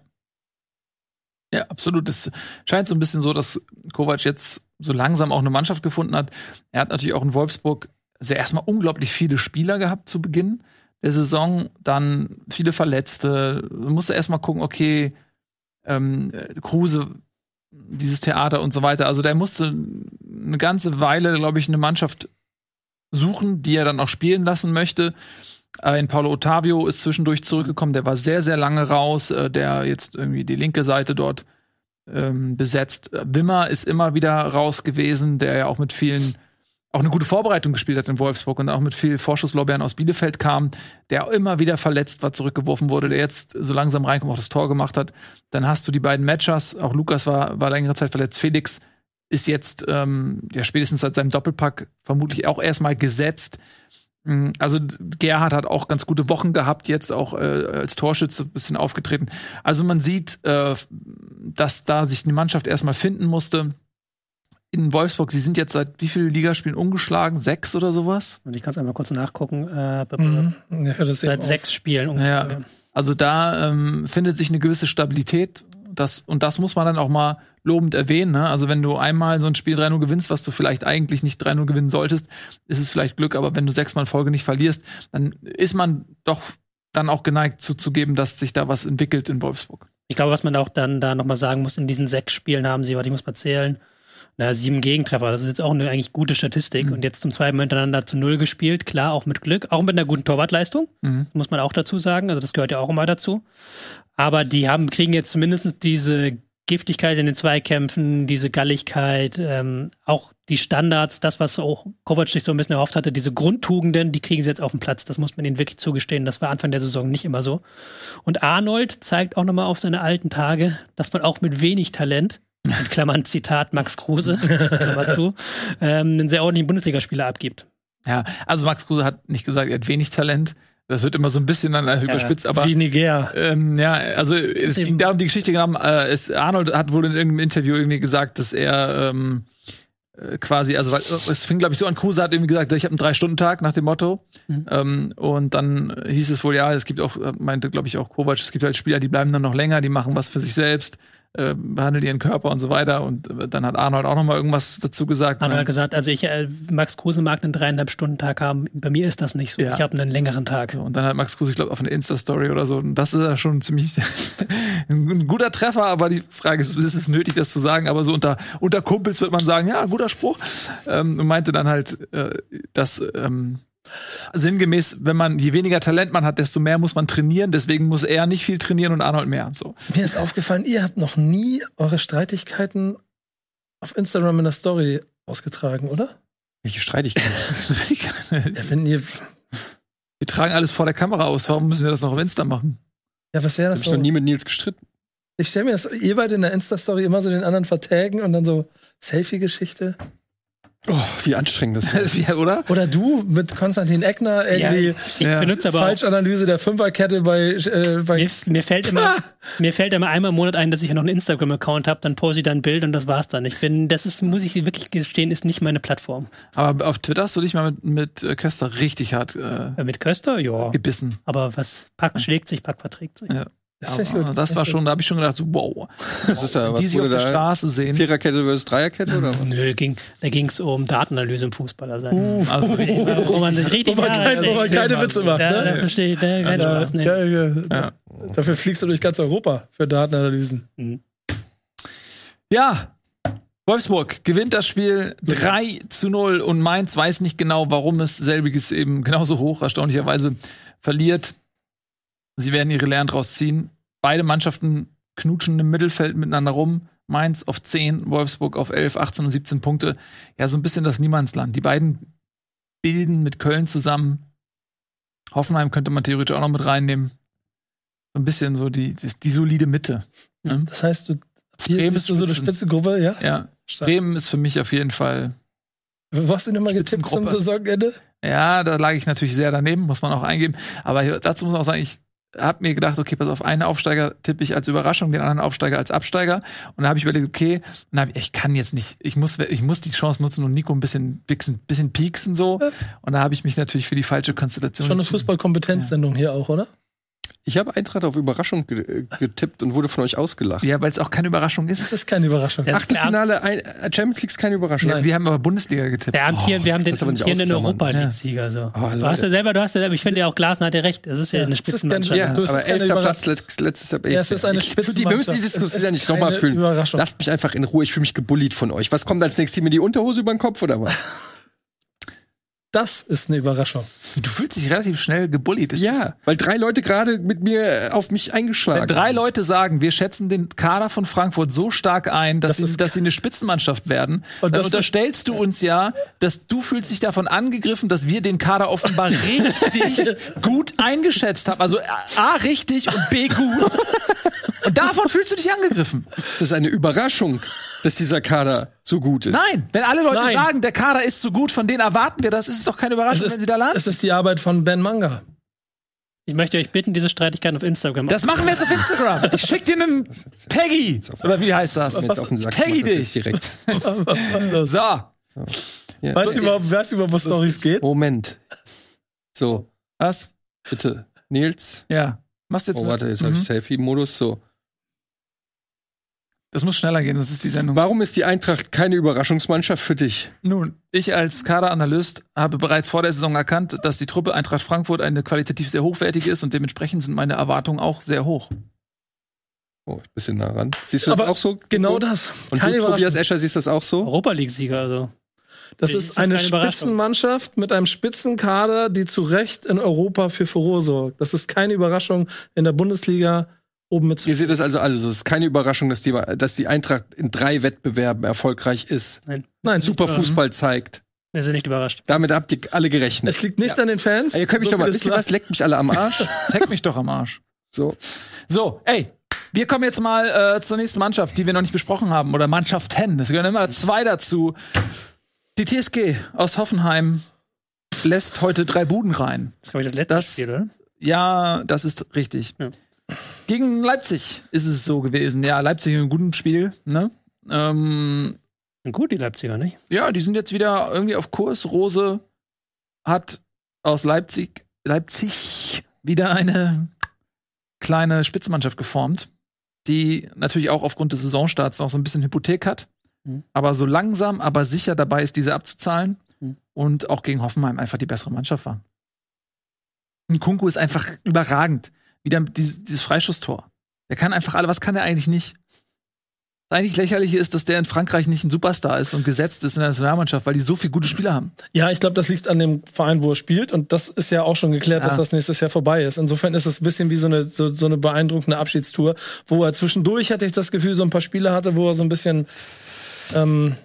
Ja, absolut. Es scheint so ein bisschen so, dass Kovac jetzt so langsam auch eine Mannschaft gefunden hat. Er hat natürlich auch in Wolfsburg also erstmal unglaublich viele Spieler gehabt zu Beginn der Saison, dann viele Verletzte. Man musste erstmal gucken, okay, ähm, äh, Kruse, dieses Theater und so weiter. Also der musste eine ganze Weile, glaube ich, eine Mannschaft suchen, die er dann auch spielen lassen möchte. Ein Paulo Ottavio ist zwischendurch zurückgekommen, der war sehr, sehr lange raus, äh, der jetzt irgendwie die linke Seite dort ähm, besetzt. Äh, Wimmer ist immer wieder raus gewesen, der ja auch mit vielen, auch eine gute Vorbereitung gespielt hat in Wolfsburg und auch mit viel Vorschusslorbeeren aus Bielefeld kam, der immer wieder verletzt war, zurückgeworfen wurde, der jetzt so langsam reinkommt, auch das Tor gemacht hat. Dann hast du die beiden Matchers, auch Lukas war, war längere Zeit verletzt, Felix ist jetzt ähm, ja spätestens seit seinem Doppelpack vermutlich auch erstmal gesetzt. Mm, Also Gerhard hat auch ganz gute Wochen gehabt, jetzt auch äh, als Torschütze ein bisschen aufgetreten. Also man sieht, äh, dass da sich eine Mannschaft erstmal finden musste. In Wolfsburg, sie sind jetzt seit wie vielen Ligaspielen ungeschlagen? Sechs oder sowas? Und ich kann es einmal kurz nachgucken. Äh, Mhm. Ja, Seit sechs Spielen ungefähr. Ja. Also da ähm, findet sich eine gewisse Stabilität. Das, und das muss man dann auch mal lobend erwähnen. Ne? Also wenn du einmal so ein Spiel 3-0 gewinnst, was du vielleicht eigentlich nicht 3-0 gewinnen solltest, ist es vielleicht Glück. Aber wenn du sechsmal in Folge nicht verlierst, dann ist man doch dann auch geneigt zuzugeben, dass sich da was entwickelt in Wolfsburg. Ich glaube, was man auch dann da nochmal sagen muss, in diesen sechs Spielen haben sie, warte, ich muss mal zählen, na, sieben Gegentreffer. Das ist jetzt auch eine eigentlich gute Statistik. Und jetzt zum zweiten Mal hintereinander zu null gespielt. Klar, auch mit Glück, auch mit einer guten Torwartleistung, Mhm. muss man auch dazu sagen. Also das gehört ja auch immer dazu. Aber die haben, kriegen jetzt zumindest diese Giftigkeit in den Zweikämpfen, diese Galligkeit, ähm, auch die Standards, das, was auch Kovac sich so ein bisschen erhofft hatte, diese Grundtugenden, die kriegen sie jetzt auf den Platz. Das muss man ihnen wirklich zugestehen. Das war Anfang der Saison nicht immer so. Und Arnold zeigt auch nochmal auf seine alten Tage, dass man auch mit wenig Talent, in Klammern Zitat Max Kruse, Klammer zu, ähm, einen sehr ordentlichen Bundesligaspieler abgibt. Ja, also Max Kruse hat nicht gesagt, er hat wenig Talent. Das wird immer so ein bisschen dann überspitzt, aber Wie Niger. Ähm, ja, also es ging darum, die Geschichte genommen, äh, es, Arnold hat wohl in irgendeinem Interview irgendwie gesagt, dass er ähm, äh, quasi, also weil, äh, es fing, glaube ich, so an, Kruse hat irgendwie gesagt, ich habe einen Drei-Stunden-Tag nach dem Motto. Mhm. Ähm, und dann hieß es wohl, ja, es gibt auch, äh, meinte, glaube ich, auch Kovac, es gibt halt Spieler, die bleiben dann noch länger, die machen was für sich selbst, äh, behandeln ihren Körper und so weiter. Und äh, dann hat Arnold auch noch mal irgendwas dazu gesagt. Arnold hat gesagt, also ich, äh, Max Kruse mag einen dreieinhalb Stunden Tag haben. Bei mir ist das nicht so. Ja. Ich habe einen längeren Tag. So, Und dann hat Max Kruse, ich glaube, auf eine Insta-Story oder so. Und das ist ja schon ziemlich ein guter Treffer, aber die Frage ist, ist es nötig, das zu sagen? Aber so unter, unter Kumpels wird man sagen, ja, guter Spruch. Ähm, und meinte dann halt, äh, dass ähm, sinngemäß, wenn man, je weniger Talent man hat, desto mehr muss man trainieren. Deswegen muss er nicht viel trainieren und Arnold mehr. So. Mir ist aufgefallen, ihr habt noch nie eure Streitigkeiten auf Instagram in der Story ausgetragen, oder? Welche Streitigkeiten? Ja, wenn ihr, Wir tragen alles vor der Kamera aus. Warum müssen wir das noch auf Insta machen? ja, was wäre Ich das hab noch so? nie mit Nils gestritten. Ich stelle mir das, ihr beide in der Insta-Story immer so den anderen vertagen und dann so Selfie-Geschichte. Oh, wie anstrengend das ist. ja, oder? Oder du mit Konstantin Eckner irgendwie ich Ja. benutze aber Falschanalyse der Fünferkette bei, äh, bei mir, mir, fällt immer, mir fällt immer einmal im Monat ein, dass ich ja noch einen Instagram-Account habe, dann poste ich da ein Bild und das war's dann. Ich bin, das ist, muss ich wirklich gestehen, ist nicht meine Plattform. Aber auf Twitter hast du dich mal mit, mit äh, Köster richtig hart Äh, Mit Köster, ja. gebissen. Aber was Pack schlägt sich, Pack verträgt sich. Ja. Das Aber gut, das das war schon, da habe ich schon gedacht, so, wow. Das ist ja, was die sich auf der da? Straße sehen. Viererkette versus Dreierkette oder was? Nö, ging, da ging es um Datenanalyse im Fußball. Also, Also richtig, wo man sich richtig Wo man keine- wo man keine Witze macht, Da, ne? da verstehe ich da keinen Ja, Spaß. Ne? ja, ja. Ja. Dafür fliegst du durch ganz Europa für Datenanalysen. Ja, Wolfsburg gewinnt das Spiel 3 zu 0 und Mainz weiß nicht genau, warum es selbiges eben genauso hoch erstaunlicherweise verliert. Sie werden ihre Lehren draus ziehen. Beide Mannschaften knutschen im Mittelfeld miteinander rum. Mainz auf 10, Wolfsburg auf 11, 18 und 17 Punkte. Ja, so ein bisschen das Niemandsland. Die beiden bilden mit Köln zusammen. Hoffenheim könnte man theoretisch auch noch mit reinnehmen. So ein bisschen so die, die, die solide Mitte. Ne? Das heißt, du hier Bremen bist du so eine Spitzen. Spitzengruppe, ja? Ja. Stark. Bremen ist für mich auf jeden Fall. Wo hast du denn mal getippt zum. Saisonende? Ja, da lag ich natürlich sehr daneben, muss man auch eingeben. Aber dazu muss man auch sagen, ich habe mir gedacht, okay, pass auf, einen Aufsteiger tippe ich als Überraschung, den anderen Aufsteiger als Absteiger. Und da habe ich überlegt, okay, dann ich, ich kann jetzt nicht, ich muss, ich muss die Chance nutzen und Nico ein bisschen, bisschen, bisschen pieksen so. Und da habe ich mich natürlich für die falsche Konstellation. Schon eine. Fußballkompetenzsendung hier auch, oder? Ich habe Eintracht auf Überraschung ge äh, getippt und wurde von euch ausgelacht. Ja, weil es auch keine Überraschung Das ist. ist keine Überraschung. Achtelfinale ein, äh, Champions League ist keine Überraschung. Nein. Wir haben aber Bundesliga getippt. der Amtier, wir haben den amtierenden. Europa League-Sieger. So. Oh, du hast ja selber, du hast ja selber, ich finde ja auch Glasner hat ja recht. Es ist ja, Ja, eine es ist Spitzenmannschaft. Ja, es aber elfter. Platz let, letztes Jahr. Ja, es ist eine die, Wir müssen die Spitzenmannschaft. Diskussion Es ja nicht nochmal. Überraschung. Lasst mich einfach in Ruhe. Ich fühle mich gebullied von euch. Was kommt als nächstes? Team in die Unterhose über den Kopf oder was? Das ist eine Überraschung. Du fühlst dich relativ schnell gebullied. Das ja, weil drei Leute gerade mit mir äh, auf mich eingeschlagen Wenn drei. Leute sagen, wir schätzen den Kader von Frankfurt so stark ein, dass, Das sie, dass sie eine Spitzenmannschaft werden, Und dann unterstellst du uns ja, dass du fühlst dich davon angegriffen, dass wir den Kader offenbar richtig gut eingeschätzt haben. Also A, richtig und B, gut. Und davon fühlst du dich angegriffen. Das ist eine Überraschung, dass dieser Kader so gut ist. Nein, wenn alle Leute Nein. sagen, der Kader ist so gut, von denen erwarten wir das, ist es doch keine Überraschung, ist, wenn sie da landen. es ist die Arbeit von Ben Manga. Ich möchte euch bitten, diese Streitigkeiten auf Instagram Das machen wir jetzt auf Instagram. Ich schick dir einen Taggy. Oder wie heißt das? Mir jetzt auf den Sack Taggy dich. direkt. So. Ja. Weißt du überhaupt, weißt du überhaupt, wo Storys geht? Moment. So, Was? bitte. Nils. Ja. Machst jetzt Oh, warte, jetzt Mhm. habe ich Selfie-Modus. So. Das muss schneller gehen, das ist die Sendung. Warum ist die Eintracht keine Überraschungsmannschaft für dich? Nun, ich als Kaderanalyst habe bereits vor der Saison erkannt, dass die Truppe Eintracht Frankfurt eine qualitativ sehr hochwertige ist und dementsprechend sind meine Erwartungen auch sehr hoch. Oh, ich bisschen nah ran. Siehst du das Aber auch so? Genau das. Und Keine du, Tobias. Escher, siehst du das auch so? Europa League-Sieger. Also. Das Ist ist das eine? Spitzenmannschaft mit einem Spitzenkader, die zu Recht in Europa für Furore sorgt. Das ist keine Überraschung in der Bundesliga oben mit Ihr seht das also alle so. Es ist keine Überraschung, dass die, dass die Eintracht in drei Wettbewerben erfolgreich ist. Nein, Nein, Super super. Fußball zeigt. wir sind nicht überrascht. Damit habt ihr alle gerechnet. Es liegt nicht an den Fans. Ey, ihr könnt mich so doch mal, wisst ihr was, leckt mich alle am Arsch. Tag mich doch am Arsch. So. So, ey, wir kommen jetzt mal äh, zur nächsten Mannschaft, die wir noch nicht besprochen haben. Oder Mannschaften. Es gehören immer zwei dazu. Die TSG aus Hoffenheim lässt heute drei Buden rein. Das ist, glaube ich, das letzte Das- Spiel, oder? Ja, das ist richtig. Ja. Gegen Leipzig ist es so gewesen. Ja, Leipzig in einem guten Spiel. Ne? Ähm, gut, die Leipziger, nicht? ja, die sind jetzt wieder irgendwie auf Kurs. Rose hat aus Leipzig, Leipzig wieder eine kleine Spitzenmannschaft geformt, die natürlich auch aufgrund des Saisonstarts noch so ein bisschen Hypothek hat, Mhm. aber so langsam, aber sicher dabei ist, diese abzuzahlen Mhm. und auch gegen Hoffenheim einfach die bessere Mannschaft war. Und Kunku ist einfach überragend. Wieder dieses, dieses Freischusstor. Der kann einfach alle, was kann er eigentlich nicht? Das eigentlich lächerliche ist, dass der in Frankreich nicht ein Superstar ist und gesetzt ist in der Nationalmannschaft, weil die so viele gute Spieler haben. Ja, ich glaube, das liegt an dem Verein, wo er spielt. Und das ist ja auch schon geklärt, Ja. dass das nächstes Jahr vorbei ist. Insofern ist es ein bisschen wie so eine, so, so eine beeindruckende Abschiedstour, wo er zwischendurch, hatte ich das Gefühl, so ein paar Spiele hatte, wo er so ein bisschen ähm,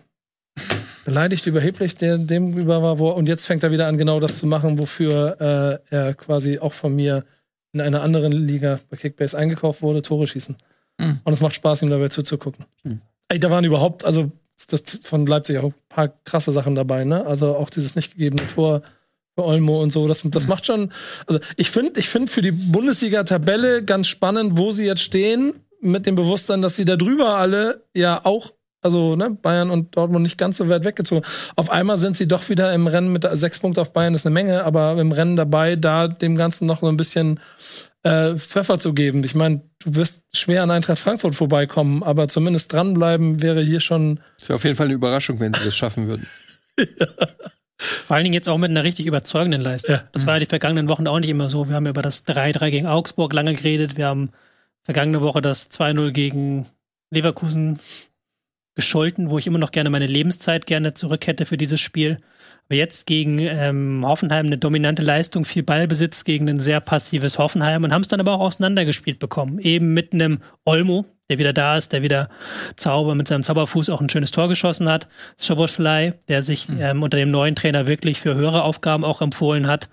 beleidigt, überheblich der, dem über war. Wo, und jetzt fängt er wieder an, genau das zu machen, wofür äh, er quasi auch von mir in einer anderen Liga bei Kickbase eingekauft wurde, Tore schießen. Mhm. Und es macht Spaß, ihm dabei zuzugucken. Mhm. Ey, da waren überhaupt, also das von Leipzig auch ein paar krasse Sachen dabei, ne? Also auch dieses nicht gegebene Tor für Olmo und so, das, das macht schon, also ich finde, ich finde für die Bundesliga-Tabelle ganz spannend, wo sie jetzt stehen, mit dem Bewusstsein, dass sie da drüber alle ja auch, also ne, Bayern und Dortmund nicht ganz so weit weggezogen. Auf einmal sind sie doch wieder im Rennen mit sechs Punkte auf Bayern ist eine Menge, aber im Rennen dabei, da dem Ganzen noch so ein bisschen äh, Pfeffer zu geben. Ich meine, du wirst schwer an Eintracht Frankfurt vorbeikommen, aber zumindest dranbleiben wäre hier schon. Das wäre auf jeden Fall eine Überraschung, wenn sie das schaffen würden. Vor allen Dingen jetzt auch mit einer richtig überzeugenden Leistung. Ja. Das war ja die vergangenen Wochen auch nicht immer so. Wir haben über das 3-3 gegen Augsburg lange geredet. Wir haben vergangene Woche das 2-0 gegen Leverkusen gescholten, wo ich immer noch gerne meine Lebenszeit gerne zurück hätte für dieses Spiel. Aber jetzt gegen ähm, Hoffenheim eine dominante Leistung, viel Ballbesitz gegen ein sehr passives Hoffenheim und haben es dann aber auch auseinandergespielt bekommen. Eben mit einem Olmo, der wieder da ist, der wieder Zauber mit seinem Zauberfuß auch ein schönes Tor geschossen hat. Schoboslai, der sich mhm. ähm, unter dem neuen Trainer wirklich für höhere Aufgaben auch empfohlen hat.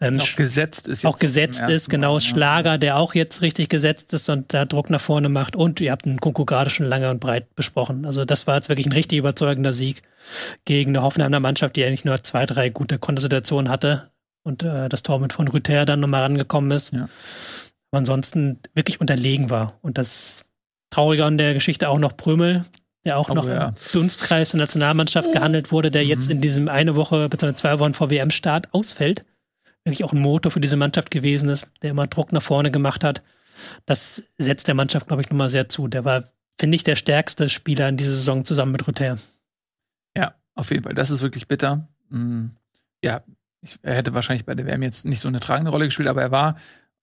Ähm, auch gesetzt ist. Auch gesetzt ist, genau. Mal, Schlager, der auch jetzt richtig gesetzt ist und da Druck nach vorne macht. Und ihr habt den Kunku gerade schon lange und breit besprochen. Also das war jetzt wirklich ein richtig überzeugender Sieg gegen eine Hoffenheimer Mannschaft, die eigentlich nur zwei, drei gute Kontersituationen hatte und äh, das Tor mit von Rüther dann nochmal rangekommen ist. Ja. Aber ansonsten wirklich unterlegen war. Und das Trauriger an der Geschichte auch noch Prömel, der auch oh, noch ja. im Dunstkreis der Nationalmannschaft gehandelt wurde, der mhm. jetzt in diesem eine Woche bzw. zwei Wochen vor WM-Start ausfällt. Wirklich auch ein Motor für diese Mannschaft gewesen ist, der immer Druck nach vorne gemacht hat. Das setzt der Mannschaft, glaube ich, nochmal sehr zu. Der war, finde ich, der stärkste Spieler in dieser Saison zusammen mit Ruther. Ja, auf jeden Fall. Das ist wirklich bitter. Mhm. Ja, ich, er hätte wahrscheinlich bei der WM jetzt nicht so eine tragende Rolle gespielt, aber er war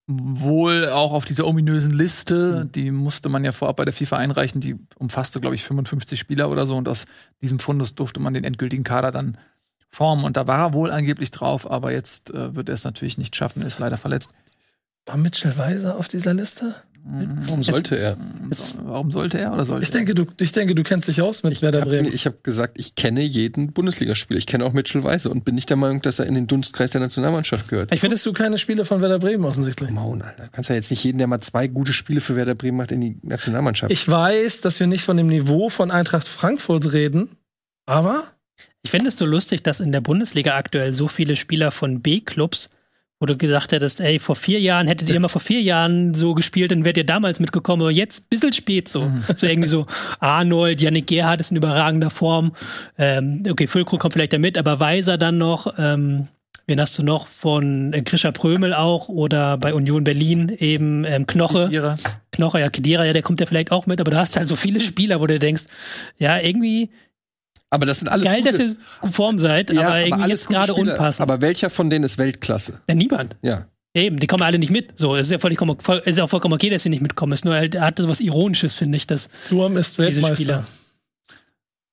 wohl auch auf dieser ominösen Liste, mhm. die musste man ja vorab bei der FIFA einreichen, die umfasste, glaube ich, 55 Spieler oder so und aus diesem Fundus durfte man den endgültigen Kader dann formen und da war er wohl angeblich drauf, aber jetzt äh, wird er es natürlich nicht schaffen, ist leider verletzt. War Mitchell Weiser auf dieser Liste? Warum sollte er? Jetzt, warum sollte er oder sollte ich denke, du, ich denke, du kennst dich aus mit ich Werder hab, Bremen. Ich habe gesagt, ich kenne jeden Bundesligaspieler. Ich kenne auch Mitchell Weise und bin nicht der Meinung, dass er in den Dunstkreis der Nationalmannschaft gehört. Ich findest du keine Spiele von Werder Bremen offensichtlich. Maun, Alter. Du kannst ja jetzt nicht jeden, der mal zwei gute Spiele für Werder Bremen macht, in die Nationalmannschaft. Ich weiß, dass wir nicht von dem Niveau von Eintracht Frankfurt reden, aber ich finde es so lustig, dass in der Bundesliga aktuell so viele Spieler von B-Clubs wo du gesagt hättest, ey, vor vier Jahren hättet ihr immer vor vier Jahren so gespielt, dann wärt ihr damals mitgekommen, aber jetzt ein bisschen spät so. Mhm. So irgendwie so Arnold, Yannick Gerhardt ist in überragender Form. Ähm, okay, Füllkrug kommt vielleicht da mit, aber Weiser dann noch. Ähm, wen hast du noch? Von äh, Grisha Prömel auch oder bei Union Berlin eben ähm, Knoche. Kedira. Knoche, ja, Kedira, ja, der kommt ja vielleicht auch mit, aber du hast halt so viele Spieler, wo du denkst, ja, irgendwie aber das sind alles Geil, gute. dass ihr Form seid, ja, aber irgendwie jetzt gerade unpassend. Aber welcher von denen ist Weltklasse? Ja, niemand. Ja. Eben, die kommen alle nicht mit. So, es ist ja vollkommen, voll, ist ja vollkommen okay, dass sie nicht mitkommen. Es ist nur halt, er hat was Ironisches, finde ich, dass Durm ist Weltmeister.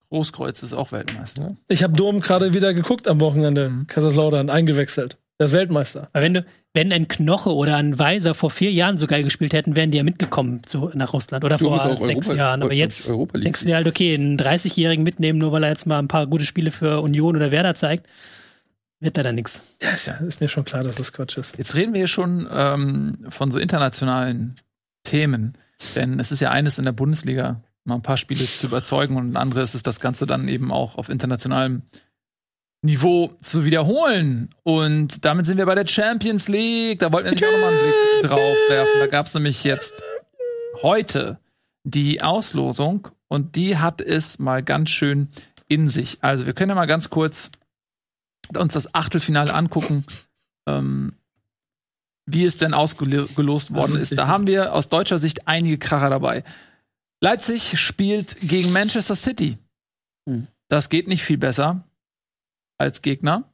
Großkreuz ist auch Weltmeister. Ich habe Durm gerade wieder geguckt am Wochenende. Mhm. Kaiserslautern eingewechselt. Ist Weltmeister. Aber wenn du, wenn ein Knoche oder ein Weiser vor vier Jahren so geil gespielt hätten, wären die ja mitgekommen so nach Russland oder vor sechs Europa, Jahren. Aber jetzt denkst du dir halt, okay, einen 30-Jährigen mitnehmen, nur weil er jetzt mal ein paar gute Spiele für Union oder Werder zeigt, wird da dann nichts. Ja, ist, ja, ist mir schon klar, dass das Quatsch ist. Jetzt reden wir hier schon ähm, von so internationalen Themen, denn es ist ja eines in der Bundesliga, mal ein paar Spiele zu überzeugen und ein anderes ist das Ganze dann eben auch auf internationalem Niveau zu wiederholen. Und damit sind wir bei der Champions League. Da wollten wir nicht auch nochmal einen Blick drauf werfen. Da gab es nämlich jetzt heute die Auslosung und die hat es mal ganz schön in sich. Also wir können ja mal ganz kurz uns das Achtelfinale angucken, ähm, wie es denn ausgelost worden ist. Da haben wir aus deutscher Sicht einige Kracher dabei. Leipzig spielt gegen Manchester City. Hm. Das geht nicht viel besser als Gegner.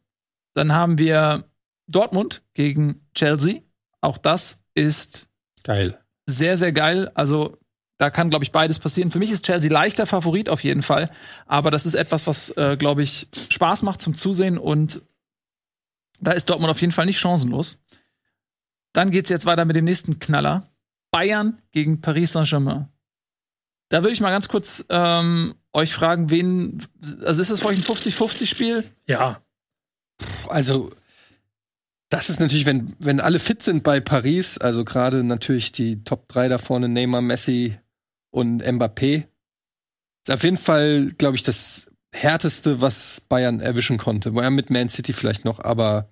Dann haben wir Dortmund gegen Chelsea. Auch das ist geil. Sehr, sehr geil. Also da kann, glaube ich, beides passieren. Für mich ist Chelsea leichter Favorit auf jeden Fall. Aber das ist etwas, was, äh, glaube ich, Spaß macht zum Zusehen. Und da ist Dortmund auf jeden Fall nicht chancenlos. Dann geht es jetzt weiter mit dem nächsten Knaller. Bayern gegen Paris Saint-Germain. Da würde ich mal ganz kurz ähm, euch fragen, wen, also ist das für euch ein 50-50-Spiel? Ja. Also, das ist natürlich, wenn, wenn alle fit sind bei Paris, also gerade natürlich die Top 3 da vorne, Neymar, Messi und Mbappé, ist auf jeden Fall, glaube ich, das härteste, was Bayern erwischen konnte. War ja mit Man City vielleicht noch, aber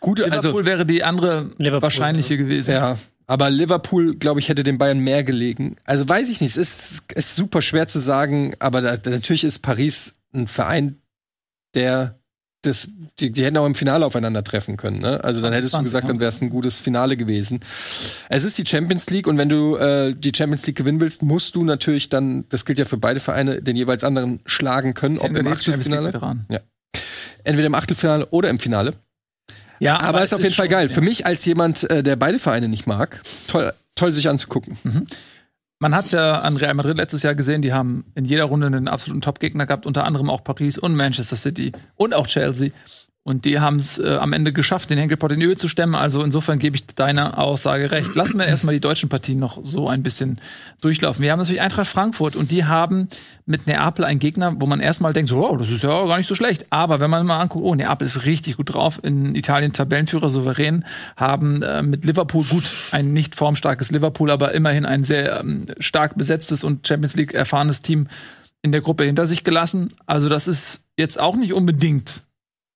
gut. Also Liverpool also, wäre die andere Liverpool, wahrscheinliche ja. gewesen. Ja, aber Liverpool, glaube ich, hätte den Bayern mehr gelegen. Also weiß ich nicht. Es ist, ist super schwer zu sagen, aber da, natürlich ist Paris ein Verein, der das, die, die hätten auch im Finale aufeinandertreffen können. Ne? Also dann hättest du gesagt, dann wäre es ein gutes Finale gewesen. Es ist die Champions League und wenn du äh, die Champions League gewinnen willst, musst du natürlich dann, das gilt ja für beide Vereine, den jeweils anderen schlagen können, ob im Achtelfinale. Ja. Entweder im Achtelfinale oder im Finale. Ja, aber, aber ist auf jeden Fall geil. Ja. Für mich als jemand, äh, der beide Vereine nicht mag, toll, toll sich anzugucken. Mhm. man hat ja an Real Madrid letztes Jahr gesehen, die haben in jeder Runde einen absoluten Top-Gegner gehabt, unter anderem auch Paris und Manchester City und auch Chelsea. Und die haben es äh, am Ende geschafft, den Henkelpott in die Höhe zu stemmen. Also insofern gebe ich deiner Aussage recht. Lassen wir erstmal die deutschen Partien noch so ein bisschen durchlaufen. Wir haben natürlich Eintracht Frankfurt und die haben mit Neapel einen Gegner, wo man erstmal denkt, so, oh, das ist ja gar nicht so schlecht. Aber wenn man mal anguckt, oh, Neapel ist richtig gut drauf, in Italien Tabellenführer souverän, haben äh, mit Liverpool gut ein nicht formstarkes Liverpool, aber immerhin ein sehr ähm, stark besetztes und Champions League erfahrenes Team in der Gruppe hinter sich gelassen. Also das ist jetzt auch nicht unbedingt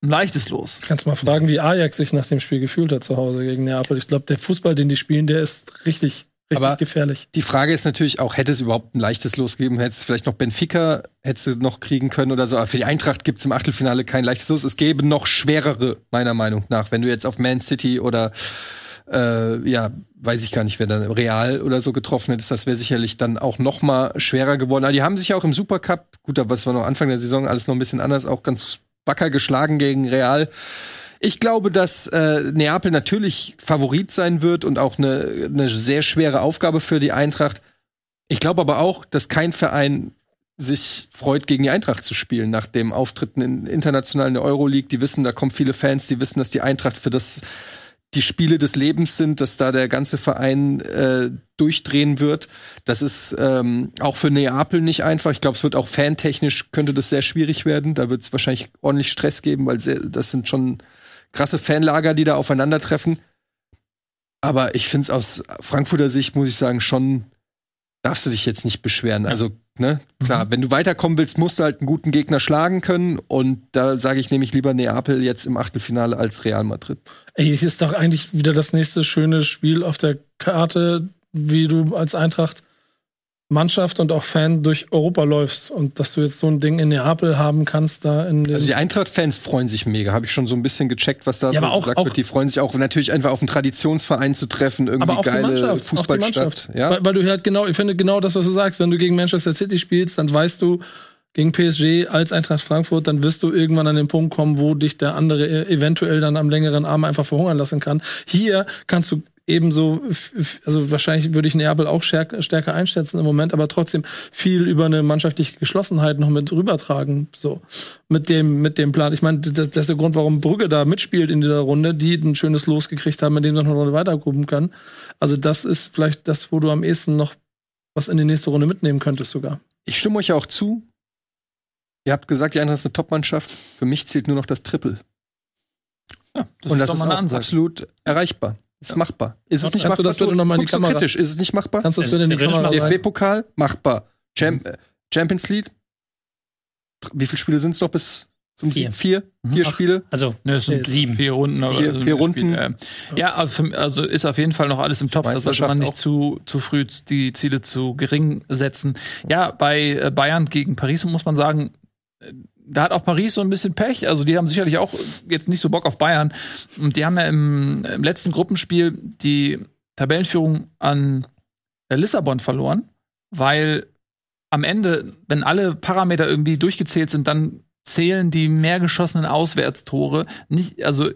ein leichtes Los. Kannst mal fragen, wie Ajax sich nach dem Spiel gefühlt hat zu Hause gegen Neapel. Ich glaube, der Fußball, den die spielen, der ist richtig, richtig Aber gefährlich. Die Frage ist natürlich auch, hätte es überhaupt ein leichtes Los gegeben? Hätte es vielleicht noch Benfica, hättest du noch kriegen können oder so. Aber für die Eintracht gibt es im Achtelfinale kein leichtes Los. Es gäbe noch schwerere, meiner Meinung nach. Wenn du jetzt auf Man City oder äh, ja, weiß ich gar nicht, wer dann Real oder so getroffen hättest, das wäre sicherlich dann auch noch mal schwerer geworden. Aber die haben sich auch im Supercup, gut, aber es war noch Anfang der Saison alles noch ein bisschen anders, auch ganz wacker geschlagen gegen Real. Ich glaube, dass äh, Neapel natürlich Favorit sein wird und auch eine, eine sehr schwere Aufgabe für die Eintracht. Ich glaube aber auch, dass kein Verein sich freut, gegen die Eintracht zu spielen nach dem Auftritten in, international in der Euroleague. Die wissen, da kommen viele Fans, die wissen, dass die Eintracht für das die Spiele des Lebens sind, dass da der ganze Verein äh, durchdrehen wird. Das ist ähm, auch für Neapel nicht einfach. Ich glaube, es wird auch fantechnisch könnte das sehr schwierig werden. Da wird es wahrscheinlich ordentlich Stress geben, weil sehr, das sind schon krasse Fanlager, die da aufeinandertreffen. Aber ich finde es aus Frankfurter Sicht, muss ich sagen, schon darfst du dich jetzt nicht beschweren. Also, ne, klar, mhm. wenn du weiterkommen willst, musst du halt einen guten Gegner schlagen können. Und da sage ich nämlich lieber Neapel jetzt im Achtelfinale als Real Madrid. Ey, es ist doch eigentlich wieder das nächste schöne Spiel auf der Karte, wie du als Eintracht Mannschaft und auch Fan durch Europa läufst und dass du jetzt so ein Ding in Neapel haben kannst da in Also die Eintracht-Fans freuen sich mega. Habe ich schon so ein bisschen gecheckt, was da ja, so auch, gesagt auch, wird. Die freuen sich auch natürlich einfach auf einen Traditionsverein zu treffen, irgendwie aber auch geile die Mannschaft, Fußballstadt. Ja? Weil, weil, du halt genau, ich finde genau das, was du sagst. Wenn du gegen Manchester City spielst, dann weißt du, gegen PSG als Eintracht Frankfurt, dann wirst du irgendwann an den Punkt kommen, wo dich der andere e-, eventuell dann am längeren Arm einfach verhungern lassen kann. Hier kannst du ebenso, also wahrscheinlich würde ich Neapel auch stärker einschätzen im Moment, aber trotzdem viel über eine mannschaftliche Geschlossenheit noch mit rübertragen. So mit dem mit dem Plan. Ich meine, das, das ist der Grund, warum Brügge da mitspielt in dieser Runde, die ein schönes Los gekriegt haben, mit dem sie noch eine Runde weiterkommen kann. Also das ist vielleicht das, wo du am ehesten noch was in die nächste Runde mitnehmen könntest sogar. Ich stimme euch auch zu. Ihr habt gesagt, die Eintracht ist eine Top-Mannschaft. Für mich zählt nur noch das Triple. Ja, das Und das ist, ist auch absolut erreichbar. Ist machbar. Ist es nicht Kannst machbar? du das bitte nochmal in die Kamera? kritisch. Ist es nicht machbar? Kannst du das bitte in die Kamera? DFB-Pokal? Machbar. Cham äh, Champions League? Wie viele Spiele sind es noch bis zum Vier. Sieg? Vier? Mhm. Vier Ach, Spiele? Also Ne, es sind sieben. Vier Runden. Vier- also vier Runden. Spiel, äh, ja, also, für, also ist auf jeden Fall noch alles im Topf. Da sollte man nicht zu, zu früh die Ziele zu gering setzen. Ja, bei äh, Bayern gegen Paris muss man sagen, da hat auch Paris so ein bisschen Pech. Also die haben sicherlich auch jetzt nicht so Bock auf Bayern. Und die haben ja im, im letzten Gruppenspiel die Tabellenführung an äh, Lissabon verloren, weil am Ende, wenn alle Parameter irgendwie durchgezählt sind, dann zählen die mehr geschossenen Auswärtstore nicht, also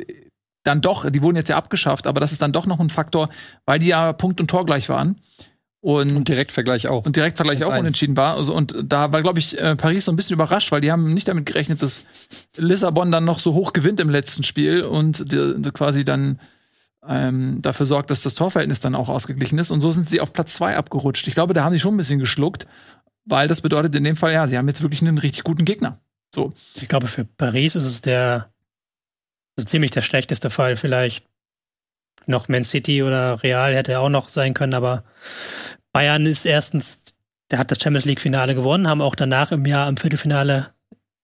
dann doch, die wurden jetzt ja abgeschafft, aber das ist dann doch noch ein Faktor, weil die ja Punkt und Tor gleich waren. Und, Und Direktvergleich auch. und Direktvergleich auch 1-1. unentschieden war. Also, und da war, glaube ich, äh, Paris so ein bisschen überrascht, weil die haben nicht damit gerechnet, dass Lissabon dann noch so hoch gewinnt im letzten Spiel und die, die quasi dann ähm, dafür sorgt, dass das Torverhältnis dann auch ausgeglichen ist. Und so sind sie auf Platz zwei abgerutscht. Ich glaube, da haben die schon ein bisschen geschluckt, weil das bedeutet in dem Fall, ja, sie haben jetzt wirklich einen richtig guten Gegner. So. ich glaube, für Paris ist es der so ziemlich der schlechteste Fall. Vielleicht noch Man City oder Real hätte auch noch sein können, aber Bayern ist erstens, der hat das Champions League-Finale gewonnen, haben auch danach im Jahr im Viertelfinale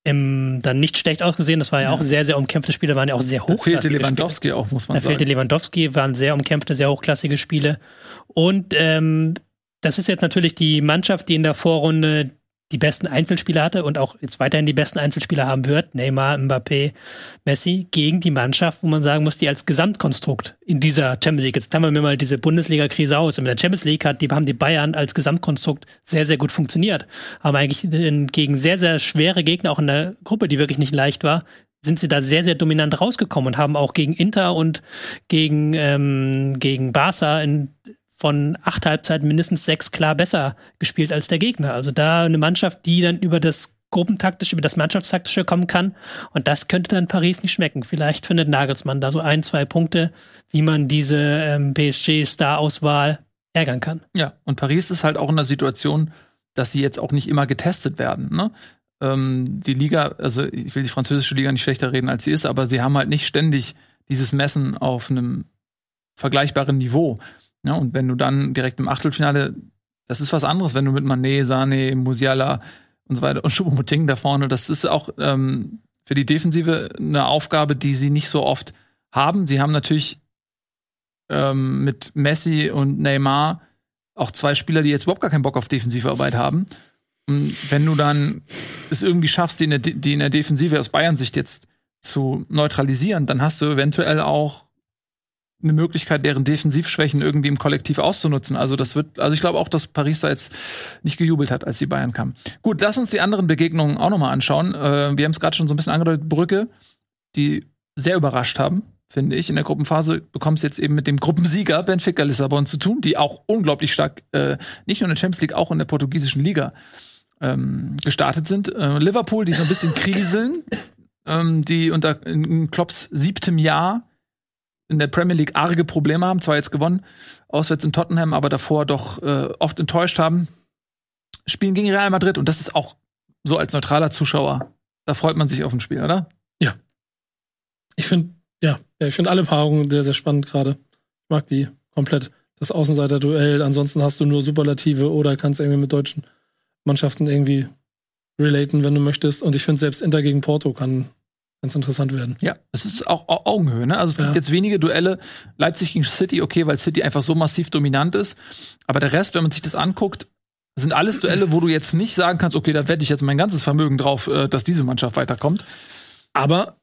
im, dann nicht schlecht ausgesehen. Das war ja, Ja. auch sehr, sehr umkämpfte Spiele, waren ja auch sehr Da hochklassige fehlte Spiele. Lewandowski auch, muss man Da sagen. fehlte Lewandowski, waren sehr umkämpfte, sehr hochklassige Spiele. Und ähm, das ist jetzt natürlich die Mannschaft, die in der Vorrunde die besten Einzelspieler hatte und auch jetzt weiterhin die besten Einzelspieler haben wird, Neymar, Mbappé, Messi, gegen die Mannschaft, wo man sagen muss, die als Gesamtkonstrukt in dieser Champions League, jetzt haben wir mal diese Bundesliga-Krise aus, in der Champions League hat, die haben die Bayern als Gesamtkonstrukt sehr, sehr gut funktioniert, haben eigentlich gegen sehr, sehr schwere Gegner, auch in der Gruppe, die wirklich nicht leicht war, sind sie da sehr, sehr dominant rausgekommen und haben auch gegen Inter und gegen, ähm, gegen Barca in von acht Halbzeiten mindestens sechs klar besser gespielt als der Gegner. Also da eine Mannschaft, die dann über das gruppentaktische, über das Mannschaftstaktische kommen kann. Und das könnte dann Paris nicht schmecken. Vielleicht findet Nagelsmann da so ein, zwei Punkte, wie man diese ähm, PSG-Star-Auswahl ärgern kann. Ja, und Paris ist halt auch in der Situation, dass sie jetzt auch nicht immer getestet werden. Ne? Ähm, die Liga, also ich will die französische Liga nicht schlechter reden, als sie ist, aber sie haben halt nicht ständig dieses Messen auf einem vergleichbaren Niveau. Ja, und wenn du dann direkt im Achtelfinale, das ist was anderes, wenn du mit Mané, Sané, Musiala und so weiter und Choupo-Moting da vorne, das ist auch ähm, für die Defensive eine Aufgabe, die sie nicht so oft haben. Sie haben natürlich ähm, mit Messi und Neymar auch zwei Spieler, die jetzt überhaupt gar keinen Bock auf Defensivarbeit haben. Und wenn du dann es irgendwie schaffst, die in der, die in der Defensive aus Bayern-Sicht jetzt zu neutralisieren, dann hast du eventuell auch eine Möglichkeit, deren Defensivschwächen irgendwie im Kollektiv auszunutzen. Also das wird, also ich glaube auch, dass Paris da jetzt nicht gejubelt hat, als die Bayern kamen. Gut, lass uns die anderen Begegnungen auch nochmal anschauen. Äh, wir haben es gerade schon so ein bisschen angedeutet, Brücke, die sehr überrascht haben, finde ich. In der Gruppenphase bekommst jetzt eben mit dem Gruppensieger Benfica Lissabon zu tun, die auch unglaublich stark, äh, nicht nur in der Champions League, auch in der portugiesischen Liga ähm, gestartet sind. Äh, Liverpool, die so ein bisschen kriseln, ähm, die unter in Klopps siebtem Jahr in der Premier League arge Probleme haben, zwar jetzt gewonnen, auswärts in Tottenham, aber davor doch äh, oft enttäuscht haben, spielen gegen Real Madrid und das ist auch so als neutraler Zuschauer, da freut man sich auf ein Spiel, oder? Ja. Ich finde, ja, ich finde alle Paarungen sehr, sehr spannend gerade. Ich mag die komplett. Das Außenseiter-Duell, ansonsten hast du nur Superlative oder kannst irgendwie mit deutschen Mannschaften irgendwie relaten, wenn du möchtest. Und ich finde selbst Inter gegen Porto kann ganz interessant werden. Ja, es ist auch Augenhöhe. Ne? Also es gibt Ja. jetzt wenige Duelle. Leipzig gegen City, okay, weil City einfach so massiv dominant ist. Aber der Rest, wenn man sich das anguckt, sind alles Duelle, wo du jetzt nicht sagen kannst, okay, da wette ich jetzt mein ganzes Vermögen drauf, äh, dass diese Mannschaft weiterkommt. Aber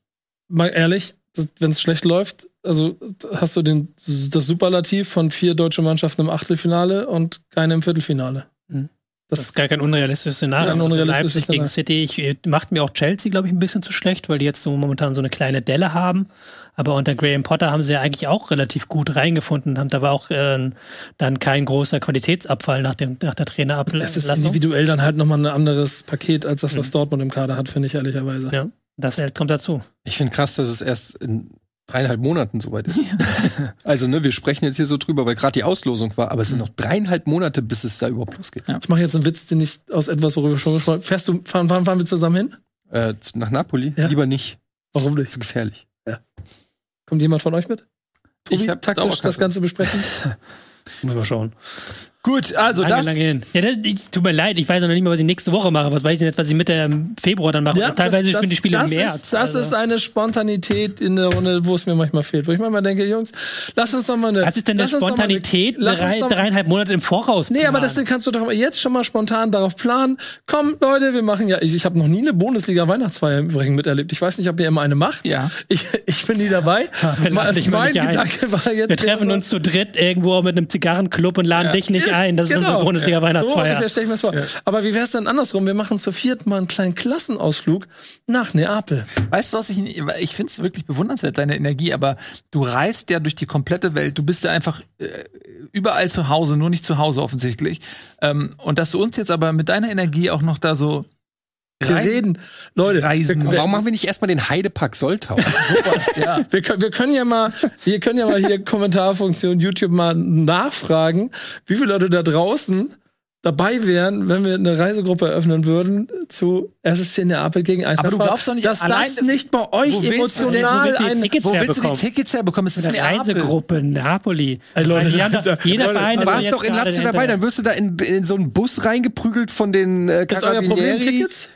mal ehrlich, wenn es schlecht läuft, also hast du den, das Superlativ von vier deutsche Mannschaften im Achtelfinale und keine im Viertelfinale. Mhm. Das, Das ist gar kein unrealistisches Szenario. Ja, ein Also unrealistisches Leipzig gegen. City ich, macht mir auch Chelsea, glaube ich, ein bisschen zu schlecht, weil die jetzt so momentan so eine kleine Delle haben. Aber unter Graham Potter haben sie ja eigentlich auch relativ gut reingefunden. Haben, da war auch äh, dann kein großer Qualitätsabfall nach, dem, nach der das ist Trainerablassung. individuell dann halt nochmal ein anderes Paket als das, was Dortmund im Kader hat, finde ich ehrlicherweise. Ja, das halt kommt dazu. Ich finde krass, dass es erst in dreieinhalb Monaten soweit ist. also, ne, wir sprechen jetzt hier so drüber, weil gerade die Auslosung war, aber es sind noch dreieinhalb Monate, bis es da überhaupt losgeht. Ja. Ich mache jetzt einen Witz, den ich aus etwas, worüber wir schon gesprochen haben. Fährst du, fahren, fahren, fahren wir zusammen hin? Äh, nach Napoli? Ja. Lieber nicht. Warum nicht? Zu gefährlich. Kommt jemand von euch mit? Tobi, Ich hab taktisch das Ganze besprechen. Muss man schauen. Gut, also lange, das. lange hin. Ja, das, ich, tut mir leid, ich weiß noch nicht mal, was ich nächste Woche mache. Was weiß ich denn jetzt, was ich Mitte ähm, Februar dann mache? Teilweise spielen die Spiele das im März. Ist, das also. ist eine Spontanität in der Runde, wo es mir manchmal fehlt. Wo ich manchmal denke, Jungs, lass uns doch mal eine. Was ist denn eine eine- Spontanität, lass uns drei, dreieinhalb Monate im Voraus? Nee, aber planen? das kannst du doch jetzt schon mal spontan darauf planen. Komm, Leute, wir machen ja. Ich, ich habe noch nie eine Bundesliga-Weihnachtsfeier im Übrigen miterlebt. Ich weiß nicht, ob ihr immer eine macht. Ja. Ich, ich bin nie dabei. wir mein nicht ein. Gedanke war jetzt. Wir treffen so- uns zu dritt irgendwo mit einem Zigarrenclub und laden Ja. dich nicht ein. Das ist unsere Genau. So Bundesliga-Weihnachtsfeier. ungefähr stell ich mir das vor. Aber wie wär's denn andersrum? Wir machen zu viert mal einen kleinen Klassenausflug nach Neapel. Weißt du, was ich, ich finde es wirklich bewundernswert, deine Energie, aber du reist ja durch die komplette Welt. Du bist ja einfach äh, überall zu Hause, nur nicht zu Hause offensichtlich. Ähm, und dass du uns jetzt aber mit deiner Energie auch noch da so Wir rein- reden. Leute, Reisen. wir, Warum machen wir nicht erstmal den Heidepark Soltau? ja. wir, können, wir können ja mal, wir können ja mal hier Kommentarfunktion YouTube mal nachfragen, wie viele Leute da draußen dabei wären, wenn wir eine Reisegruppe eröffnen würden zu SSC Neapel gegen Eintracht. Aber du glaubst doch nicht, dass allein- das nicht bei euch Wo willst du denn- emotional wo willst du die ein Tickets Wo willst du die herbekommen? Tickets herbekommen? Es ist Eine Neapel. Reisegruppe Napoli. Ey, Leute, Die haben doch- jeder Leute, Verein Du ist warst doch in Lazio dabei, dann wirst du da in, in so einen Bus reingeprügelt von den äh, ist euer Problem. Tickets?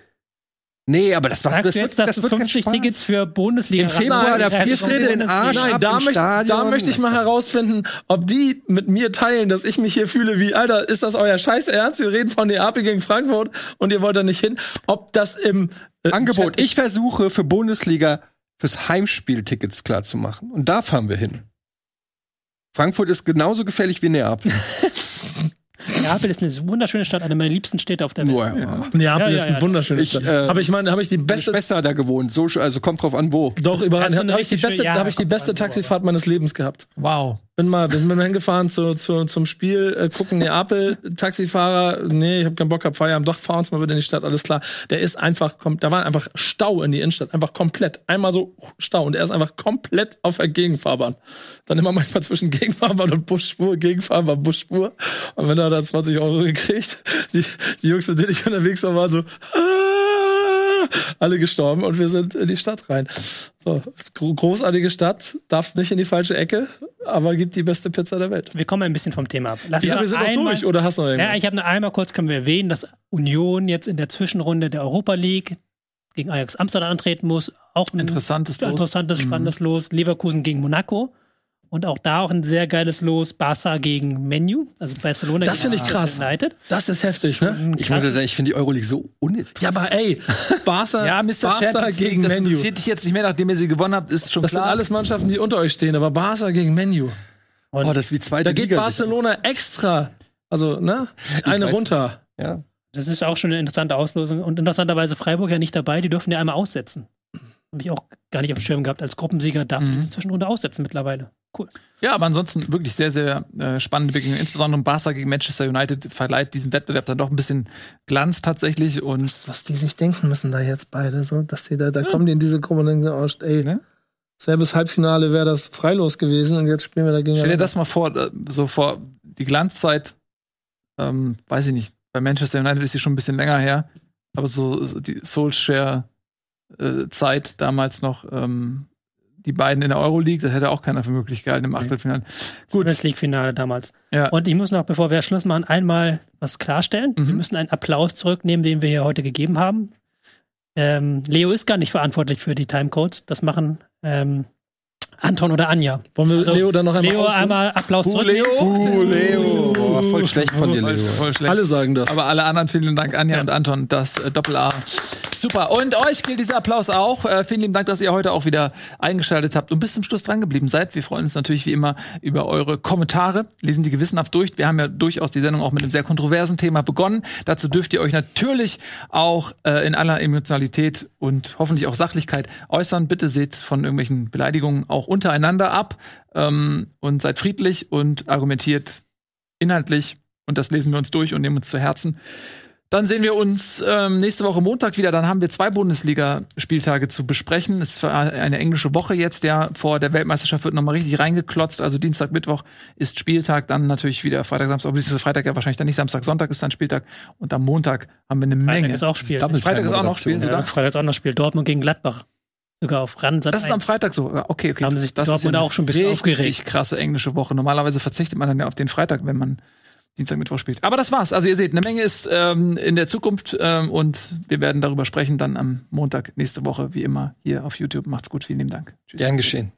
Nee, aber das war Sagst das du wird, jetzt, dass das du wird kein 50 Spaß. Tickets für Bundesliga Im Februar, Nein, da frierst du den Arsch Nein, ab da, im möchte, Stadion. da möchte ich mal herausfinden, ob die mit mir teilen, dass ich mich hier fühle wie, Alter, ist das euer Scheiß Ernst? Wir reden von Neapel gegen Frankfurt und ihr wollt da nicht hin. Ob das im äh, Angebot. Chat- Ich versuche für Bundesliga fürs Heimspiel Tickets klar zu machen. Und da fahren wir hin. Frankfurt ist genauso gefährlich wie Neapel. Neapel ist eine wunderschöne Stadt, eine meiner liebsten Städte auf der Welt. Ja. Neapel Ja, ja, ist ein ja. wunderschönes Ich, Stadt. äh, Aber ich meine, habe ich die Meine beste, Schwester da gewohnt. So, also kommt drauf an, wo. doch überall, eine habe ich die beste, habe ich die beste an, Taxifahrt meines Lebens gehabt. Wow. bin mal, bin mal hingefahren zu, zu, zum Spiel, äh, gucken Neapel, Taxifahrer, nee, ich habe keinen Bock, hab Feierabend, doch, fahr uns mal wieder in die Stadt, alles klar. Der ist einfach, kommt, da war einfach Stau in die Innenstadt, einfach komplett, einmal so Stau und er ist einfach komplett auf der Gegenfahrbahn. Dann immer manchmal zwischen Gegenfahrbahn und Busspur, Gegenfahrbahn, Busspur. Und wenn er da 20 Euro gekriegt, die, die Jungs, mit denen ich unterwegs war, waren so, ah, alle gestorben und wir sind in die Stadt rein. So, großartige Stadt, darfst nicht in die falsche Ecke, aber gibt die beste Pizza der Welt. Wir kommen ein bisschen vom Thema ab. Lass Ja, wir sind noch einmal- durch, oder hast du noch irgendwas? Ja, ich habe nur einmal kurz, können wir erwähnen, dass Union jetzt in der Zwischenrunde der Europa League gegen Ajax Amsterdam antreten muss. Auch ein Interessantes Los. interessantes, Mhm. spannendes Los. Leverkusen gegen Monaco. Und auch da auch ein sehr geiles Los. Barca gegen Menu, also Barcelona Das gegen finde ich krass. United. Das ist heftig, ne? Ich muss ja sagen, ich finde die Euroleague so Ja, uninteressant. aber ey, Barca, Ja, Mr. Barca gegen das Menu. interessiert dich jetzt nicht mehr, nachdem ihr sie gewonnen habt, ist schon Das sind klar. alles Mannschaften, die unter euch stehen, aber Barca gegen Menu. oh, das ist wie zweite Da geht Liga. Barcelona extra, also, ne? Eine runter. Ja. Das ist auch schon eine interessante Auslosung. Und interessanterweise Freiburg ja nicht dabei, die dürfen ja einmal aussetzen. Habe ich auch gar nicht auf dem Schirm gehabt. Als Gruppensieger darfst du Mhm. diese Zwischenrunde aussetzen mittlerweile. Cool. Ja, aber ansonsten wirklich sehr, sehr äh, spannende Begegnung. Insbesondere Barca gegen Manchester United verleiht diesem Wettbewerb dann doch ein bisschen Glanz tatsächlich. Und Was die sich denken müssen da jetzt beide, so, dass die da, da kommen die in diese Gruppe und denken, so, oh, ey, Ne? selbes Halbfinale wäre das freilos gewesen und jetzt spielen wir dagegen. stell dir das mal vor, äh, so vor die Glanzzeit, ähm, weiß ich nicht, bei Manchester United ist sie schon ein bisschen länger her, aber so, so die Soulshare-Zeit damals noch, ähm, die beiden in der Euroleague, das hätte auch keiner für möglich gehalten im Achtelfinale. Gut, Champions League-Finale damals. Ja. Und ich muss noch, bevor wir Schluss machen, einmal was klarstellen. Wir Mhm. müssen einen Applaus zurücknehmen, den wir hier heute gegeben haben. Ähm, Leo ist gar nicht verantwortlich für die Timecodes. Das machen ähm, Anton oder Anja. Wollen wir Also, Leo dann noch einmal Leo ausruhen? einmal Applaus Buh, zurücknehmen. Leo. Uh, Leo. Boah, voll schlecht von dir, Voll, Leo. voll schlecht. Alle sagen das. Aber alle anderen, vielen Dank, Anja und Anton, das äh, Doppel-A. Super. Und euch gilt dieser Applaus auch. Äh, vielen lieben Dank, dass ihr heute auch wieder eingeschaltet habt und bis zum Schluss dran geblieben seid. Wir freuen uns natürlich wie immer über eure Kommentare, lesen die gewissenhaft durch. Wir haben ja durchaus die Sendung auch mit einem sehr kontroversen Thema begonnen. Dazu dürft ihr euch natürlich auch äh, in aller Emotionalität und hoffentlich auch Sachlichkeit äußern. Bitte seht von irgendwelchen Beleidigungen auch untereinander ab ähm, und seid friedlich und argumentiert inhaltlich. Und das lesen wir uns durch und nehmen uns zu Herzen. Dann sehen wir uns ähm, nächste Woche Montag wieder. Dann haben wir zwei Bundesliga-Spieltage zu besprechen. Es war eine englische Woche jetzt. Ja, vor der Weltmeisterschaft wird nochmal richtig reingeklotzt. Also Dienstag, Mittwoch ist Spieltag. Dann natürlich wieder Freitag, Samstag. Aber dieses Freitag ja wahrscheinlich dann nicht. Samstag, Sonntag ist dann Spieltag. Und am Montag haben wir eine Freitag Menge. ist auch Spiel. Freitag ist auch noch Spiel sogar. Ja, Freitag ist auch noch Spiel. Dortmund gegen Gladbach. Sogar auf Rand. Das ist am Freitag so. Ja, Okay, okay. Haben sich das Dortmund eine auch schon ein bisschen richtig aufgeregt. krasse englische Woche. Normalerweise verzichtet man dann ja auf den Freitag, wenn man Dienstag, Mittwoch spielt. Aber das war's. Also ihr seht, eine Menge ist ähm, in der Zukunft ähm, und wir werden darüber sprechen dann am Montag nächste Woche, wie immer, hier auf YouTube. Macht's gut. Vielen lieben Dank. Tschüss. Gern geschehen.